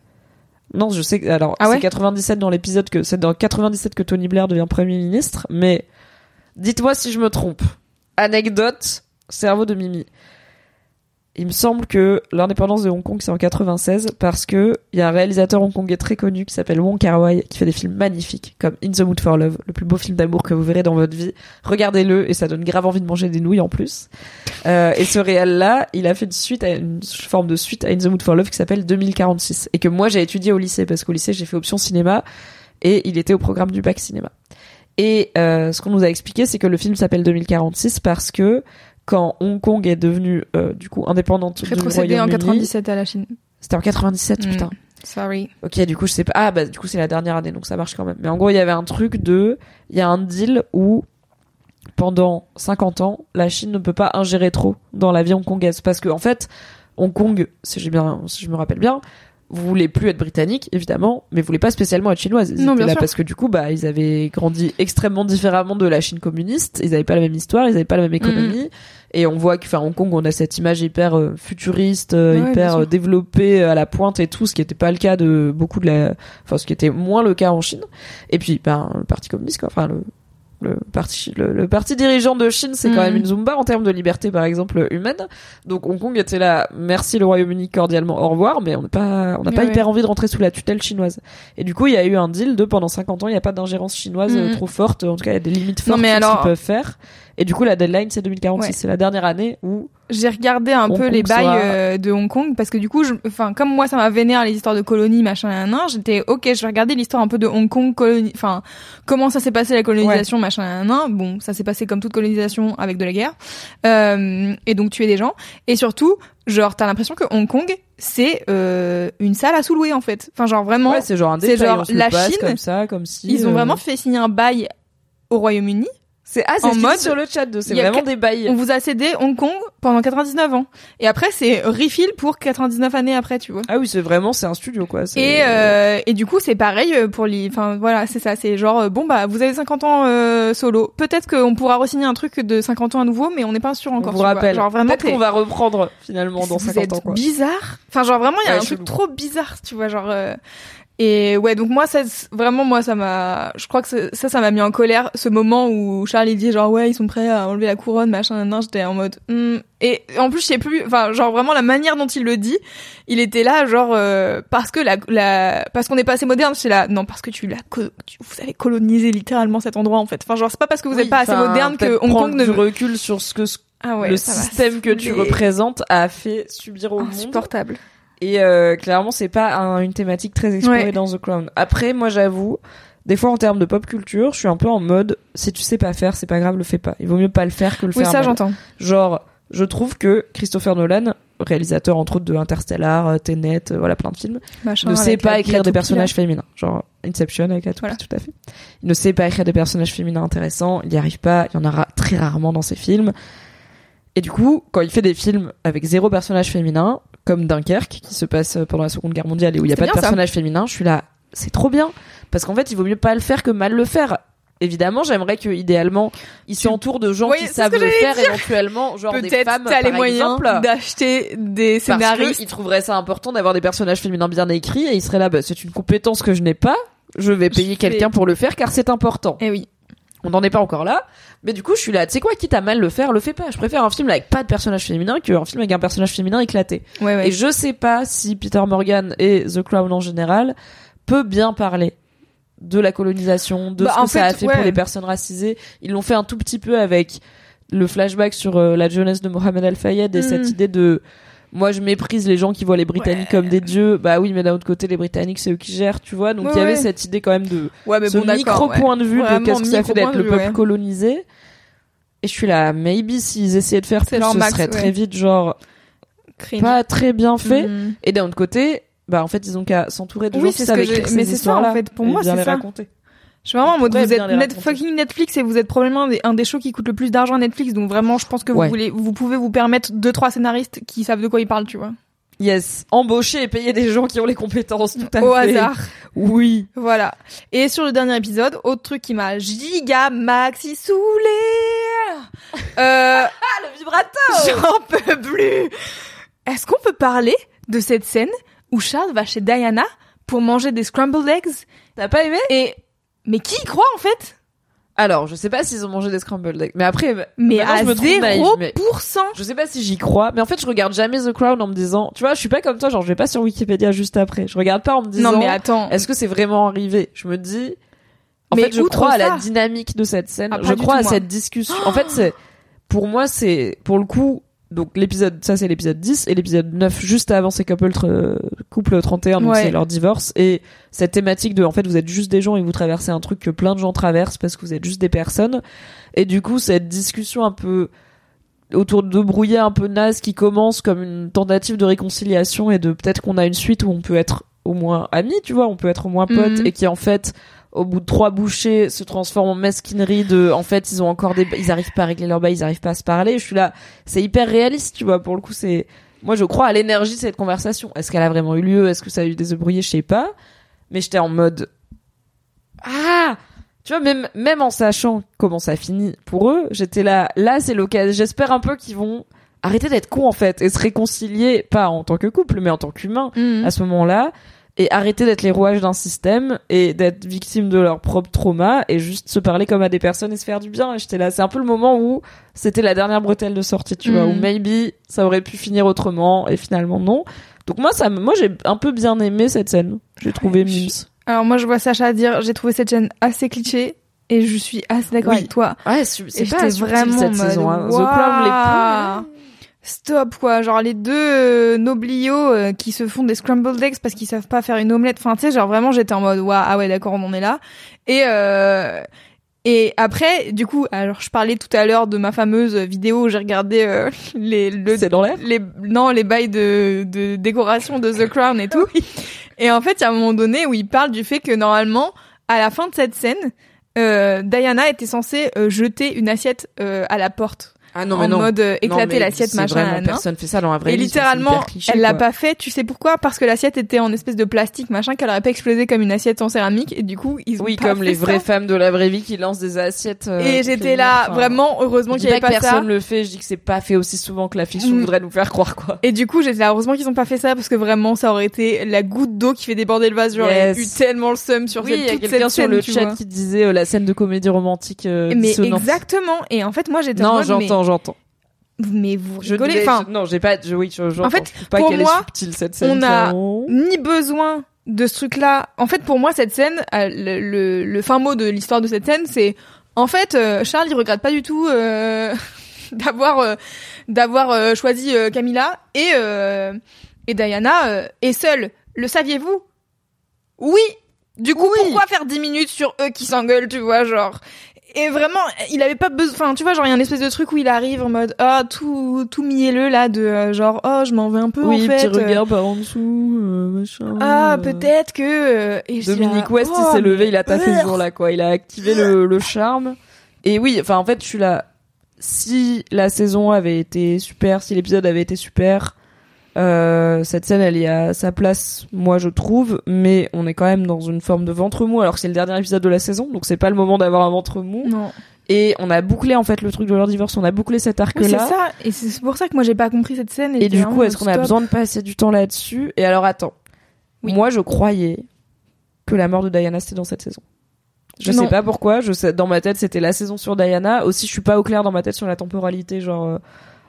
Non, je sais que alors Ah ouais c'est 97 dans l'épisode que c'est dans 97 que Tony Blair devient premier ministre, mais dites-moi si je me trompe. Anecdote, cerveau de Mimi. Il me semble que l'indépendance de Hong Kong c'est en 96 parce que il y a un réalisateur hongkongais très connu qui s'appelle Wong Kar-wai qui fait des films magnifiques comme In the Mood for Love, le plus beau film d'amour que vous verrez dans votre vie. Regardez-le et ça donne grave envie de manger des nouilles en plus. Euh, et ce réel là, il a fait une suite à une forme de suite à In the Mood for Love qui s'appelle 2046 et que moi j'ai étudié au lycée parce qu'au lycée j'ai fait option cinéma et il était au programme du bac cinéma. Et euh, ce qu'on nous a expliqué, c'est que le film s'appelle 2046 parce que quand Hong Kong est devenu euh, du coup indépendante du Rétrocédé en Royaume-Uni, 97 à la Chine. c'était en 97 Mm. putain. Sorry. Ok, du coup je sais pas. Ah bah du coup c'est la dernière année donc ça marche quand même. Mais en gros il y avait un truc de, il y a un deal où pendant 50 ans la Chine ne peut pas ingérer trop dans la vie hongkongaise parce que en fait Hong Kong, si j'ai bien, si je me rappelle bien, vous voulez plus être britannique évidemment, mais vous voulez pas spécialement être chinoise. Ils Non, bien là sûr. parce que du coup bah ils avaient grandi extrêmement différemment de la Chine communiste. Ils avaient pas la même histoire, ils avaient pas la même économie. Et on voit que, enfin, Hong Kong, on a cette image hyper euh, futuriste, euh, Ouais, hyper euh, développée à la pointe et tout, ce qui n'était pas le cas de beaucoup de la, enfin, ce qui était moins le cas en Chine. Et puis, ben, le Parti communiste, quoi. Enfin, le, le parti, le, le parti dirigeant de Chine, c'est quand Mhm. même une zumba en termes de liberté, par exemple, humaine. Donc, Hong Kong était là, merci le Royaume-Uni cordialement, au revoir, mais on n'a pas, on n'a pas hyper envie de rentrer sous la tutelle chinoise. Et du coup, il y a eu un deal de pendant 50 ans, il n'y a pas d'ingérence chinoise euh, Mhm. trop forte. En tout cas, il y a des limites fortes qu'ils peuvent faire. Et du coup, la deadline, c'est 2046. Ouais. C'est la dernière année où J'ai regardé un Hong peu Kong les bails euh, de Hong Kong parce que du coup, je, enfin, comme moi, ça m'a vénère les histoires de colonies, machin, nan, nan, j'étais ok, je vais regarder l'histoire un peu de Hong Kong, colonie, enfin, comment ça s'est passé la colonisation, machin, nan, nan. Bon, ça s'est passé comme toute colonisation avec de la guerre, euh, et donc tuer des gens. Et surtout, genre, t'as l'impression que Hong Kong, c'est euh, une salle à sous-louer en fait. Enfin, genre vraiment, Ouais, c'est genre un c'est détail, genre la Chine, comme ça, comme si. ils ont euh, vraiment fait signer un bail au Royaume-Uni. C'est ah, c'est en mode- sur le chat de c'est vraiment des bails. On vous a cédé Hong Kong pendant 99 ans. Et après, c'est refill pour 99 années après, tu vois. Ah oui, c'est vraiment c'est un studio quoi. Et, euh, et du coup, c'est pareil euh, pour les. Enfin, voilà, c'est ça. C'est genre, euh, bon, bah, vous avez 50 ans euh, solo. Peut-être qu'on pourra re-signer un truc de 50 ans à nouveau, mais on n'est pas sûr on encore. vous tu vois. rappelle. Genre vraiment, Peut-être qu'on va reprendre finalement dans vous 50 êtes ans quoi. bizarre. Enfin, genre vraiment, il y a Ouais, un truc trop bizarre, tu vois, genre. euh, Et ouais, donc moi, ça, vraiment, moi, ça m'a. Je crois que ça, ça m'a mis en colère. Ce moment où Charles il dit genre ouais, ils sont prêts à enlever la couronne, machin. Non, j'étais en mode. hmm. Et en plus, je sais plus. Enfin, genre vraiment la manière dont il le dit, il était là, genre euh, parce que la, la parce qu'on n'est pas assez moderne. C'est là, non, parce que tu l'as, vous avez colonisé littéralement cet endroit en fait. Enfin, genre c'est pas parce que vous n'êtes Oui, pas assez moderne que Hong Kong ne. recul sur ce que ce- Ah ouais, le système que tu représentes a fait subir au monde. Insupportable. Et euh, clairement, c'est pas un- une thématique très explorée Ouais. dans The Crown. Après, moi, j'avoue, des fois en termes de pop culture, je suis un peu en mode si tu sais pas faire, c'est pas grave, le fais pas. Il vaut mieux pas le faire que le Oui, faire. ça mal. j'entends. Genre, je trouve que Christopher Nolan, réalisateur entre autres de Interstellar, euh, Tenet, euh, voilà plein de films, Machin, ne sait pas écrire des personnages féminins. Genre Inception avec la Voilà. tout à fait. Il ne sait pas écrire des personnages féminins intéressants, il y arrive pas, il y en aura très rarement dans ses films. Et du coup, quand il fait des films avec zéro personnage féminin, comme Dunkerque, qui se passe euh, pendant la Seconde Guerre mondiale et où il y a pas de ça. personnage féminin, je suis là, c'est trop bien. Parce qu'en fait, il vaut mieux pas le faire que mal le faire. Évidemment, j'aimerais que idéalement, il s'entoure de gens Oui, qui savent le faire éventuellement, genre des Peut-être femmes les par moyens exemple. d'acheter des Parce scénaristes. qu'il trouverait ça important d'avoir des personnages féminins bien écrits et il serait là, bah, c'est une compétence que je n'ai pas, je vais payer quelqu'un pour le faire car c'est important. Eh oui. On n'en est pas encore là, mais du coup je suis là, tu sais quoi, quitte à mal le faire, le fais pas. Je préfère un film avec pas de personnage féminin qu'un film avec un personnage féminin éclaté. Ouais, ouais. Et je sais pas si Peter Morgan et The Crown en général peut bien parler de la colonisation, de Bah, ce que ça a fait, ouais. pour les personnes racisées. Ils l'ont fait un tout petit peu avec le flashback sur euh, la jeunesse de Mohamed Al-Fayed et cette idée de moi je méprise les gens qui voient les Britanniques comme des dieux. Bah oui, mais d'un autre côté les Britanniques c'est eux qui gèrent, tu vois. Donc il Ouais, y avait ouais. cette idée quand même de Ouais, mais ce bon, micro point de vue de qu'est-ce que ça fait d'être le peuple colonisé. Et je suis là, maybe s'ils essayaient de faire plus, ce max, serait très vite genre Cringe. pas très bien fait. Mhm. Et d'un autre côté, bah en fait ils ont qu'à s'entourer de Oui, gens c'est qui savent écrire mais c'est ça, en fait. Pour moi, c'est ça. raconter. Je suis vraiment en mode, vous êtes net, fucking Netflix et vous êtes probablement un des, un des shows qui coûte le plus d'argent à Netflix. Donc vraiment, je pense que vous Ouais. voulez, vous pouvez vous permettre deux, trois scénaristes qui savent de quoi ils parlent, tu vois. Yes, embaucher et payer des gens qui ont les compétences tout à Au fait. hasard. Oui. Voilà. Et sur le dernier épisode, autre truc qui m'a giga maxi saoulé. Euh, Le vibrateur. j'en peux plus. Est-ce qu'on peut parler de cette scène où Charles va chez Diana pour manger des scrambled eggs? T'as pas aimé? Et mais qui y croit en fait? Alors, je sais pas s'ils ont mangé des scrambled eggs, mais après, Mais à je me trouve naïve, mais 0%. je sais pas si j'y crois, mais en fait, je regarde jamais The Crown en me disant, tu vois, je suis pas comme toi, genre, je vais pas sur Wikipédia juste après. Je regarde pas en me disant, Non mais attends. est-ce que c'est vraiment arrivé? Je me dis, en Mais fait, je crois à la dynamique de cette scène. Ah, je crois à moi. cette discussion. En fait, c'est, pour moi, c'est, pour le coup, donc l'épisode, ça c'est l'épisode 10, et l'épisode 9, juste avant, c'est couple, tr- couple 31, donc Ouais. c'est leur divorce, et cette thématique de, en fait, vous êtes juste des gens et vous traversez un truc que plein de gens traversent parce que vous êtes juste des personnes. Et du coup, cette discussion un peu, autour de brouillés un peu naze qui commence comme une tentative de réconciliation et de peut-être qu'on a une suite où on peut être au moins amis, tu vois, on peut être au moins potes Mhm. et qui en fait au bout de trois bouchées se transforme en mesquinerie de en fait ils ont encore des ils arrivent pas à régler leur bail, ils arrivent pas à se parler. Je suis là, c'est hyper réaliste, tu vois, pour le coup c'est moi je crois à l'énergie de cette conversation. Est-ce qu'elle a vraiment eu lieu? Est-ce que ça a eu des brouillés Je sais pas. Mais j'étais en mode ah tu vois, même, même en sachant comment ça finit pour eux, j'étais là, là, c'est l'occasion. J'espère un peu qu'ils vont arrêter d'être cons, en fait, et se réconcilier, pas en tant que couple, mais en tant qu'humain, Mhm. à ce moment-là, et arrêter d'être les rouages d'un système, et d'être victimes de leur propre trauma, et juste se parler comme à des personnes et se faire du bien. Et j'étais là, c'est un peu le moment où c'était la dernière bretelle de sortie, tu vois, où maybe ça aurait pu finir autrement, et finalement non. Donc moi, ça, moi, j'ai un peu bien aimé cette scène. J'ai trouvé mimes. Alors moi je vois Sacha dire j'ai trouvé cette chaîne assez cliché et je suis assez d'accord Oui. avec toi. Ouais, c'est pas vraiment cette mode, saison. Hein. The les plus. Stop quoi, genre les deux euh, nobliaux euh, qui se font des scrambled eggs parce qu'ils savent pas faire une omelette. Enfin tu sais genre vraiment j'étais en mode waouh ah ouais d'accord on en est là. Et euh, et après du coup alors je parlais tout à l'heure de ma fameuse vidéo où j'ai regardé euh, les le C'est dans l'air les non les bails de, de décoration de The Crown et tout. Et en fait, il y a un moment donné où il parle du fait que normalement, à la fin de cette scène, euh, Diana était censée jeter une assiette à la porte Ah non, en mais non. mode euh, éclater l'assiette machin. Vraiment, personne fait ça dans la vraie Et vie. littéralement, cliché, elle l'a pas fait. Tu sais pourquoi? Parce que l'assiette était en espèce de plastique machin qu'elle aurait pas explosé comme une assiette en céramique. Et du coup, ils ont Oui, pas comme fait les ça. vraies femmes de la vraie vie qui lancent des assiettes. euh, Et j'étais là, enfin, vraiment, heureusement qu'il y avait pas que ça. personne le fait, je dis que c'est pas fait aussi souvent que la fiction Mm. voudrait nous faire croire, quoi. Et du coup, j'étais là, heureusement qu'ils ont pas fait ça parce que vraiment, ça aurait été la goutte d'eau qui fait déborder le vase. J'aurais Yes. eu tellement le seum sur Oui, cette, il y a toute quelqu'un cette sur scène, le tu chat qui disait euh, la scène de comédie romantique Mais exactement. Et en fait, moi, j'étais Non, mode, j'entends, j'entends. mais, vous Je rigolez. Enfin, je- non, j'ai pas, je, oui, je, j'entends. En fait, je pas pour qu'elle moi, est subtile cette scène. on a ni besoin de ce truc-là. En fait, pour moi, cette scène, euh, le, le, le fin mot de l'histoire de cette scène, c'est en fait, euh, Charles, il regrette pas du tout euh, d'avoir euh, d'avoir euh, choisi euh, Camilla et euh, et Diana euh, est seule. Le saviez-vous? Oui. Du coup, pourquoi faire 10 minutes sur eux qui s'engueulent, tu vois, genre? Et vraiment, il avait pas besoin. Enfin, tu vois, genre il y a une espèce de truc où il arrive en mode ah tout tout mielleux là de euh, genre oh je m'en vais un peu Oui, en fait. petit euh, regard par en dessous, euh, machin. ah, peut-être que. euh, et Dominique West, il oh, s'est levé, il a taffé ce jour-là, quoi. Il a activé le, le charme. Et oui, enfin, en fait, je suis là. Si la saison avait été super, si l'épisode avait été super, euh, cette scène, elle est à sa place, moi, je trouve. Mais on est quand même dans une forme de ventre mou, alors que c'est le dernier épisode de la saison, donc c'est pas le moment d'avoir un ventre mou. Non. Et on a bouclé, en fait, le truc de leur divorce, on a bouclé cet Oui, c'est arc-là. ça. Et c'est pour ça que moi j'ai pas compris cette scène. Et j'étais du coup, est-ce qu'on a besoin de passer du temps là-dessus? Et alors, attends. Oui. Moi, je croyais que la mort de Diana, c'était dans cette saison. Je Non. sais pas pourquoi. Je sais, dans ma tête, c'était la saison sur Diana. Aussi, je suis pas au clair dans ma tête sur la temporalité. Genre, euh,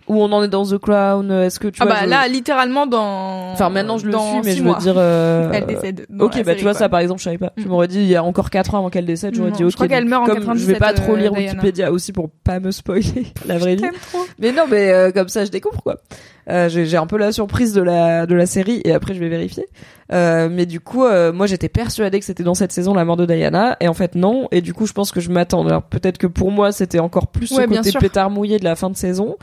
où on en est dans The Crown Est-ce que tu ah vois bah je- là, littéralement dans. Enfin, maintenant je le dans suis, mais je veux mois. dire. euh, Elle décède. Ok, bah série, tu vois quoi. ça par exemple, je savais pas. Tu Mm. m'aurais dit il y a encore 4 ans avant qu'elle décède, j'aurais dit ok. je crois qu'elle meurt en comme je vais pas 97, trop lire euh, Diana. Wikipédia aussi pour pas me spoiler la vraie vie. Trop. Mais non, mais euh, comme ça je découvre quoi. Euh, j'ai un peu la surprise de la de la série et après je vais vérifier. Euh, mais du coup, euh, moi j'étais persuadée que c'était dans cette saison la mort de Diana et en fait non. Et du coup, je pense que je m'attends. Alors peut-être que pour moi c'était encore plus ce Ouais, bien côté pétard mouillé de la fin de saison.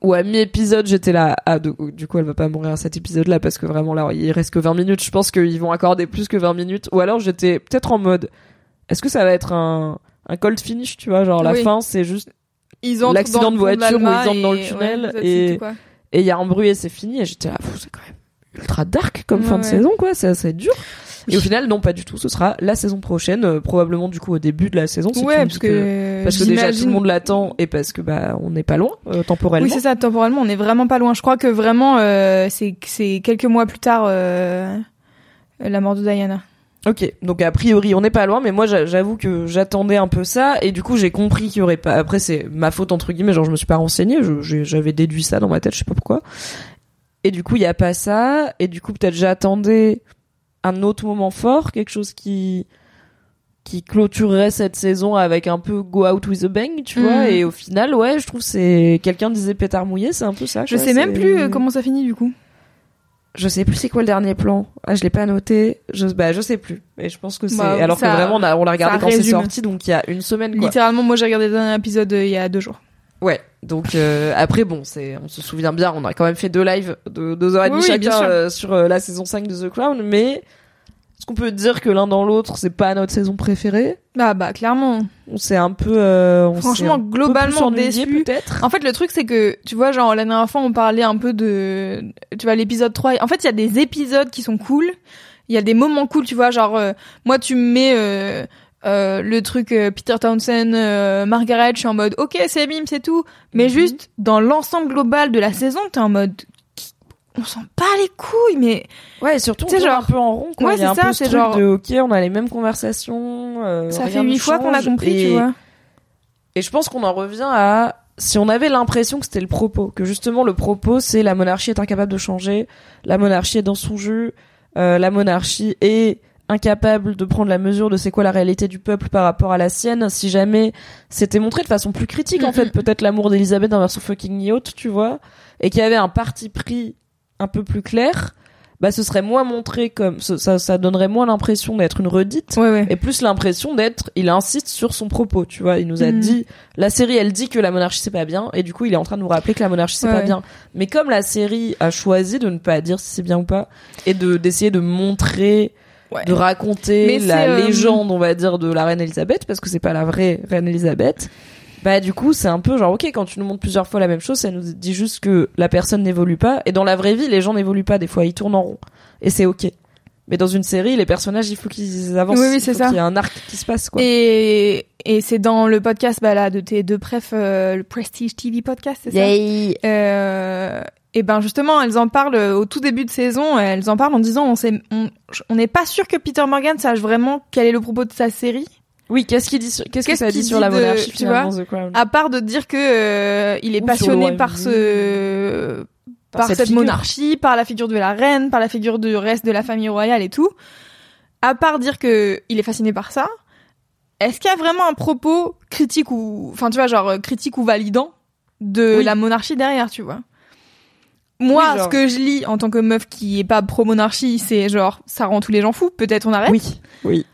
Ou à mi-épisode, j'étais là, ah, du coup, elle va pas mourir à cet épisode-là, parce que vraiment, là, il reste que 20 minutes. Je pense qu'ils vont accorder plus que 20 minutes. Ou alors, j'étais peut-être en mode, est-ce que ça va être un, un cold finish, tu vois, genre, la Oui. fin, c'est juste, Ils L'accident de voiture où ils entrent dans le tunnel ouais, et- il y a un bruit et c'est fini. Et j'étais là, c'est quand même ultra dark comme Ouais, fin de saison, quoi, c'est assez dur. Et au final, non, pas du tout. Ce sera la saison prochaine, euh, probablement du coup au début de la saison. si tu Ouais, me parce dis que. parce que déjà tout le monde l'attend et parce que bah on n'est pas loin euh, temporellement. Oui, c'est ça, temporellement, on est vraiment pas loin. Je crois que vraiment, euh, c'est c'est quelques mois plus tard, euh, la mort de Diana. Ok, donc a priori on n'est pas loin, mais moi j'a- j'avoue que j'attendais un peu ça et du coup j'ai compris qu'il y aurait pas. Après c'est ma faute entre guillemets, genre je me suis pas renseignée, j'avais déduit ça dans ma tête, je sais pas pourquoi. Et du coup il y a pas ça et du coup peut-être j'attendais un autre moment fort, quelque chose qui qui clôturerait cette saison avec un peu go out with a bang, tu vois. Mhm. Et au final ouais, je trouve c'est quelqu'un disait pétard mouillé, c'est un peu ça. Je quoi, sais même plus euh, comment ça finit du coup. je sais plus c'est quoi le dernier plan. Ah, je l'ai pas noté. Je, bah, je sais plus. Et je pense que c'est, Bah, alors ça- que vraiment, on l'a regardé quand c'est sorti, donc il y a une semaine, quoi. Littéralement, moi j'ai regardé le dernier épisode euh, il y a deux jours. Ouais. Donc, euh, après, bon, c'est, on se souvient bien, on a quand même fait deux lives de deux heures et demie Oui, chacun euh, sur euh, la saison 5 de The Crown, mais est-ce qu'on peut dire que l'un dans l'autre, c'est pas notre saison préférée? Bah, bah, clairement. On s'est un peu, euh, on Franchement, un peu globalement ennuyé, déçu. peut-être. En fait, le truc, c'est que, tu vois, genre, la dernière fois, on parlait un peu de, tu vois, l'épisode 3. En fait, il y a des épisodes qui sont cool. Il y a des moments cool, tu vois, genre, euh, moi, tu me mets, euh, le truc euh, Peter Townsend, euh, Margaret, je suis en mode, ok, c'est mime, c'est tout. Mais Mhm. juste, dans l'ensemble global de la saison, t'es en mode, on s'en bat les couilles, mais Ouais, surtout, tourne genre- un peu en rond, quoi. Ouais, c'est ça, ce c'est genre- de, ok, on a les mêmes conversations, euh, ça fait huit fois qu'on a compris, et- tu vois. Et je pense qu'on en revient à si on avait l'impression que c'était le propos, que justement le propos c'est la monarchie est incapable de changer, la monarchie est dans son jeu, euh, la monarchie est incapable de prendre la mesure de c'est quoi la réalité du peuple par rapport à la sienne. Si jamais c'était montré de façon plus critique en Mm, fait, peut-être l'amour d'Elisabeth envers son fucking yacht, tu vois, et qu'il y avait un parti pris un peu plus clair, bah ce serait moins montré comme ça, ça, donnerait moins l'impression d'être une redite Ouais, ouais. et plus l'impression d'être il insiste sur son propos tu vois il nous a Mhm. dit la série elle dit que la monarchie c'est pas bien et du coup il est en train de nous rappeler que la monarchie c'est Ouais, pas bien mais comme la série a choisi de ne pas dire si c'est bien ou pas et de d'essayer de montrer Ouais. de raconter Mais la euh, légende on va dire de la reine Elisabeth parce que c'est pas la vraie reine Elisabeth bah du coup c'est un peu genre ok quand tu nous montres plusieurs fois la même chose ça nous dit juste que la personne n'évolue pas et dans la vraie vie les gens n'évoluent pas des fois ils tournent en rond et c'est ok mais dans une série les personnages il faut qu'ils avancent Oui, oui, il c'est ça. qu'il y ait un arc qui se passe quoi Et, et c'est dans le podcast, bah là, de tes deux prefs, euh, le Prestige TV podcast, c'est ça? Yay. Euh, et ben justement, elles en parlent euh, au tout début de saison. Elles en parlent en disant on sait, on, on n'est pas sûr que Peter Morgan sache vraiment quel est le propos de sa série, Oui, qu'est-ce qu'il dit sur, qu'est-ce que Qu'est-ce ça dit qu'il sur dit la de- monarchie tu vois The Crown à part de dire que euh, il est Ou passionné par royaume. ce Par par, cette monarchie, par la figure de la reine, par la figure du reste de la famille royale et tout. À part dire que il est fasciné par ça, est-ce qu'il y a vraiment un propos critique ou, enfin tu vois genre euh, critique ou validant de Oui. la monarchie derrière, tu vois? Moi, Oui, genre- ce que je lis en tant que meuf qui est pas pro monarchie, c'est genre ça rend tous les gens fous. Peut-être on arrête. Oui, oui.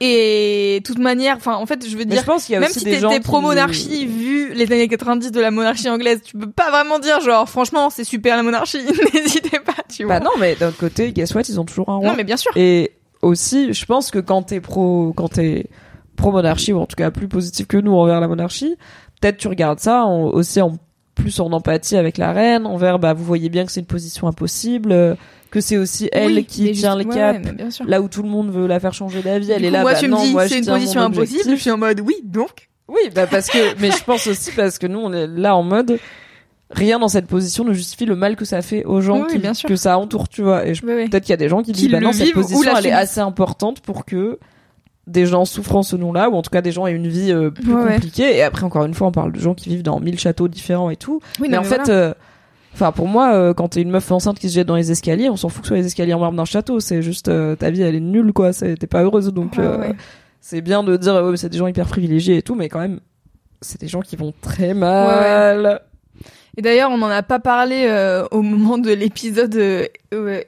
Et de toute manière, enfin en fait, je veux dire je pense qu'il y a même aussi si t'étais qui- pro-monarchie, vu les années 90 de la monarchie anglaise, tu peux pas vraiment dire genre, franchement, c'est super la monarchie, n'hésitez pas, tu vois. Bah non, mais d'un côté, guess what, ils ont toujours un roi. Non, mais bien sûr. Et aussi, je pense que quand t'es pro, quand t'es pro monarchie ou en tout cas plus positif que nous envers la monarchie, peut-être tu regardes ça en- aussi en plus en empathie avec la reine, envers bah vous voyez bien que c'est une position impossible, euh, que c'est aussi elle Oui, qui tient le cap. ouais. Là où tout le monde veut la faire changer d'avis, elle Du est coup, là. moi, bah tu non, me dis, moi, c'est une position impossible, je suis en mode, oui, donc. Oui, bah parce que, mais je pense aussi parce que nous, on est là en mode, rien dans cette position ne justifie le mal que ça fait aux gens Oui, qui, bien sûr. que ça entoure, tu vois. Et je- Ouais, ouais. peut-être qu'il y a des gens qui Qui disent, bah non, cette position, elle est assez importante pour que des gens souffrant ce nom-là, ou en tout cas des gens ayant une vie euh, plus Ouais, ouais. compliquée. Et après, encore une fois, on parle de gens qui vivent dans mille châteaux différents et tout. Oui, mais non, en fait, voilà. euh, enfin pour moi, euh, quand t'es une meuf enceinte qui se jette dans les escaliers, on s'en fout que ce soit les escaliers en marbre d'un château. C'est juste euh, ta vie, elle est nulle, quoi. T'es pas heureuse, donc Ouais, euh, c'est bien de dire ouais, mais c'est des gens hyper privilégiés et tout, mais quand même, c'est des gens qui vont très mal. Et d'ailleurs, on n'en a pas parlé euh, au moment de l'épisode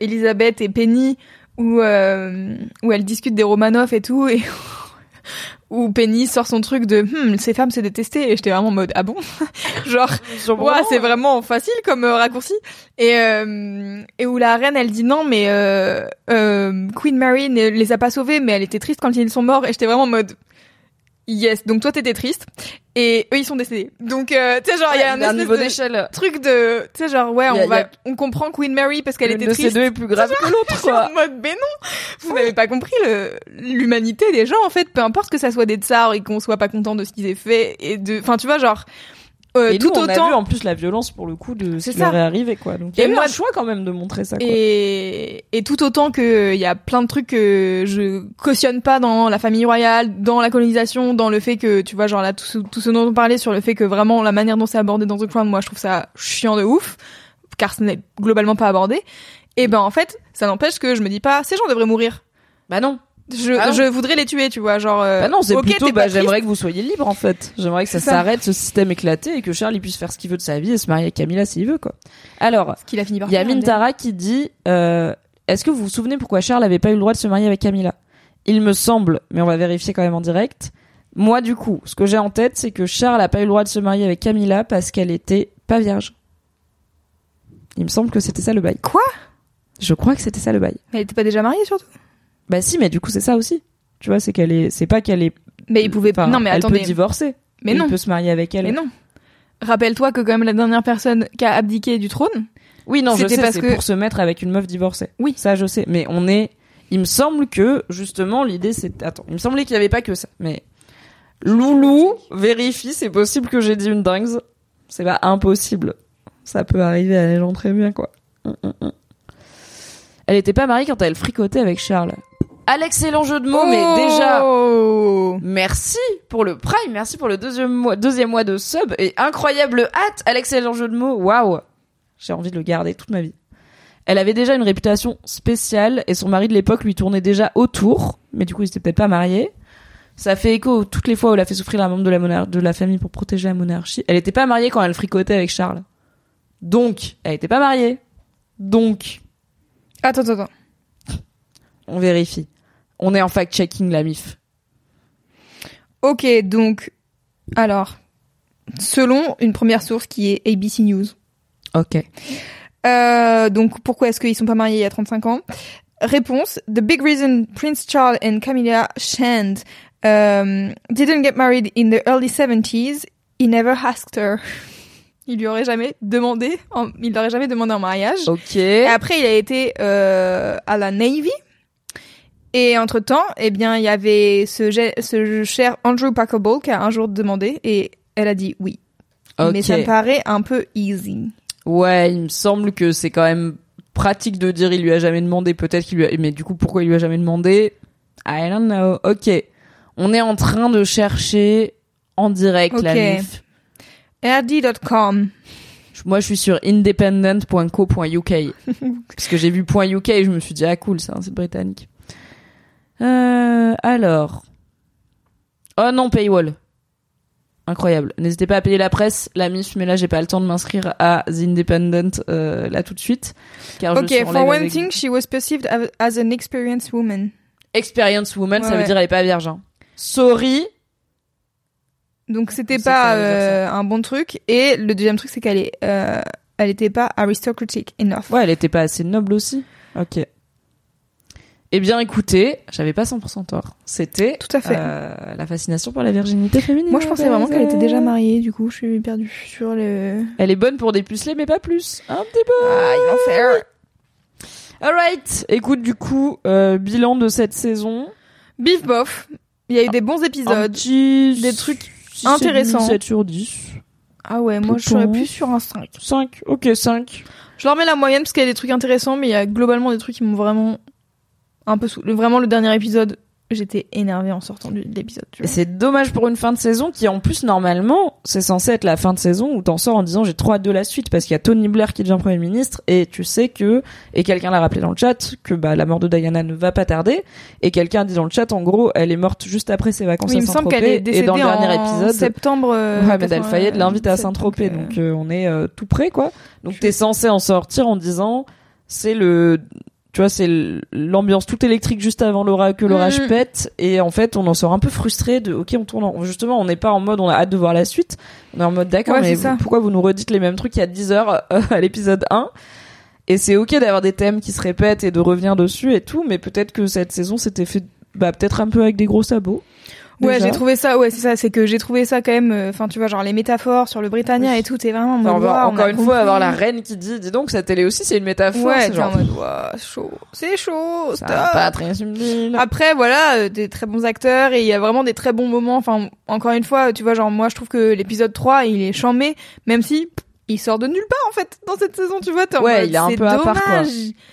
Elisabeth et Penny où euh, où elles discutent des Romanov et tout et où Penny sort son truc de Hum, ces femmes c'est détesté et j'étais vraiment en mode ah bon? Genre ouais c'est vraiment facile comme euh, raccourci. Et euh, et où la reine elle dit non mais euh, euh, Queen Mary ne les a pas sauvés mais elle était triste quand ils sont morts et j'étais vraiment en mode yes donc toi t'étais triste et eux ils sont décédés donc euh, tu sais genre il y a un un espèce niveau de d'échelle. truc de tu sais genre ouais a- on a- va on comprend Queen Mary parce qu'elle était de ces triste deux est plus grave que l'autre, quoi. en mode mais non vous n'avez pas compris le l'humanité des gens en fait peu importe que ça soit des tsars et qu'on soit pas content de ce qu'ils aient fait et de enfin tu vois genre euh, et tout nous, on autant a vu en plus la violence pour le coup de ce C'est qui leur est arrivé, quoi. Donc il y a eu moi- un choix quand même de montrer ça. Quoi. et, et tout autant que il y a plein de trucs que je cautionne pas dans la famille royale, dans la colonisation, dans le fait que tu vois genre là tout ce, tout ce dont on parlait sur le fait que vraiment la manière dont c'est abordé dans The Crown, moi je trouve ça chiant de ouf car ce n'est globalement pas abordé. Et ben en fait, ça n'empêche que je me dis pas ces gens devraient mourir. Bah non. Je, Ah je voudrais les tuer, tu vois, genre. euh, Bah non, c'est plutôt bah j'aimerais que vous soyez libre en fait. J'aimerais que ça s'arrête ce système éclaté et que Charles il puisse faire ce qu'il veut de sa vie et se marier avec Camilla s'il veut quoi. Alors, qu'il a fini par il y a Mintara qui dit euh, est-ce que vous vous souvenez pourquoi Charles avait pas eu le droit de se marier avec Camilla? Il me semble, mais on va vérifier quand même en direct. Moi du coup, ce que j'ai en tête c'est que Charles a pas eu le droit de se marier avec Camilla parce qu'elle était pas vierge. Il me semble que c'était ça le bail. Quoi? Je crois que c'était ça le bail. Mais elle était pas déjà mariée surtout? Bah si, mais du coup c'est ça aussi. Tu vois, c'est qu'elle est, c'est pas qu'elle est. Mais il pouvait enfin, Non, mais elle attendez. peut divorcer. Mais il non. peut se marier avec elle. Mais non. Rappelle-toi que quand même la dernière personne qui a abdiqué du trône. Oui, non, je C'était sais, parce que- pour se mettre avec une meuf divorcée. Oui. Ça, je sais. Mais on est. Il me semble que justement l'idée c'est. Attends, il me semblait qu'il y avait pas que ça. Mais Loulou vérifie, c'est possible que j'ai dit une dingue. C'est pas impossible. Ça peut arriver à des gens très bien, quoi. Hum, hum, hum. Elle était pas mariée quand elle fricotait avec Charles. À l'excellent jeu de mots, mais déjà. Oh Merci pour le Prime, merci pour le deuxième mois, deuxième mois de sub et incroyable hâte à l'excellent jeu de mots. Waouh, j'ai envie de le garder toute ma vie. Elle avait déjà une réputation spéciale et son mari de l'époque lui tournait déjà autour, mais du coup ils étaient peut-être pas mariés. Ça fait écho toutes les fois où elle a fait souffrir un membre de la, de la famille pour protéger la monarchie. Elle était pas mariée quand elle fricotait avec Charles. Donc, elle était pas mariée. Donc, Attends, attends, attends. On vérifie. On est en fact-checking la MIF. Ok, donc. Alors. Selon une première source qui est ABC News. Ok. Euh, donc pourquoi est-ce qu'ils sont pas mariés il y a 35 ans? Réponse The big reason Prince Charles and Camilla Shand um, didn't get married in the early 70s, he never asked her. Il lui aurait jamais demandé, en- il l'aurait jamais demandé en mariage. Ok. Et après, il a été euh, à la Navy. Et entre temps, eh bien, il y avait ce, cher Andrew Parker Ball qui a un jour demandé et elle a dit oui. Mais ça me paraît un peu easy. Ouais, il me semble que c'est quand même pratique de dire il lui a jamais demandé. Peut-être qu'il lui a... Mais du coup, pourquoi il lui a jamais demandé? I don't know. Ok. On est en train de chercher en direct la Ok. MIF. RD.com. Moi, je suis sur independent.co.uk. parce que j'ai vu .uk et je me suis dit, ah cool, c'est britannique. Euh, alors. Oh non, Paywall. Incroyable. N'hésitez pas à payer la presse, la MIF, mais là, j'ai pas le temps de m'inscrire à The Independent, euh, là tout de suite. Car je Ok, en for one avec- thing, she was perceived as- an experienced woman. Experience woman, ça veut ouais. dire elle est pas vierge. hein. Sorry. Donc c'était pas euh, un bon truc. Et le deuxième truc, c'est qu'elle est, euh, elle était pas aristocratic enough. Ouais, elle était pas assez noble aussi. Ok. Eh bien, écoutez, j'avais pas 100% tort. C'était Tout à fait. euh, la fascination pour la virginité féminine. Moi, je pensais vraiment qu'elle était déjà mariée. Du coup, je suis perdue sur le. Elle est bonne pour des pucelets, mais pas plus. Un petit peu. Ah, ils vont faire. Alright. Écoute, du coup, euh, bilan de cette saison. Beef bof. Il y a eu des bons épisodes. petit... des trucs 6 intéressants. 7 sur 10. Ah ouais, moi je serais plus sur un 5. 5. Ok, 5. Je leur mets la moyenne parce qu'il y a des trucs intéressants, mais il y a globalement des trucs qui m'ont vraiment un peu sous. le- Vraiment le dernier épisode, j'étais énervée en sortant de l'épisode. c'est dommage pour une fin de saison qui, en plus, normalement, c'est censé être la fin de saison où t'en sors en disant j'ai trop hâte de la suite parce qu'il y a Tony Blair qui devient Premier ministre et tu sais que, et quelqu'un l'a rappelé dans le chat, que bah, la mort de Diana ne va pas tarder et quelqu'un dit dans le chat, en gros, elle est morte juste après ses vacances Oui, il à me semble qu'elle Saint-Tropez est décédée et dans le dernier épisode, septembre. euh, Mohamed El Fayed l'invite à 97, Saint-Tropez, donc, donc, euh, euh, on est euh, tout près quoi. Donc t'es censé en sortir en disant c'est le tu vois c'est l'ambiance toute électrique juste avant l'orage que l'orage Mhm. pète. Et en fait on en sort un peu frustré de ok on tourne en- justement on n'est pas en mode on a hâte de voir la suite. On est en mode d'accord Ouais, mais vous- pourquoi vous nous redites les mêmes trucs il y a 10 heures euh, à l'épisode 1 et c'est ok d'avoir des thèmes qui se répètent et de revenir dessus et tout mais peut-être que cette saison s'était fait bah peut-être un peu avec des gros sabots Ouais, j'ai trouvé ça. Ouais, c'est ça. C'est que j'ai trouvé ça quand même. euh, Enfin, tu vois, genre les métaphores sur le Britannia Oui. et tout. T'es vraiment. Enfin, on va encore une fois avoir la reine qui dit dis donc cette télé aussi c'est une métaphore Ouais, c'est genre chaud. C'est chaud. ça stop. pas très subtil Après, voilà, euh, des très bons acteurs et il y a vraiment des très bons moments. Enfin, encore une fois, tu vois, genre moi, je trouve que l'épisode 3, il est chambé, même si pff, il sort de nulle part en fait dans cette saison. Tu vois, Ouais, il est un peu à part, quoi.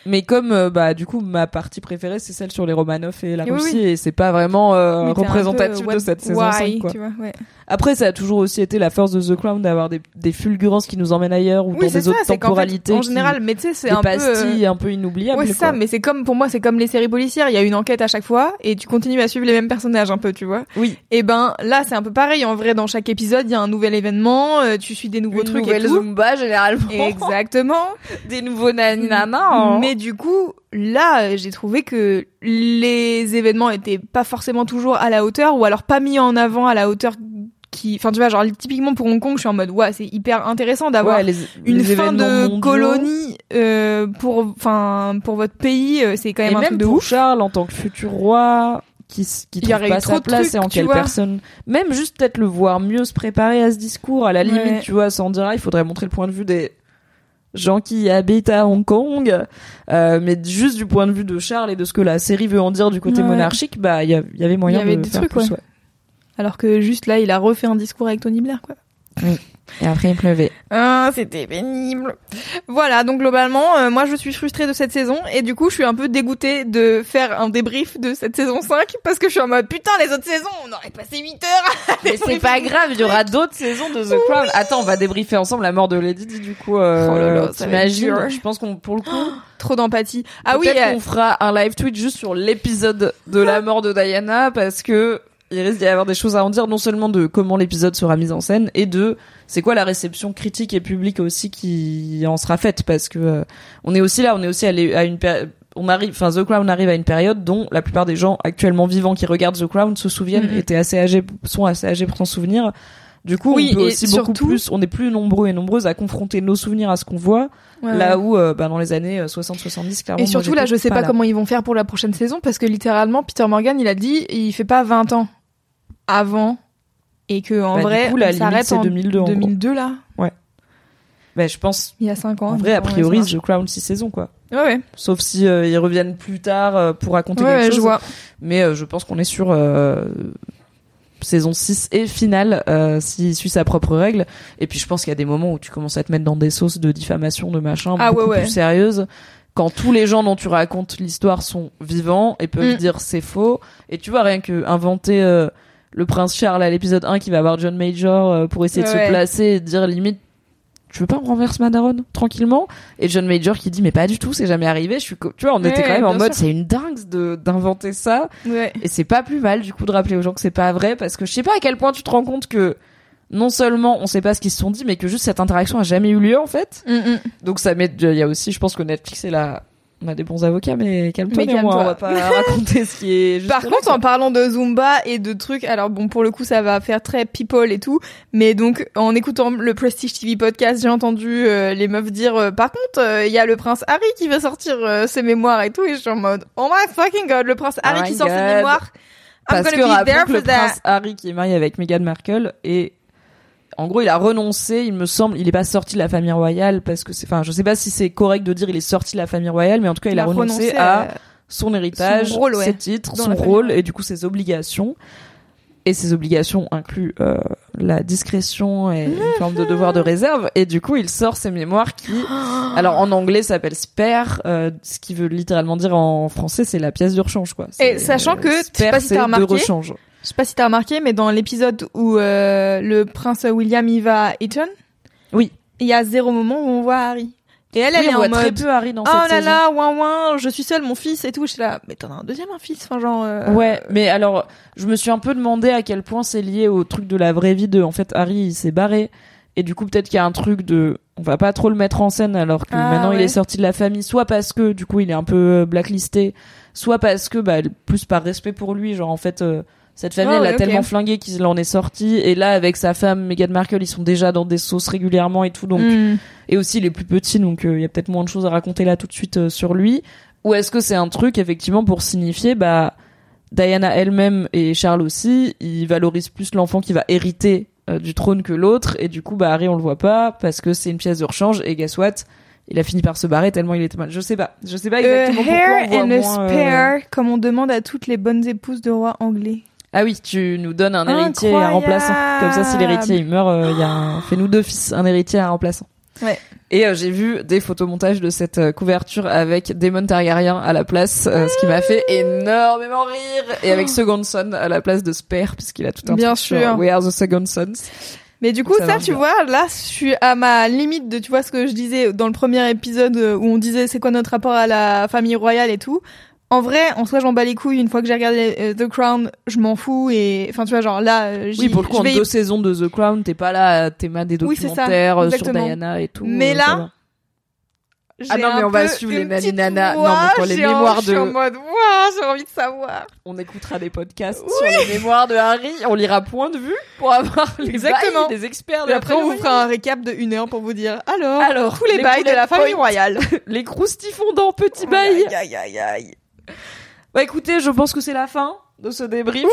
Mais comme euh, bah du coup ma partie préférée c'est celle sur les Romanov et la Oui, Russie oui. et c'est pas vraiment euh, représentatif peu, de cette saison why, 5 quoi. Tu vois, ouais. Après ça a toujours aussi été la force de The Crown d'avoir des, des fulgurances qui nous emmènent ailleurs ou Oui, dans des ça. autres C'est qu'en fait, temporalités en qui- général, mais tu sais, c'est un peu. pastilles un peu inoubliables Ouais, c'est ça, quoi. mais c'est comme, pour moi, c'est comme les séries policières. Il y a une enquête à chaque fois et tu continues à suivre les mêmes personnages un peu, tu vois. Oui. Et ben, là, c'est un peu pareil. En vrai, dans chaque épisode, il y a un nouvel événement, euh, tu suis des nouveaux Une trucs et tout. Zumba généralement Exactement. des nouveaux naninana hein. Mais du coup, là, euh, j'ai trouvé que les événements étaient pas forcément toujours à la hauteur ou alors pas mis en avant à la hauteur qui, enfin, tu vois, genre, typiquement pour Hong Kong, je suis en mode, ouais, c'est hyper intéressant d'avoir Ouais, les- une les fin de mondiaux. colonie euh, pour enfin pour votre pays euh, c'est quand même et un même truc de pour ouf Charles en tant que futur roi qui, qui trouve pas sa place trucs, et en quelle vois. personne même juste peut-être le voir mieux se préparer à ce discours à la limite Ouais. tu vois sans dire ah, il faudrait montrer le point de vue des gens qui habitent à Hong Kong euh, mais juste du point de vue de Charles et de ce que la série veut en dire du côté Ouais. monarchique bah il y, avait moyen y avait de des faire trucs, plus, ouais. Alors que juste là il a refait un discours avec Tony Blair quoi. Et après il pleuvait. Ah c'était pénible. Voilà donc globalement euh, moi je suis frustrée de cette saison. Et du coup je suis un peu dégoûtée de faire un débrief de cette saison 5 parce que je suis en mode putain les autres saisons on aurait passé 8 heures à mais c'est pas grave il y aura d'autres saisons de The Crown. Attends on va débriefer ensemble la mort de Lady Di du coup euh, Oh là là, t'imagines je pense qu'on pour le coup trop d'empathie. Ah oui Peut-être euh, qu'on fera un live tweet juste sur l'épisode de la mort de Diana parce que il risque d'y avoir des choses à en dire non seulement de comment l'épisode sera mis en scène et de c'est quoi la réception critique et publique aussi qui en sera faite parce que euh, on est aussi là on est aussi allé à une on arrive enfin The Crown arrive à une période dont la plupart des gens actuellement vivants qui regardent The Crown se souviennent Mhm. étaient assez âgés sont assez âgés pour s'en souvenir du coup Oui, on peut aussi beaucoup plus on est plus nombreux et nombreuses à confronter nos souvenirs à ce qu'on voit ouais, là ouais. où euh, bah, dans les années 60-70 clairement Et moi, surtout là, je sais pas, comment ils vont faire pour la prochaine saison parce que littéralement, Peter Morgan, il a dit, il fait pas 20 ans avant et que en Bah, du vrai, coup, la on limite, s'arrête c'est en 2002, en gros. 2002 là. Bah, je pense, Il y a 5 ans. en vrai, a ouais, priori, The Crown 6 saisons, quoi. Ouais, ouais. Sauf si euh, ils reviennent plus tard euh, pour raconter Ouais, quelque ouais, chose. je vois. Mais euh, je pense qu'on est sur euh, saison 6 et finale, euh, s'il suit sa propre règle. Et puis je pense qu'il y a des moments où tu commences à te mettre dans des sauces de diffamation, de machin, Ah, beaucoup ouais, ouais. plus sérieuses. Quand tous les gens dont tu racontes l'histoire sont vivants et peuvent Mm. dire c'est faux. Et tu vois, rien que inventer euh, le prince Charles à l'épisode 1 qui va avoir John Major euh, pour essayer de se placer et de dire limite tu veux pas on renverse ma daronne tranquillement? Et John Major qui dit mais pas du tout c'est jamais arrivé je suis tu vois on Ouais, était quand même en mode c'est une dingue de d'inventer ça Ouais. et c'est pas plus mal du coup de rappeler aux gens que c'est pas vrai parce que je sais pas à quel point tu te rends compte que non seulement on sait pas ce qu'ils se sont dit mais que juste cette interaction a jamais eu lieu en fait Mm, mm. donc ça met il y a aussi je pense que Netflix est là on a des bons avocats mais calme-toi néanmoins, on va pas raconter ce qui est juste Par contre, en parlant de Zumba et de trucs, alors bon, pour le coup, ça va faire très people et tout, mais donc, en écoutant le Prestige TV podcast, j'ai entendu euh, les meufs dire, euh, par contre, euh, il y a le prince Harry qui va sortir ses mémoires et tout, et je suis en mode, oh my fucking god, le prince Harry Oh qui sort ses mémoires. I'm Parce que gonna be there que for le that. prince Harry qui est marié avec Meghan Markle et en gros il a renoncé, il me semble, il est pas sorti de la famille royale parce que c'est, enfin je sais pas si c'est correct de dire il est sorti de la famille royale, mais en tout cas il, a, renoncé, à son héritage, Son rôle, ouais, ses titres, son rôle et du coup ses obligations. et ses obligations incluent euh, la discrétion et une forme de devoir de réserve. Et du coup, il sort ses mémoires qui, alors en anglais, s'appelle spare, euh, ce qui veut littéralement dire en français, c'est la pièce de rechange, quoi. Et sachant que, je sais pas si de rechange. Je sais pas si t'as remarqué, mais dans l'épisode où euh, le prince William y va à Eton, Oui. il y a zéro moment où on voit Harry. Et elle, elle Oui, est on voit en très mode peu Harry dans Oh cette là saison. là, ouin ouin, je suis seule, mon fils et tout. Je suis là, mais t'en as un deuxième, un fils, enfin genre. euh, Ouais, mais alors, je me suis un peu demandé à quel point c'est lié au truc de la vraie vie de, en fait, Harry, il s'est barré. Et du coup, peut-être qu'il y a un truc de, on va pas trop le mettre en scène alors que Ah, maintenant il est sorti de la famille, soit parce que, du coup, il est un peu euh, blacklisté, soit parce que, bah, plus par respect pour lui, genre, en fait, euh, cette famille, Ouais, elle ouais, a tellement flingué qu'il en est sorti. Et là, avec sa femme, Meghan Markle, ils sont déjà dans des sauces régulièrement et tout, donc, hmm. et aussi il est plus petit donc euh, il y a peut-être moins de choses à raconter là tout de suite euh, sur lui. Ou est-ce que c'est un truc effectivement pour signifier bah Diana elle-même et Charles aussi ils valorisent plus l'enfant qui va hériter euh, du trône que l'autre. Et du coup bah Harry on le voit pas parce que c'est une pièce de rechange. Et guess what? Il a fini par se barrer tellement il était mal. Je sais pas. Je sais pas exactement pourquoi on hair voit and a euh, spare, comme on demande à toutes les bonnes épouses de rois anglais. Ah oui tu nous donnes un héritier et un remplaçant comme ça si l'héritier il meurt euh, il y a un... fais-nous deux fils un héritier et un remplaçant Ouais. Et euh, j'ai vu des photomontages de cette euh, couverture avec Daemon Targaryen à la place, euh, ce qui m'a fait énormément rire. Et avec Second Son à la place de Spare, puisqu'il a tout un Bien truc sur sûr. We are the Second Sons. Mais du coup, ça tu bien. vois, là, je suis à ma limite de, tu vois, ce que je disais dans le premier épisode euh, où on disait c'est quoi notre rapport à la famille royale et tout. En vrai, en soi, j'en bats les couilles. Une fois que j'ai regardé euh, The Crown, je m'en fous et, enfin, tu vois, genre là, euh, j'y- Oui, pour le coup, en vais deux saisons de The Crown, t'es pas là à t'aimer des Oui, c'est ça, documentaires euh, sur. Diana et tout. Mais euh, là, Ah non, mais on va suivre les une Nani petite Nana. Non, mais pour les j'ai un- mémoires Je suis de- en mode, waouh, j'ai envie de savoir. on écoutera des podcasts sur les mémoires de Harry, on lira point de vue pour avoir les Exactement. des experts de Et après, on vous fera un récap de une heure pour vous dire, alors, Alors, tous les, les bails de la famille royale. les croustifondants petits bails. Aïe, aïe, aïe, aïe. Bah écoutez, je pense que c'est la fin de ce débrief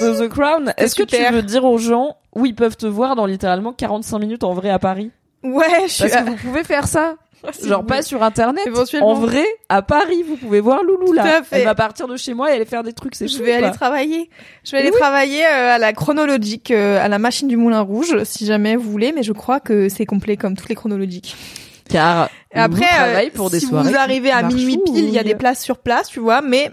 de The Crown. Est-ce que tu veux dire aux gens où ils peuvent te voir dans littéralement 45 minutes en vrai à Paris? Ouais, je suis Parce que vous pouvez faire ça. Si Genre pas sur internet. Éventuellement. En vrai, à Paris, vous pouvez voir Loulou Tout là. à fait. Elle va partir de chez moi et aller faire des trucs, c'est Je vais aller travailler. Je vais aller Oui. travailler euh, à la chronologique, euh, à la machine du Moulin Rouge, si jamais vous voulez, mais je crois que c'est complet comme toutes les chronologiques. Car Et après, travaille euh, pour des si soirées. vous arrivez à minuit pile, il y a des places sur place, tu vois, mais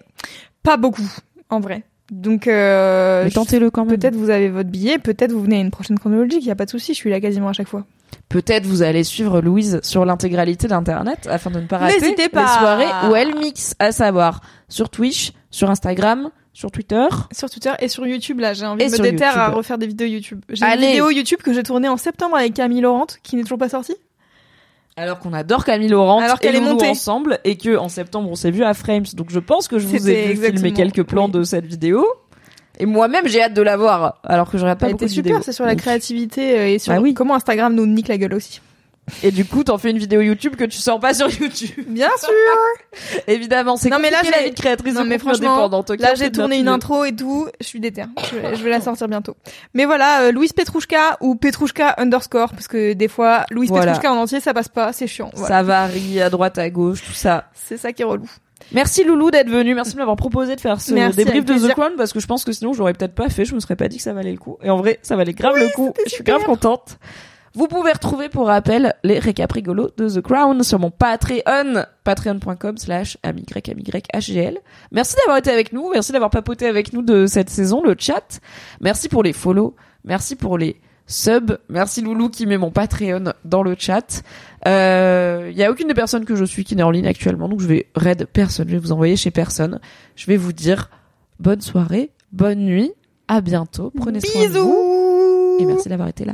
pas beaucoup, en vrai. Donc, euh, tentez-le quand même. peut-être vous avez votre billet, peut-être vous venez à une prochaine chronologique, il y a pas de souci, je suis là quasiment à chaque fois. Peut-être vous allez suivre Louise sur l'intégralité d'internet afin de ne pas rater N'hésitez les pas. soirées où elle mixe, à savoir sur Twitch, sur Instagram, sur Twitter. Sur Twitter et sur YouTube, là, j'ai envie Et de me déterre à refaire des vidéos YouTube. J'ai une vidéo YouTube que j'ai tournée en septembre avec Camille Laurent, qui n'est toujours pas sortie. Alors qu'on adore Camille Laurent Alors qu'elle est montée. ensemble et que en septembre on s'est vu à Frames. Donc je pense que je vous ai C'était vu filmer exactement, quelques plans oui. de cette vidéo. Et moi-même j'ai hâte de la voir. Alors que je regarde pas Elle beaucoup était super, c'est sur la créativité et sur Bah oui. comment Instagram nous nique la gueule aussi. Et du coup t'en fais une vidéo YouTube que tu sors pas sur YouTube. Bien sûr Évidemment c'est Non, mais là, compliqué la j'ai- vie de créatrice Non de mais franchement, là j'ai tourné une intro et tout, je suis déter. Je, vais- je vais la sortir bientôt. Mais voilà, euh, Louise Petrouchka ou Petrouchka underscore, parce que des fois, Louise Voilà. Petrouchka en entier, ça passe pas, c'est chiant. Voilà. Ça varie à droite à gauche tout ça. C'est ça qui est relou. Merci Loulou d'être venu. Merci de m'avoir proposé de faire ce Merci, débrief de The. Crown parce que je pense que sinon je l'aurais peut-être pas fait. Je me serais pas dit que ça valait le coup. Et en vrai, ça valait grave le coup. Je suis grave contente. Vous pouvez retrouver pour rappel les récaps rigolos de The Crown sur mon Patreon, patreon.com slash amygramyghl. Merci d'avoir été avec nous. Merci d'avoir papoté avec nous de cette saison, le chat. Merci pour les follow. Merci pour les subs. Merci Loulou qui met mon Patreon dans le chat. Euh, Il y a aucune des personnes que je suis qui n'est en ligne actuellement, donc je vais raid personne. Je vais vous envoyer chez personne. Je vais vous dire bonne soirée, bonne nuit, à bientôt. Prenez soin de vous. Et merci d'avoir été là.